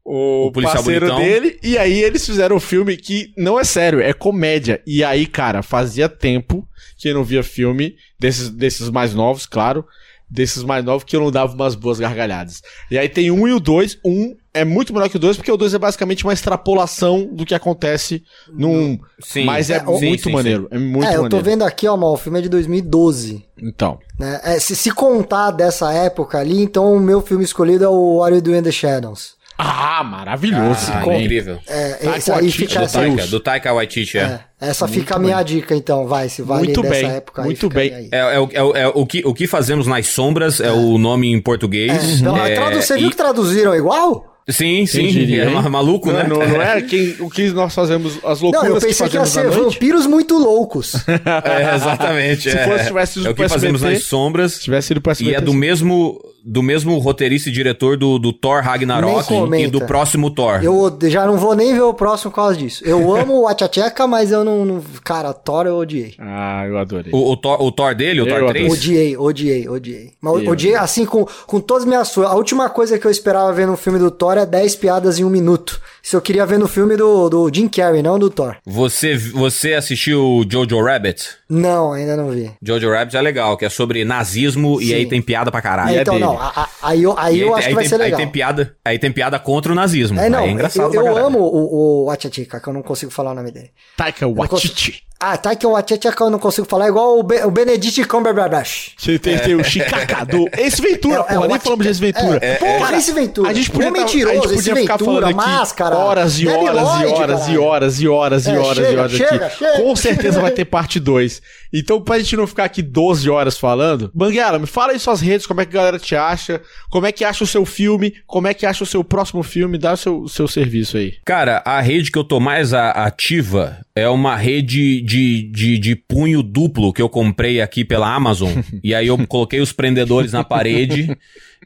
o O policial parceiro bonitão. dele. E aí eles fizeram um filme que não é sério, é comédia. E aí, cara, fazia tempo que eu não via filme desses, desses mais novos, claro. Desses mais novos que eu não dava umas boas gargalhadas. E aí tem um e o dois. Um é muito melhor que o dois, porque o dois é basicamente uma extrapolação do que acontece num. Sim. Mas é, É, o- muito sim, sim, maneiro. É muito é, eu tô maneiro. vendo aqui, ó, mal, o filme é de 2012. Então. Né? É, se, se contar dessa época ali, então o meu filme escolhido é o What We Do in the Shadows. Ah, maravilhoso. Ah, com- incrível. É, Taika esse aí fica Do essa, Taika, do Taika Waititi, é. é, essa fica a minha dica, então, vai, se vale Muito dessa bem, época aí, muito bem. aí. É, é o- é o- é o, que, o que fazemos nas sombras é, o nome em português. Então, É, tradu- você viu e- que traduziram igual? Sim, sim. diria, é maluco, Não, né? não, não é quem, o que nós fazemos, as Não, loucuras eu pensei que ia fazemos ser vampiros muito loucos. É, exatamente. Se é. fosse, tivesse ido é o que fazemos SBT, nas sombras. Se tivesse ido pro E SBT, é do mesmo, do mesmo roteirista e diretor do, do Thor Ragnarok e do próximo Thor. Eu já não vou nem ver o próximo por causa disso. Eu amo o Achacheca, mas eu não, não- Cara, Thor eu odiei. Ah, eu adorei. O, o Thor, o Thor dele, o Eu Thor 3? Odiei, odiei, odiei. Mas Eu- odiei assim com, com todas as minhas. A última coisa que eu esperava ver no filme do Thor é 10 piadas em um minuto. Isso eu queria ver no filme do, do Jim Carrey, não do Thor. Você, você assistiu Jojo Rabbit? Não, ainda não vi. Jojo Rabbit é legal, que é sobre nazismo e Sim. aí tem piada pra caralho. é então, dele. não, a- a- aí eu, aí E eu tem- acho que vai tem, ser legal. Aí tem piada, aí tem piada contra o nazismo. É, não, Aí é engraçado eu, eu amo o, o Achacheca, que eu não consigo falar o nome dele. Taika Waititi. Ah, Taika Waititi que eu não consigo falar, é igual o, Be o Benedict Cumberbatch. Você tem, tem o Chicacá do Ace Ventura, É- é porra, o nem falamos de Ace Ventura. É, porra, Ace Ventura. A gente podia, Não é tá- mentiroso, a gente podia ficar Ventura, falando aqui máscara, horas e horas e horas e horas e horas e É, horas e horas chega, aqui. chega. Com certeza vai ter parte 2. Então, pra gente não ficar aqui 12 horas falando, Banguela, me fala aí suas redes, como é que a galera te acha, como é que acha o seu filme, como é que acha o seu próximo filme, dá o seu, o seu serviço aí. Cara, a rede que eu tô mais a- ativa é uma rede de, de, de punho duplo que eu comprei aqui pela Amazon. e aí eu coloquei os prendedores na parede.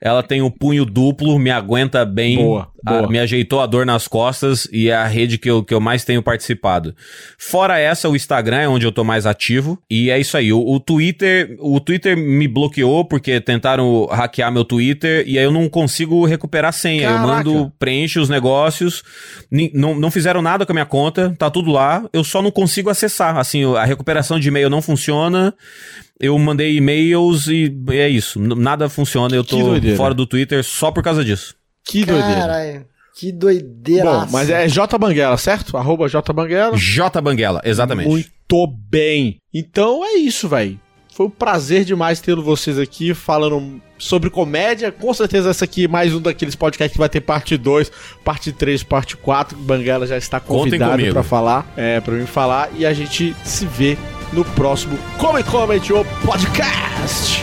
Ela tem o punho duplo, me aguenta bem, Boa, a- boa. me ajeitou a dor nas costas e é a rede que eu, que eu mais tenho participado. Fora essa, o Instagram é onde eu tô mais ativo. E é isso aí. O, o Twitter, o Twitter me bloqueou porque tentaram hackear meu Twitter e aí eu não consigo recuperar a senha. Eu Caraca. mando preenche os negócios, não, não fizeram nada com a minha conta, tá tudo lá, eu só não consigo acessar. Assim, a recuperação de e-mail não funciona. Eu mandei e-mails e é isso. Nada funciona. Eu tô fora do Twitter só por causa disso. Que doideira. Caralho. Que doideira. Bom, mas é J Banguela, certo? Arroba J Banguela. J Banguela, exatamente. Muito bem. Então é isso, velho. Foi um prazer demais tê-lo vocês aqui falando sobre comédia. Com certeza essa aqui é mais um daqueles podcasts que vai ter parte 2, parte 3, parte 4. Banguela já está convidado para falar, é, para mim falar e a gente se vê no próximo Come Comedy ou podcast.